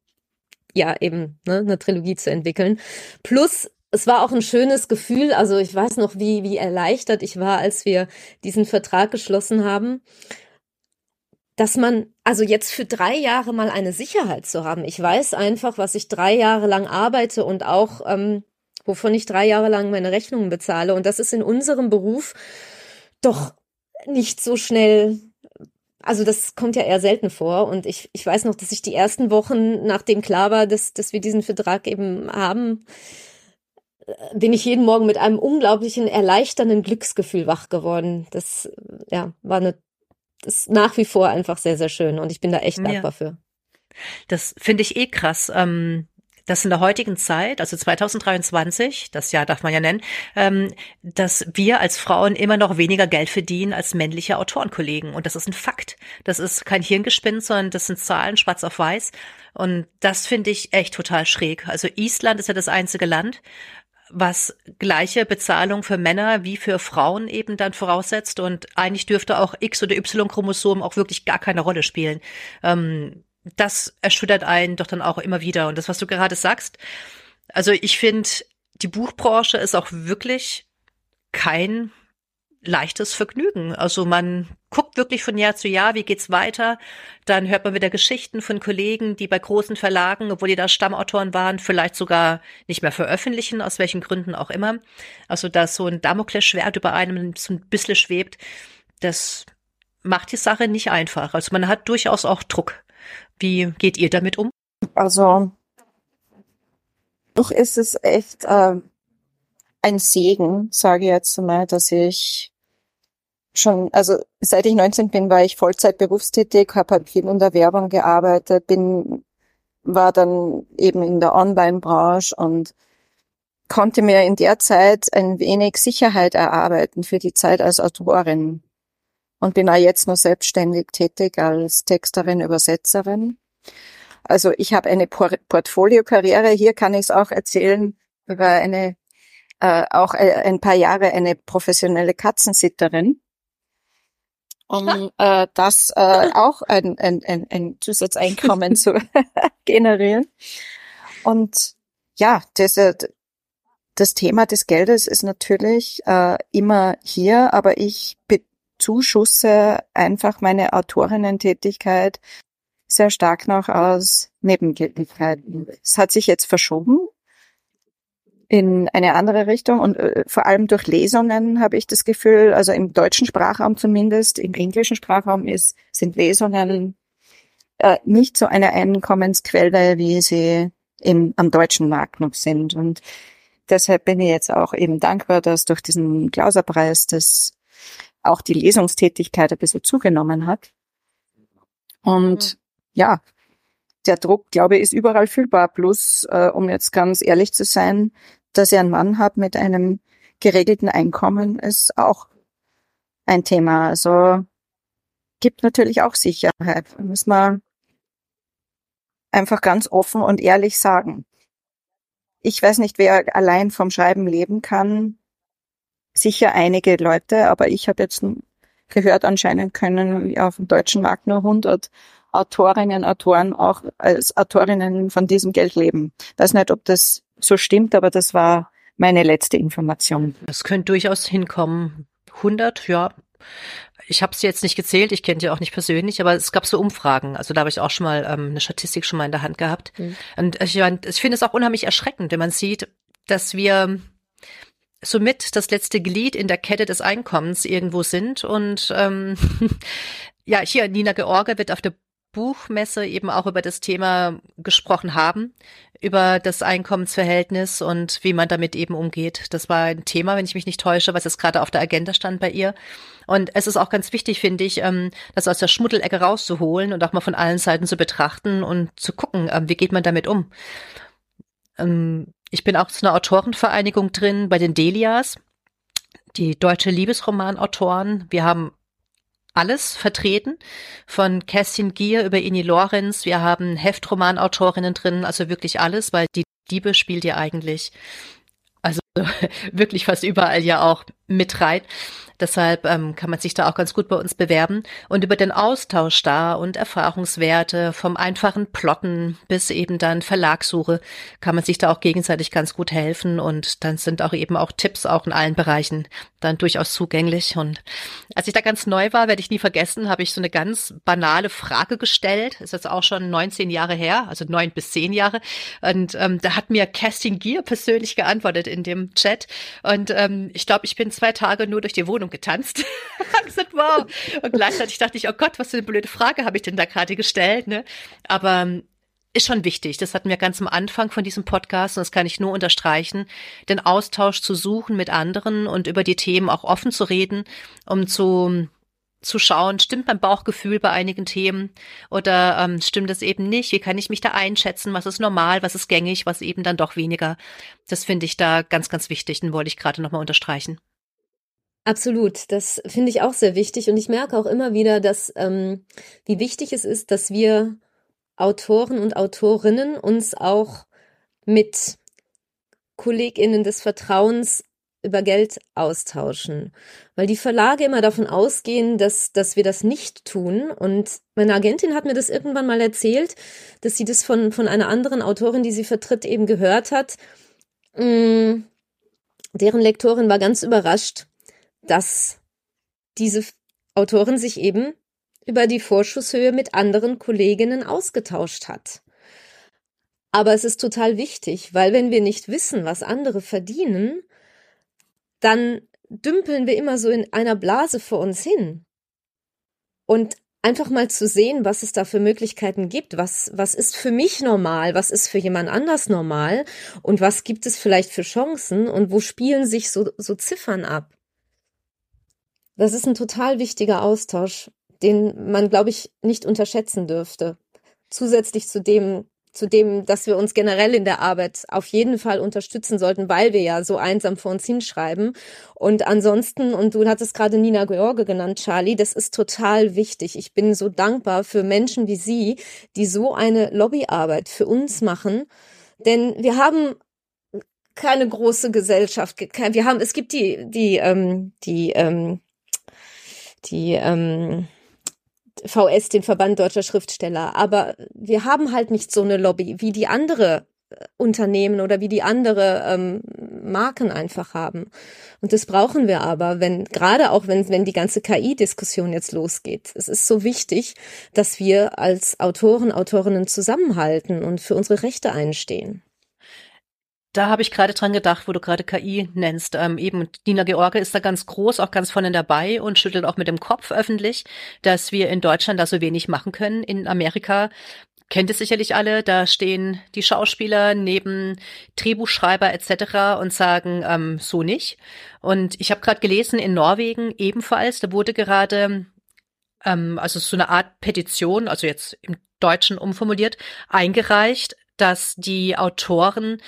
ja, eben ne, eine Trilogie zu entwickeln. Plus es war auch ein schönes Gefühl. Also ich weiß noch, wie, wie erleichtert ich war, als wir diesen Vertrag geschlossen haben, dass man, also jetzt für drei Jahre mal eine Sicherheit zu haben. Ich weiß einfach, was ich drei Jahre lang arbeite und auch, ähm, wovon ich drei Jahre lang meine Rechnungen bezahle. Und das ist in unserem Beruf doch nicht so schnell also das kommt ja eher selten vor. Und ich, ich weiß noch, dass ich die ersten Wochen, nachdem klar war, dass, dass wir diesen Vertrag eben haben, bin ich jeden Morgen mit einem unglaublichen erleichternden Glücksgefühl wach geworden. Das ja war eine das ist nach wie vor einfach sehr sehr schön und ich bin da echt dankbar ja. für. Das finde ich eh krass. Ähm, dass in der heutigen Zeit, also 2023, das Jahr darf man ja nennen, ähm, dass wir als Frauen immer noch weniger Geld verdienen als männliche Autorenkollegen. Und das ist ein Fakt. Das ist kein Hirngespinst, sondern das sind Zahlen schwarz auf weiß. Und das finde ich echt total schräg. Also Island ist ja das einzige Land, was gleiche Bezahlung für Männer wie für Frauen eben dann voraussetzt. Und eigentlich dürfte auch X- oder Y-Chromosom auch wirklich gar keine Rolle spielen. Ähm, das erschüttert einen doch dann auch immer wieder. Und das, was du gerade sagst, also ich finde, die Buchbranche ist auch wirklich kein leichtes Vergnügen. Also man guckt wirklich von Jahr zu Jahr, wie geht's weiter. Dann hört man wieder Geschichten von Kollegen, die bei großen Verlagen, obwohl die da Stammautoren waren, vielleicht sogar nicht mehr veröffentlichen, aus welchen Gründen auch immer. Also dass so ein Damoklesschwert über einem so ein bisschen schwebt, das macht die Sache nicht einfach. Also man hat durchaus auch Druck. Wie geht ihr damit um? Also, doch ist es echt äh, ein Segen, sage ich jetzt mal, dass ich schon, also seit ich 19 bin, war ich Vollzeit berufstätig, habe halt viel in der Werbung gearbeitet, bin, war dann eben in der Online-Branche und konnte mir in der Zeit ein wenig Sicherheit erarbeiten für die Zeit als Autorin und bin auch jetzt nur selbstständig tätig als Texterin, Übersetzerin. Also ich habe eine Por Portfoliokarriere. Hier kann ich es auch erzählen über eine äh, auch äh, ein paar Jahre eine professionelle Katzensitterin, um äh, das äh, auch ein, ein, ein, ein Zusatzeinkommen zu generieren. Und ja, das, das Thema des Geldes ist natürlich äh, immer hier, aber ich zuschusse einfach meine Autorinnen-Tätigkeit sehr stark noch aus Nebentätigkeiten. Es hat sich jetzt verschoben in eine andere Richtung und äh, vor allem durch Lesungen habe ich das Gefühl, also im deutschen Sprachraum zumindest, im englischen Sprachraum ist, sind Lesungen äh, nicht so eine Einkommensquelle, wie sie im, am deutschen Markt noch sind. Und deshalb bin ich jetzt auch eben dankbar, dass durch diesen Klauserpreis das auch die Lesungstätigkeit ein bisschen zugenommen hat. Und mhm. ja, der Druck, glaube ich, ist überall fühlbar. Plus, äh, um jetzt ganz ehrlich zu sein, dass ich einen Mann habe mit einem geregelten Einkommen, ist auch ein Thema. Also gibt natürlich auch Sicherheit. Muss man einfach ganz offen und ehrlich sagen. Ich weiß nicht, wer allein vom Schreiben leben kann. Sicher einige Leute, aber ich habe jetzt gehört, anscheinend können auf dem deutschen Markt nur 100 Autorinnen, Autoren auch als Autorinnen von diesem Geld leben. Ich weiß nicht, ob das so stimmt, aber das war meine letzte Information. Das könnte durchaus hinkommen. 100, ja. Ich habe es jetzt nicht gezählt, ich kenne die auch nicht persönlich, aber es gab so Umfragen. Also da habe ich auch schon mal ähm, eine Statistik schon mal in der Hand gehabt. Mhm. Und ich, ich finde es auch unheimlich erschreckend, wenn man sieht, dass wir somit das letzte Glied in der Kette des Einkommens irgendwo sind. Und ähm, ja, hier Nina George wird auf der Buchmesse eben auch über das Thema gesprochen haben, über das Einkommensverhältnis und wie man damit eben umgeht. Das war ein Thema, wenn ich mich nicht täusche, was jetzt gerade auf der Agenda stand bei ihr. Und es ist auch ganz wichtig, finde ich, ähm, das aus der Schmuddelecke rauszuholen und auch mal von allen Seiten zu betrachten und zu gucken, ähm, wie geht man damit um. Ähm, ich bin auch zu einer Autorenvereinigung drin bei den Delias die deutsche Liebesromanautoren. Wir haben alles vertreten, von Kerstin Gier über Ini Lorenz. Wir haben Heftromanautorinnen drin, also wirklich alles, weil die Diebe spielt ja eigentlich, also wirklich fast überall ja auch mit rein. Deshalb ähm, kann man sich da auch ganz gut bei uns bewerben. Und über den Austausch da und Erfahrungswerte vom einfachen Plotten bis eben dann Verlagssuche kann man sich da auch gegenseitig ganz gut helfen. Und dann sind auch eben auch Tipps auch in allen Bereichen dann durchaus zugänglich. Und als ich da ganz neu war, werde ich nie vergessen, habe ich so eine ganz banale Frage gestellt. Ist jetzt auch schon 19 Jahre her, also neun bis zehn Jahre. Und ähm, da hat mir Kerstin Gier persönlich geantwortet in dem Chat. Und ähm, ich glaube, ich bin zwei Tage nur durch die Wohnung getanzt. gesagt, wow. Und gleichzeitig dachte ich, oh Gott, was für eine blöde Frage habe ich denn da gerade gestellt. Ne? Aber ähm, ist schon wichtig. Das hatten wir ganz am Anfang von diesem Podcast und das kann ich nur unterstreichen, den Austausch zu suchen mit anderen und über die Themen auch offen zu reden, um zu zu schauen, stimmt mein Bauchgefühl bei einigen Themen oder ähm, stimmt es eben nicht? Wie kann ich mich da einschätzen? Was ist normal, was ist gängig, was eben dann doch weniger? Das finde ich da ganz, ganz wichtig und wollte ich gerade nochmal unterstreichen. Absolut, das finde ich auch sehr wichtig und ich merke auch immer wieder, dass ähm, wie wichtig es ist, dass wir Autoren und Autorinnen uns auch mit KollegInnen des Vertrauens über Geld austauschen, weil die Verlage immer davon ausgehen, dass, dass wir das nicht tun. Und meine Agentin hat mir das irgendwann mal erzählt, dass sie das von, von einer anderen Autorin, die sie vertritt, eben gehört hat. Mm, deren Lektorin war ganz überrascht, dass diese Autorin sich eben über die Vorschusshöhe mit anderen Kolleginnen ausgetauscht hat. Aber es ist total wichtig, weil wenn wir nicht wissen, was andere verdienen, dann dümpeln wir immer so in einer Blase vor uns hin. Und einfach mal zu sehen, was es da für Möglichkeiten gibt, was, was ist für mich normal, was ist für jemand anders normal und was gibt es vielleicht für Chancen und wo spielen sich so, so Ziffern ab. Das ist ein total wichtiger Austausch, den man, glaube ich, nicht unterschätzen dürfte. Zusätzlich zu dem, zu dem, dass wir uns generell in der Arbeit auf jeden Fall unterstützen sollten, weil wir ja so einsam vor uns hinschreiben. Und ansonsten, und du hattest gerade Nina George genannt, Charlie, das ist total wichtig. Ich bin so dankbar für Menschen wie Sie, die so eine Lobbyarbeit für uns machen. Denn wir haben keine große Gesellschaft. Wir haben, es gibt die, die, ähm, die, ähm, die ähm, VS, den Verband deutscher Schriftsteller. Aber wir haben halt nicht so eine Lobby, wie die andere äh, Unternehmen oder wie die andere ähm, Marken einfach haben. Und das brauchen wir aber, wenn, gerade auch wenn, wenn die ganze KI-Diskussion jetzt losgeht. Es ist so wichtig, dass wir als Autoren, Autorinnen zusammenhalten und für unsere Rechte einstehen. Da habe ich gerade dran gedacht, wo du gerade KI nennst. Ähm, eben Nina George ist da ganz groß, auch ganz vorne dabei und schüttelt auch mit dem Kopf öffentlich, dass wir in Deutschland da so wenig machen können. In Amerika kennt es sicherlich alle, da stehen die Schauspieler neben Drehbuchschreiber etc. und sagen ähm, so nicht. Und ich habe gerade gelesen, in Norwegen ebenfalls, da wurde gerade ähm, also so eine Art Petition, also jetzt im Deutschen umformuliert, eingereicht, dass die Autoren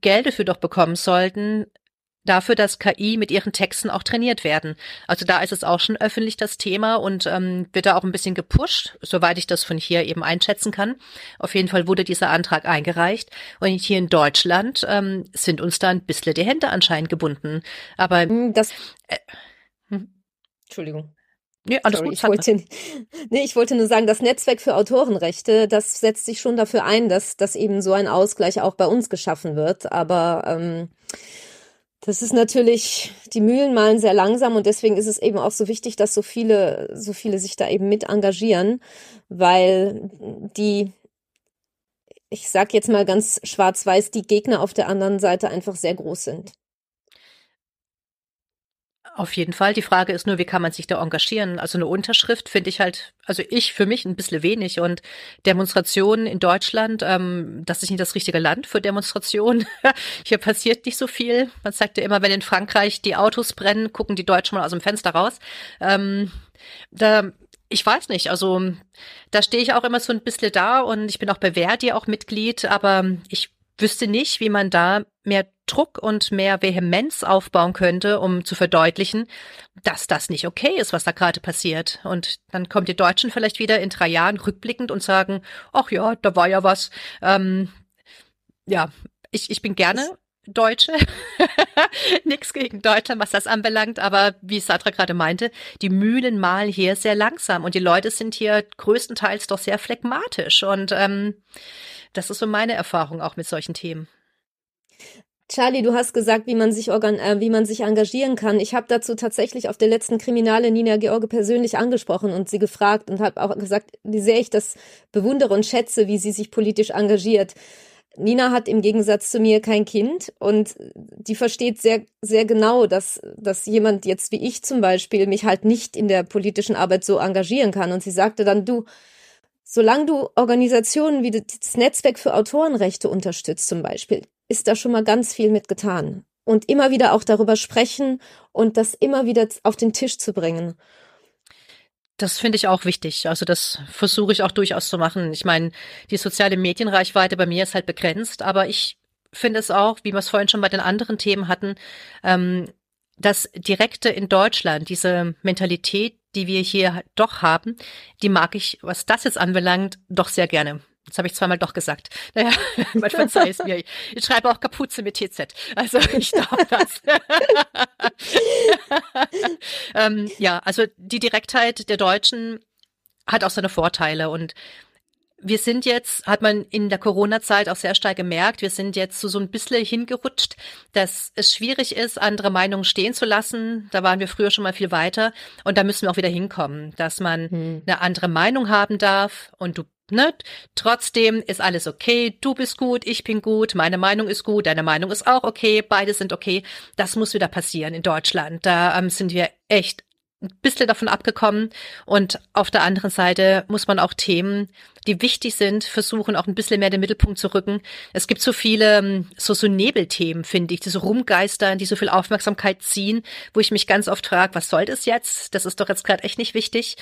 Geld dafür doch bekommen sollten, dafür, dass KI mit ihren Texten auch trainiert werden. Also da ist es auch schon öffentlich das Thema und ähm, wird da auch ein bisschen gepusht, soweit ich das von hier eben einschätzen kann. Auf jeden Fall wurde dieser Antrag eingereicht und hier in Deutschland ähm, sind uns da ein bisschen die Hände anscheinend gebunden. Aber hm, das. Äh, hm. Entschuldigung. Nee, alles Sorry, gut, ich wollte, nee, ich wollte nur sagen, das Netzwerk für Autorenrechte, das setzt sich schon dafür ein, dass, dass eben so ein Ausgleich auch bei uns geschaffen wird. Aber ähm, das ist natürlich, die Mühlen malen sehr langsam und deswegen ist es eben auch so wichtig, dass so viele, so viele sich da eben mit engagieren, weil die, ich sag jetzt mal ganz schwarz-weiß, die Gegner auf der anderen Seite einfach sehr groß sind. Auf jeden Fall. Die Frage ist nur, wie kann man sich da engagieren? Also eine Unterschrift finde ich halt, also ich für mich ein bisschen wenig und Demonstrationen in Deutschland, ähm, das ist nicht das richtige Land für Demonstrationen. Hier passiert nicht so viel. Man sagt ja immer, wenn in Frankreich die Autos brennen, gucken die Deutschen mal aus dem Fenster raus. Ähm, da ich weiß nicht, also da stehe ich auch immer so ein bisschen da und ich bin auch bei Verdi auch Mitglied, aber ich wüsste nicht, wie man da mehr Druck und mehr Vehemenz aufbauen könnte, um zu verdeutlichen, dass das nicht okay ist, was da gerade passiert. Und dann kommt die Deutschen vielleicht wieder in drei Jahren rückblickend und sagen, ach ja, da war ja was. Ähm, ja, ich, ich bin gerne Deutsche. Nix gegen Deutschland, was das anbelangt, aber wie Satra gerade meinte, die Mühlen malen hier sehr langsam und die Leute sind hier größtenteils doch sehr phlegmatisch und ähm, das ist so meine Erfahrung auch mit solchen Themen. Charlie, du hast gesagt, wie man sich organ äh, wie man sich engagieren kann. Ich habe dazu tatsächlich auf der letzten Kriminale Nina George persönlich angesprochen und sie gefragt und habe auch gesagt, wie sehr ich das bewundere und schätze, wie sie sich politisch engagiert. Nina hat im Gegensatz zu mir kein Kind und die versteht sehr, sehr genau, dass, dass jemand jetzt wie ich zum Beispiel mich halt nicht in der politischen Arbeit so engagieren kann. Und sie sagte dann, du, solange du Organisationen wie das Netzwerk für Autorenrechte unterstützt zum Beispiel, ist da schon mal ganz viel mit getan. Und immer wieder auch darüber sprechen und das immer wieder auf den Tisch zu bringen. Das finde ich auch wichtig. Also das versuche ich auch durchaus zu machen. Ich meine, die soziale Medienreichweite bei mir ist halt begrenzt, aber ich finde es auch, wie wir es vorhin schon bei den anderen Themen hatten, ähm, das Direkte in Deutschland, diese Mentalität, die wir hier doch haben, die mag ich, was das jetzt anbelangt, doch sehr gerne. Jetzt habe ich zweimal doch gesagt. Naja, man verzeiht es mir. Ich schreibe auch Kapuze mit TZ. Also ich darf das. ähm, ja, also die Direktheit der Deutschen hat auch seine Vorteile und wir sind jetzt, hat man in der Corona-Zeit auch sehr stark gemerkt, wir sind jetzt so, so ein bisschen hingerutscht, dass es schwierig ist, andere Meinungen stehen zu lassen. Da waren wir früher schon mal viel weiter. Und da müssen wir auch wieder hinkommen, dass man hm. eine andere Meinung haben darf und du Ne? Trotzdem ist alles okay, du bist gut, ich bin gut, meine Meinung ist gut, deine Meinung ist auch okay, beide sind okay. Das muss wieder passieren in Deutschland. Da ähm, sind wir echt ein bisschen davon abgekommen. Und auf der anderen Seite muss man auch Themen, die wichtig sind, versuchen, auch ein bisschen mehr den Mittelpunkt zu rücken. Es gibt so viele, ähm, so, so Nebelthemen, finde ich, die so rumgeistern, die so viel Aufmerksamkeit ziehen, wo ich mich ganz oft frage, was soll das jetzt? Das ist doch jetzt gerade echt nicht wichtig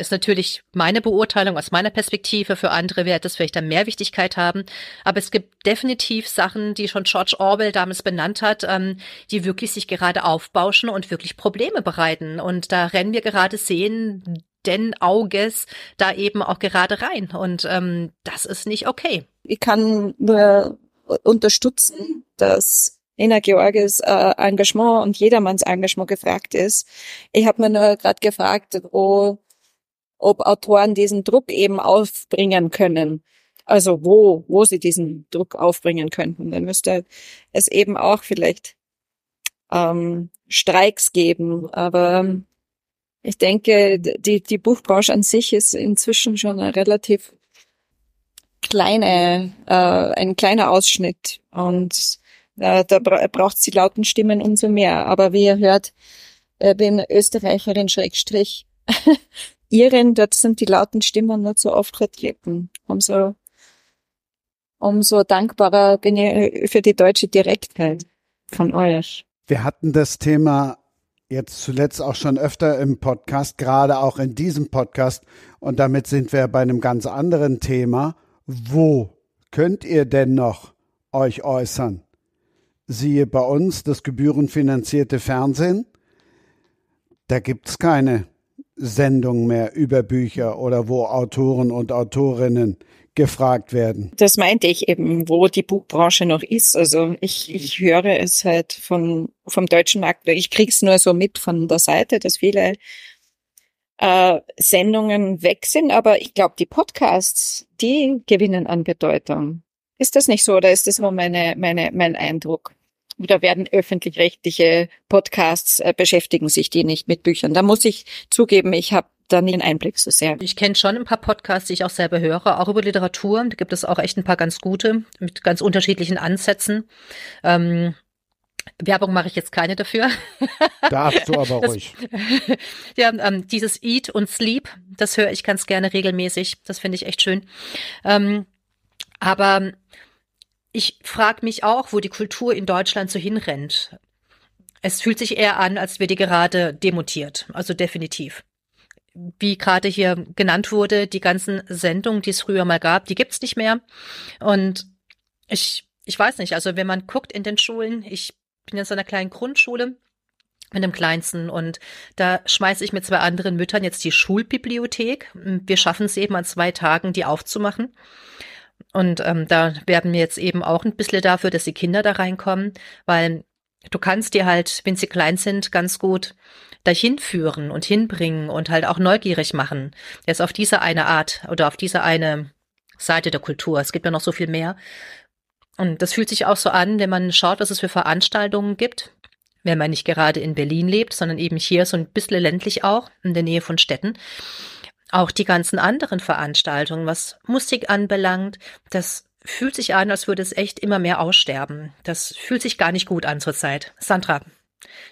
ist natürlich meine Beurteilung aus meiner Perspektive. Für andere wird das vielleicht dann mehr Wichtigkeit haben. Aber es gibt definitiv Sachen, die schon George Orwell damals benannt hat, ähm, die wirklich sich gerade aufbauschen und wirklich Probleme bereiten. Und da rennen wir gerade sehen, denn Auges da eben auch gerade rein. Und ähm, das ist nicht okay. Ich kann nur unterstützen, dass Nina Georges äh, Engagement und jedermanns Engagement gefragt ist. Ich habe mir nur gerade gefragt, wo ob Autoren diesen Druck eben aufbringen können. Also wo, wo sie diesen Druck aufbringen könnten. Dann müsste es eben auch vielleicht ähm, Streiks geben. Aber ich denke, die, die Buchbranche an sich ist inzwischen schon eine relativ kleine, äh, ein kleiner Ausschnitt. Und äh, da braucht es die lauten Stimmen umso mehr. Aber wie ihr hört, äh, bin Österreicherin Schrägstrich Iren, dort sind die lauten Stimmen nicht so oft vertreten. Umso, umso dankbarer bin ich für die deutsche Direktheit von euch. Wir hatten das Thema jetzt zuletzt auch schon öfter im Podcast, gerade auch in diesem Podcast. Und damit sind wir bei einem ganz anderen Thema. Wo könnt ihr denn noch euch äußern? Siehe bei uns das gebührenfinanzierte Fernsehen. Da gibt's keine Sendung mehr über Bücher oder wo Autoren und Autorinnen gefragt werden. Das meinte ich eben, wo die Buchbranche noch ist. Also ich, ich höre es halt von, vom deutschen Markt, ich krieg's nur so mit von der Seite, dass viele äh, Sendungen weg sind, aber ich glaube, die Podcasts, die gewinnen an Bedeutung. Ist das nicht so oder ist das nur meine, meine, mein Eindruck? Oder werden öffentlich-rechtliche Podcasts äh, beschäftigen sich die nicht mit Büchern. Da muss ich zugeben, ich habe da nie einen Einblick so sehr. Ich kenne schon ein paar Podcasts, die ich auch selber höre, auch über Literatur. Da gibt es auch echt ein paar ganz gute mit ganz unterschiedlichen Ansätzen. Ähm, Werbung mache ich jetzt keine dafür. Darfst du aber das, ruhig. ja, ähm, dieses Eat und Sleep, das höre ich ganz gerne regelmäßig. Das finde ich echt schön. Ähm, aber ich frage mich auch, wo die Kultur in Deutschland so hinrennt. Es fühlt sich eher an, als wäre die gerade demontiert. Also definitiv. Wie gerade hier genannt wurde, die ganzen Sendungen, die es früher mal gab, die gibt's nicht mehr. Und ich, ich weiß nicht, also wenn man guckt in den Schulen, ich bin in einer kleinen Grundschule mit dem Kleinsten und da schmeiße ich mit zwei anderen Müttern jetzt die Schulbibliothek. Wir schaffen es eben an zwei Tagen, die aufzumachen. Und ähm, da werden wir jetzt eben auch ein bisschen dafür, dass die Kinder da reinkommen, weil du kannst dir halt, wenn sie klein sind, ganz gut dahin führen und hinbringen und halt auch neugierig machen. Jetzt auf diese eine Art oder auf diese eine Seite der Kultur. Es gibt ja noch so viel mehr. Und das fühlt sich auch so an, wenn man schaut, was es für Veranstaltungen gibt. Wenn man nicht gerade in Berlin lebt, sondern eben hier so ein bisschen ländlich auch, in der Nähe von Städten auch die ganzen anderen Veranstaltungen, was Musik anbelangt, das fühlt sich an, als würde es echt immer mehr aussterben. Das fühlt sich gar nicht gut an zurzeit. Sandra,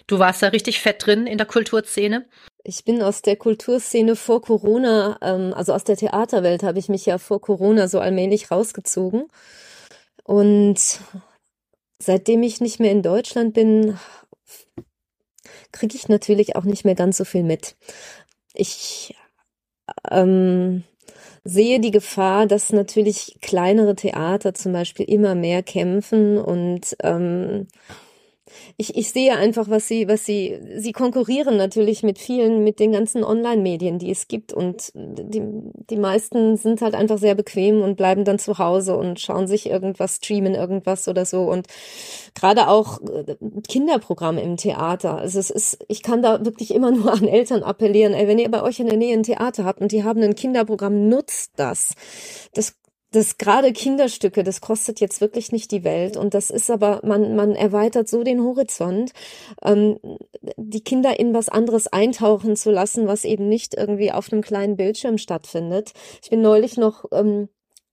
du warst da richtig fett drin in der Kulturszene. Ich bin aus der Kulturszene vor Corona, ähm, also aus der Theaterwelt habe ich mich ja vor Corona so allmählich rausgezogen. Und seitdem ich nicht mehr in Deutschland bin, kriege ich natürlich auch nicht mehr ganz so viel mit. Ich ähm, sehe die Gefahr, dass natürlich kleinere Theater zum Beispiel immer mehr kämpfen und ähm, ich, ich sehe einfach, was sie, was sie, sie konkurrieren natürlich mit vielen, mit den ganzen Online-Medien, die es gibt. Und die, die meisten sind halt einfach sehr bequem und bleiben dann zu Hause und schauen sich irgendwas, streamen irgendwas oder so. Und gerade auch äh, Kinderprogramme im Theater. Also es ist, ich kann da wirklich immer nur an Eltern appellieren, ey, wenn ihr bei euch in der Nähe ein Theater habt und die haben ein Kinderprogramm, nutzt das. Das das gerade Kinderstücke, das kostet jetzt wirklich nicht die Welt und das ist aber, man, man erweitert so den Horizont, ähm, die Kinder in was anderes eintauchen zu lassen, was eben nicht irgendwie auf einem kleinen Bildschirm stattfindet. Ich bin neulich noch ähm,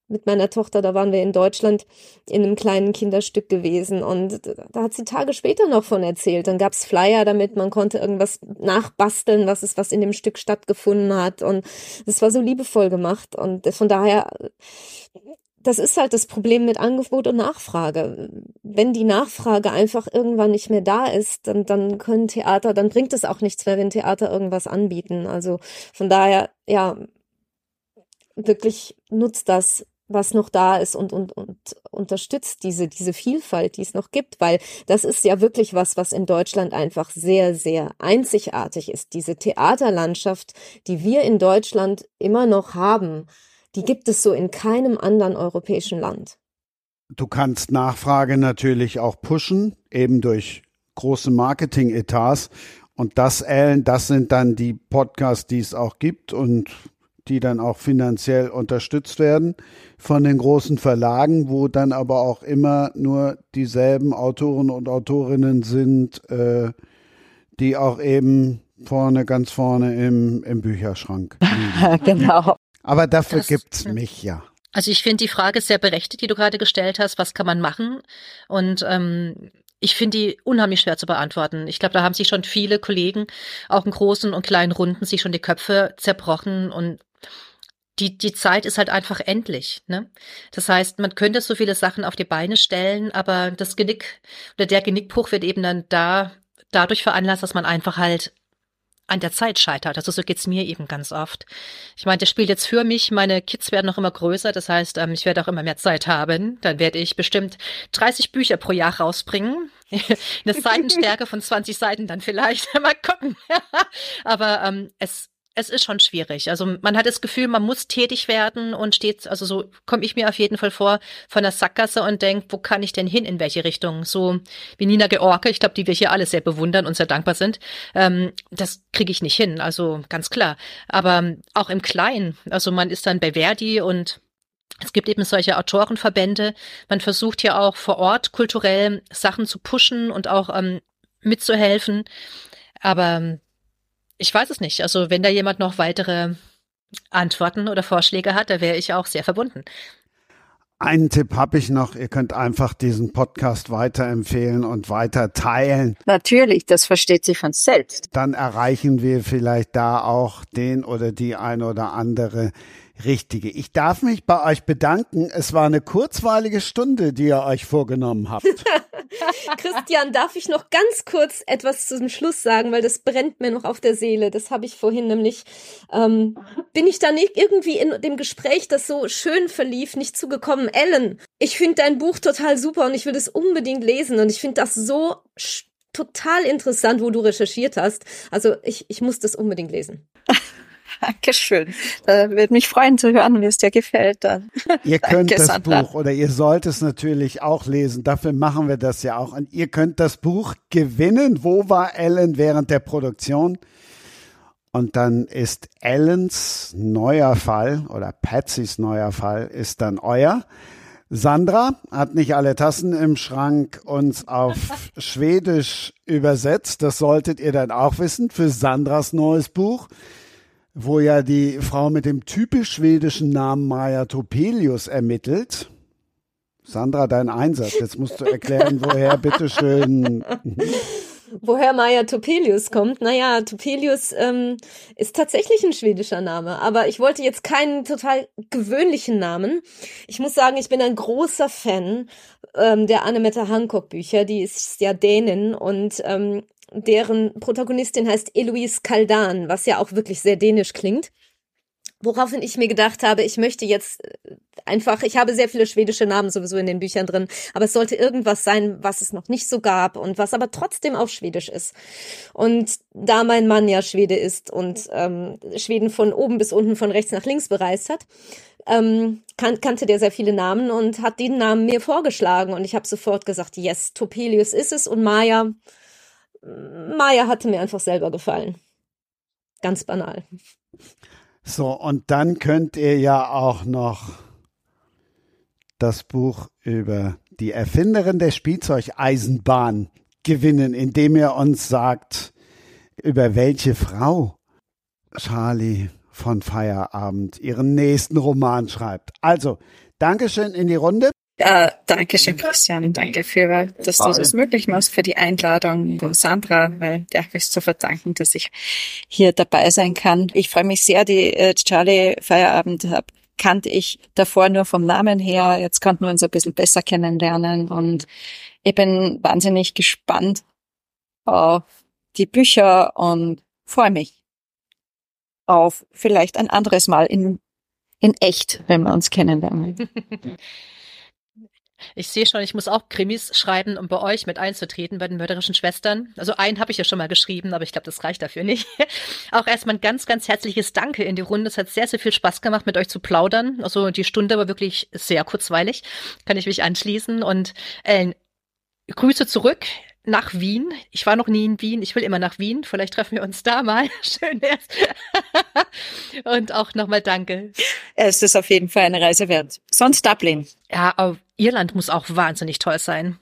mit meiner Tochter, da waren wir in Deutschland in einem kleinen Kinderstück gewesen und da hat sie Tage später noch von erzählt. Dann gab's Flyer damit, man konnte irgendwas nachbasteln, was ist, was in dem Stück stattgefunden hat und das war so liebevoll gemacht und von daher, das ist halt das Problem mit Angebot und Nachfrage. Wenn die Nachfrage einfach irgendwann nicht mehr da ist, dann, dann können Theater, dann bringt es auch nichts mehr, wenn Theater irgendwas anbieten. Also von daher, ja, wirklich nutzt das was noch da ist und, und, und unterstützt diese, diese Vielfalt, die es noch gibt, weil das ist ja wirklich was, was in Deutschland einfach sehr, sehr einzigartig ist. Diese Theaterlandschaft, die wir in Deutschland immer noch haben, die gibt es so in keinem anderen europäischen Land. Du kannst Nachfrage natürlich auch pushen, eben durch große Marketing-Etats. Und das, Ellen, das sind dann die Podcasts, die es auch gibt und die dann auch finanziell unterstützt werden von den großen Verlagen, wo dann aber auch immer nur dieselben Autoren und Autorinnen sind, äh, die auch eben vorne, ganz vorne im, im Bücherschrank liegen. genau. Aber dafür das, gibt's mich ja. Also ich finde die Frage sehr berechtigt, die du gerade gestellt hast, was kann man machen? Und ähm, ich finde die unheimlich schwer zu beantworten. Ich glaube, da haben sich schon viele Kollegen, auch in großen und kleinen Runden, sich schon die Köpfe zerbrochen und die, die Zeit ist halt einfach endlich. Ne? Das heißt, man könnte so viele Sachen auf die Beine stellen, aber das Genick oder der Genickbruch wird eben dann da dadurch veranlasst, dass man einfach halt an der Zeit scheitert. Also so geht's mir eben ganz oft. Ich meine, das spielt jetzt für mich, meine Kids werden noch immer größer, das heißt, ähm, ich werde auch immer mehr Zeit haben. Dann werde ich bestimmt 30 Bücher pro Jahr rausbringen. Eine Seitenstärke von 20 Seiten dann vielleicht. Mal gucken. Aber ähm, es es ist schon schwierig. Also man hat das Gefühl, man muss tätig werden und steht, also so komme ich mir auf jeden Fall vor, von der Sackgasse und denke, wo kann ich denn hin, in welche Richtung? So wie Nina George, ich glaube, die wir hier alle sehr bewundern und sehr dankbar sind. Ähm, das kriege ich nicht hin, also ganz klar. Aber auch im Kleinen, also man ist dann bei Verdi und es gibt eben solche Autorenverbände. Man versucht ja auch vor Ort kulturell Sachen zu pushen und auch ähm, mitzuhelfen. Aber ich weiß es nicht. Also wenn da jemand noch weitere Antworten oder Vorschläge hat, da wäre ich auch sehr verbunden. Einen Tipp habe ich noch. Ihr könnt einfach diesen Podcast weiterempfehlen und weiter teilen. Natürlich, das versteht sich von selbst. Dann erreichen wir vielleicht da auch den oder die ein oder andere Richtige. Ich darf mich bei euch bedanken. Es war eine kurzweilige Stunde, die ihr euch vorgenommen habt. Christian, darf ich noch ganz kurz etwas zum Schluss sagen, weil das brennt mir noch auf der Seele. Das habe ich vorhin nämlich, ähm, bin ich da nicht irgendwie in dem Gespräch, das so schön verlief, nicht zugekommen. Ellen, ich finde dein Buch total super und ich will es unbedingt lesen und ich finde das so total interessant, wo du recherchiert hast. Also ich, ich muss das unbedingt lesen. Dankeschön. Äh, Würde mich freuen zu hören, wie es dir gefällt dann. Ihr könnt Danke, das Sandra. Buch oder ihr sollt es natürlich auch lesen. Dafür machen wir das ja auch. Und ihr könnt das Buch gewinnen. Wo war Ellen während der Produktion? Und dann ist Ellens neuer Fall oder Patsys neuer Fall ist dann euer. Sandra hat nicht alle Tassen im Schrank uns auf Schwedisch übersetzt. Das solltet ihr dann auch wissen für Sandras neues Buch wo ja die Frau mit dem typisch schwedischen Namen Maja Topelius ermittelt. Sandra, dein Einsatz. Jetzt musst du erklären, woher bitteschön. Woher Maja Topelius kommt. Naja, Topelius ähm, ist tatsächlich ein schwedischer Name, aber ich wollte jetzt keinen total gewöhnlichen Namen. Ich muss sagen, ich bin ein großer Fan ähm, der Annemette Hancock Bücher. Die ist ja Dänin und ähm, deren Protagonistin heißt Eloise Kaldan, was ja auch wirklich sehr dänisch klingt. Woraufhin ich mir gedacht habe, ich möchte jetzt äh, einfach, ich habe sehr viele schwedische Namen sowieso in den Büchern drin, aber es sollte irgendwas sein, was es noch nicht so gab und was aber trotzdem auf Schwedisch ist. Und da mein Mann ja Schwede ist und ähm, Schweden von oben bis unten, von rechts nach links bereist hat, ähm, kan kannte der sehr viele Namen und hat den Namen mir vorgeschlagen und ich habe sofort gesagt, yes, Topelius ist es und Maya, Maya hatte mir einfach selber gefallen. Ganz banal. So, und dann könnt ihr ja auch noch das Buch über die Erfinderin der Spielzeugeisenbahn gewinnen, indem ihr uns sagt, über welche Frau Charlie von Feierabend ihren nächsten Roman schreibt. Also, Dankeschön in die Runde. Ja, danke schön, Christian. Danke für, dass du das möglich machst, für die Einladung von Sandra, weil der ist zu verdanken, dass ich hier dabei sein kann. Ich freue mich sehr, die äh, Charlie Feierabend hab, kannte ich davor nur vom Namen her. Jetzt konnten wir uns ein bisschen besser kennenlernen und ich bin wahnsinnig gespannt auf die Bücher und freue mich auf vielleicht ein anderes Mal in, in echt, wenn wir uns kennenlernen. Ich sehe schon, ich muss auch Krimis schreiben, um bei euch mit einzutreten, bei den mörderischen Schwestern. Also einen habe ich ja schon mal geschrieben, aber ich glaube, das reicht dafür nicht. auch erstmal ein ganz, ganz herzliches Danke in die Runde. Es hat sehr, sehr viel Spaß gemacht, mit euch zu plaudern. Also die Stunde war wirklich sehr kurzweilig. Kann ich mich anschließen. Und äh, Grüße zurück nach Wien. Ich war noch nie in Wien. Ich will immer nach Wien. Vielleicht treffen wir uns da mal. Schön wär's. Und auch nochmal danke. Es ist auf jeden Fall eine Reise wert. Sonst Dublin. Ja, Irland muss auch wahnsinnig toll sein.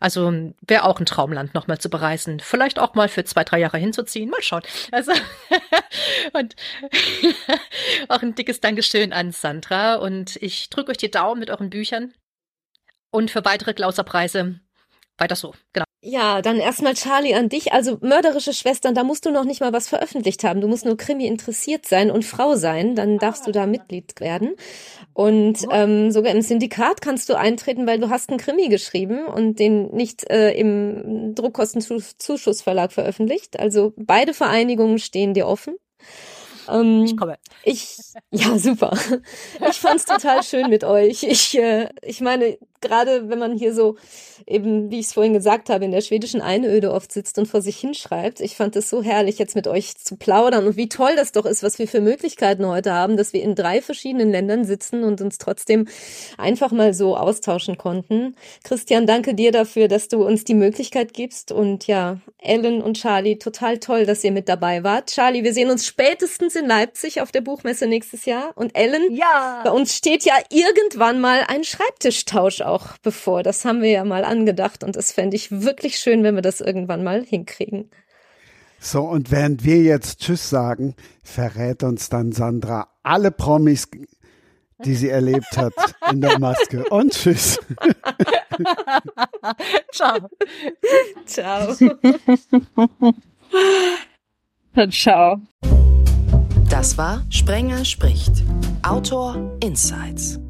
Also wäre auch ein Traumland, nochmal zu bereisen. Vielleicht auch mal für zwei, drei Jahre hinzuziehen. Mal schauen. Also und auch ein dickes Dankeschön an Sandra. Und ich drücke euch die Daumen mit euren Büchern. Und für weitere Klauserpreise weiter so. Genau. Ja, dann erstmal Charlie an dich. Also mörderische Schwestern, da musst du noch nicht mal was veröffentlicht haben. Du musst nur Krimi interessiert sein und Frau sein, dann darfst du da Mitglied werden. Und ähm, sogar im Syndikat kannst du eintreten, weil du hast einen Krimi geschrieben und den nicht äh, im Druckkostenzuschussverlag veröffentlicht. Also beide Vereinigungen stehen dir offen. Ähm, ich komme. Ich, ja, super. Ich fand's total schön mit euch. Ich, äh, ich meine, gerade wenn man hier so eben, wie ich es vorhin gesagt habe, in der schwedischen Einöde oft sitzt und vor sich hinschreibt. Ich fand es so herrlich, jetzt mit euch zu plaudern und wie toll das doch ist, was wir für Möglichkeiten heute haben, dass wir in drei verschiedenen Ländern sitzen und uns trotzdem einfach mal so austauschen konnten. Christian, danke dir dafür, dass du uns die Möglichkeit gibst und ja, Ellen und Charlie, total toll, dass ihr mit dabei wart. Charlie, wir sehen uns spätestens in Leipzig auf der Buchmesse nächstes Jahr und Ellen, ja. bei uns steht ja irgendwann mal ein Schreibtischtausch auch bevor. Das haben wir ja mal angedacht und das fände ich wirklich schön, wenn wir das irgendwann mal hinkriegen. So, und während wir jetzt Tschüss sagen, verrät uns dann Sandra alle Promis, die sie erlebt hat in der Maske. Und Tschüss. Ciao. Ciao. Ciao. Das war Sprenger spricht. Autor Insights.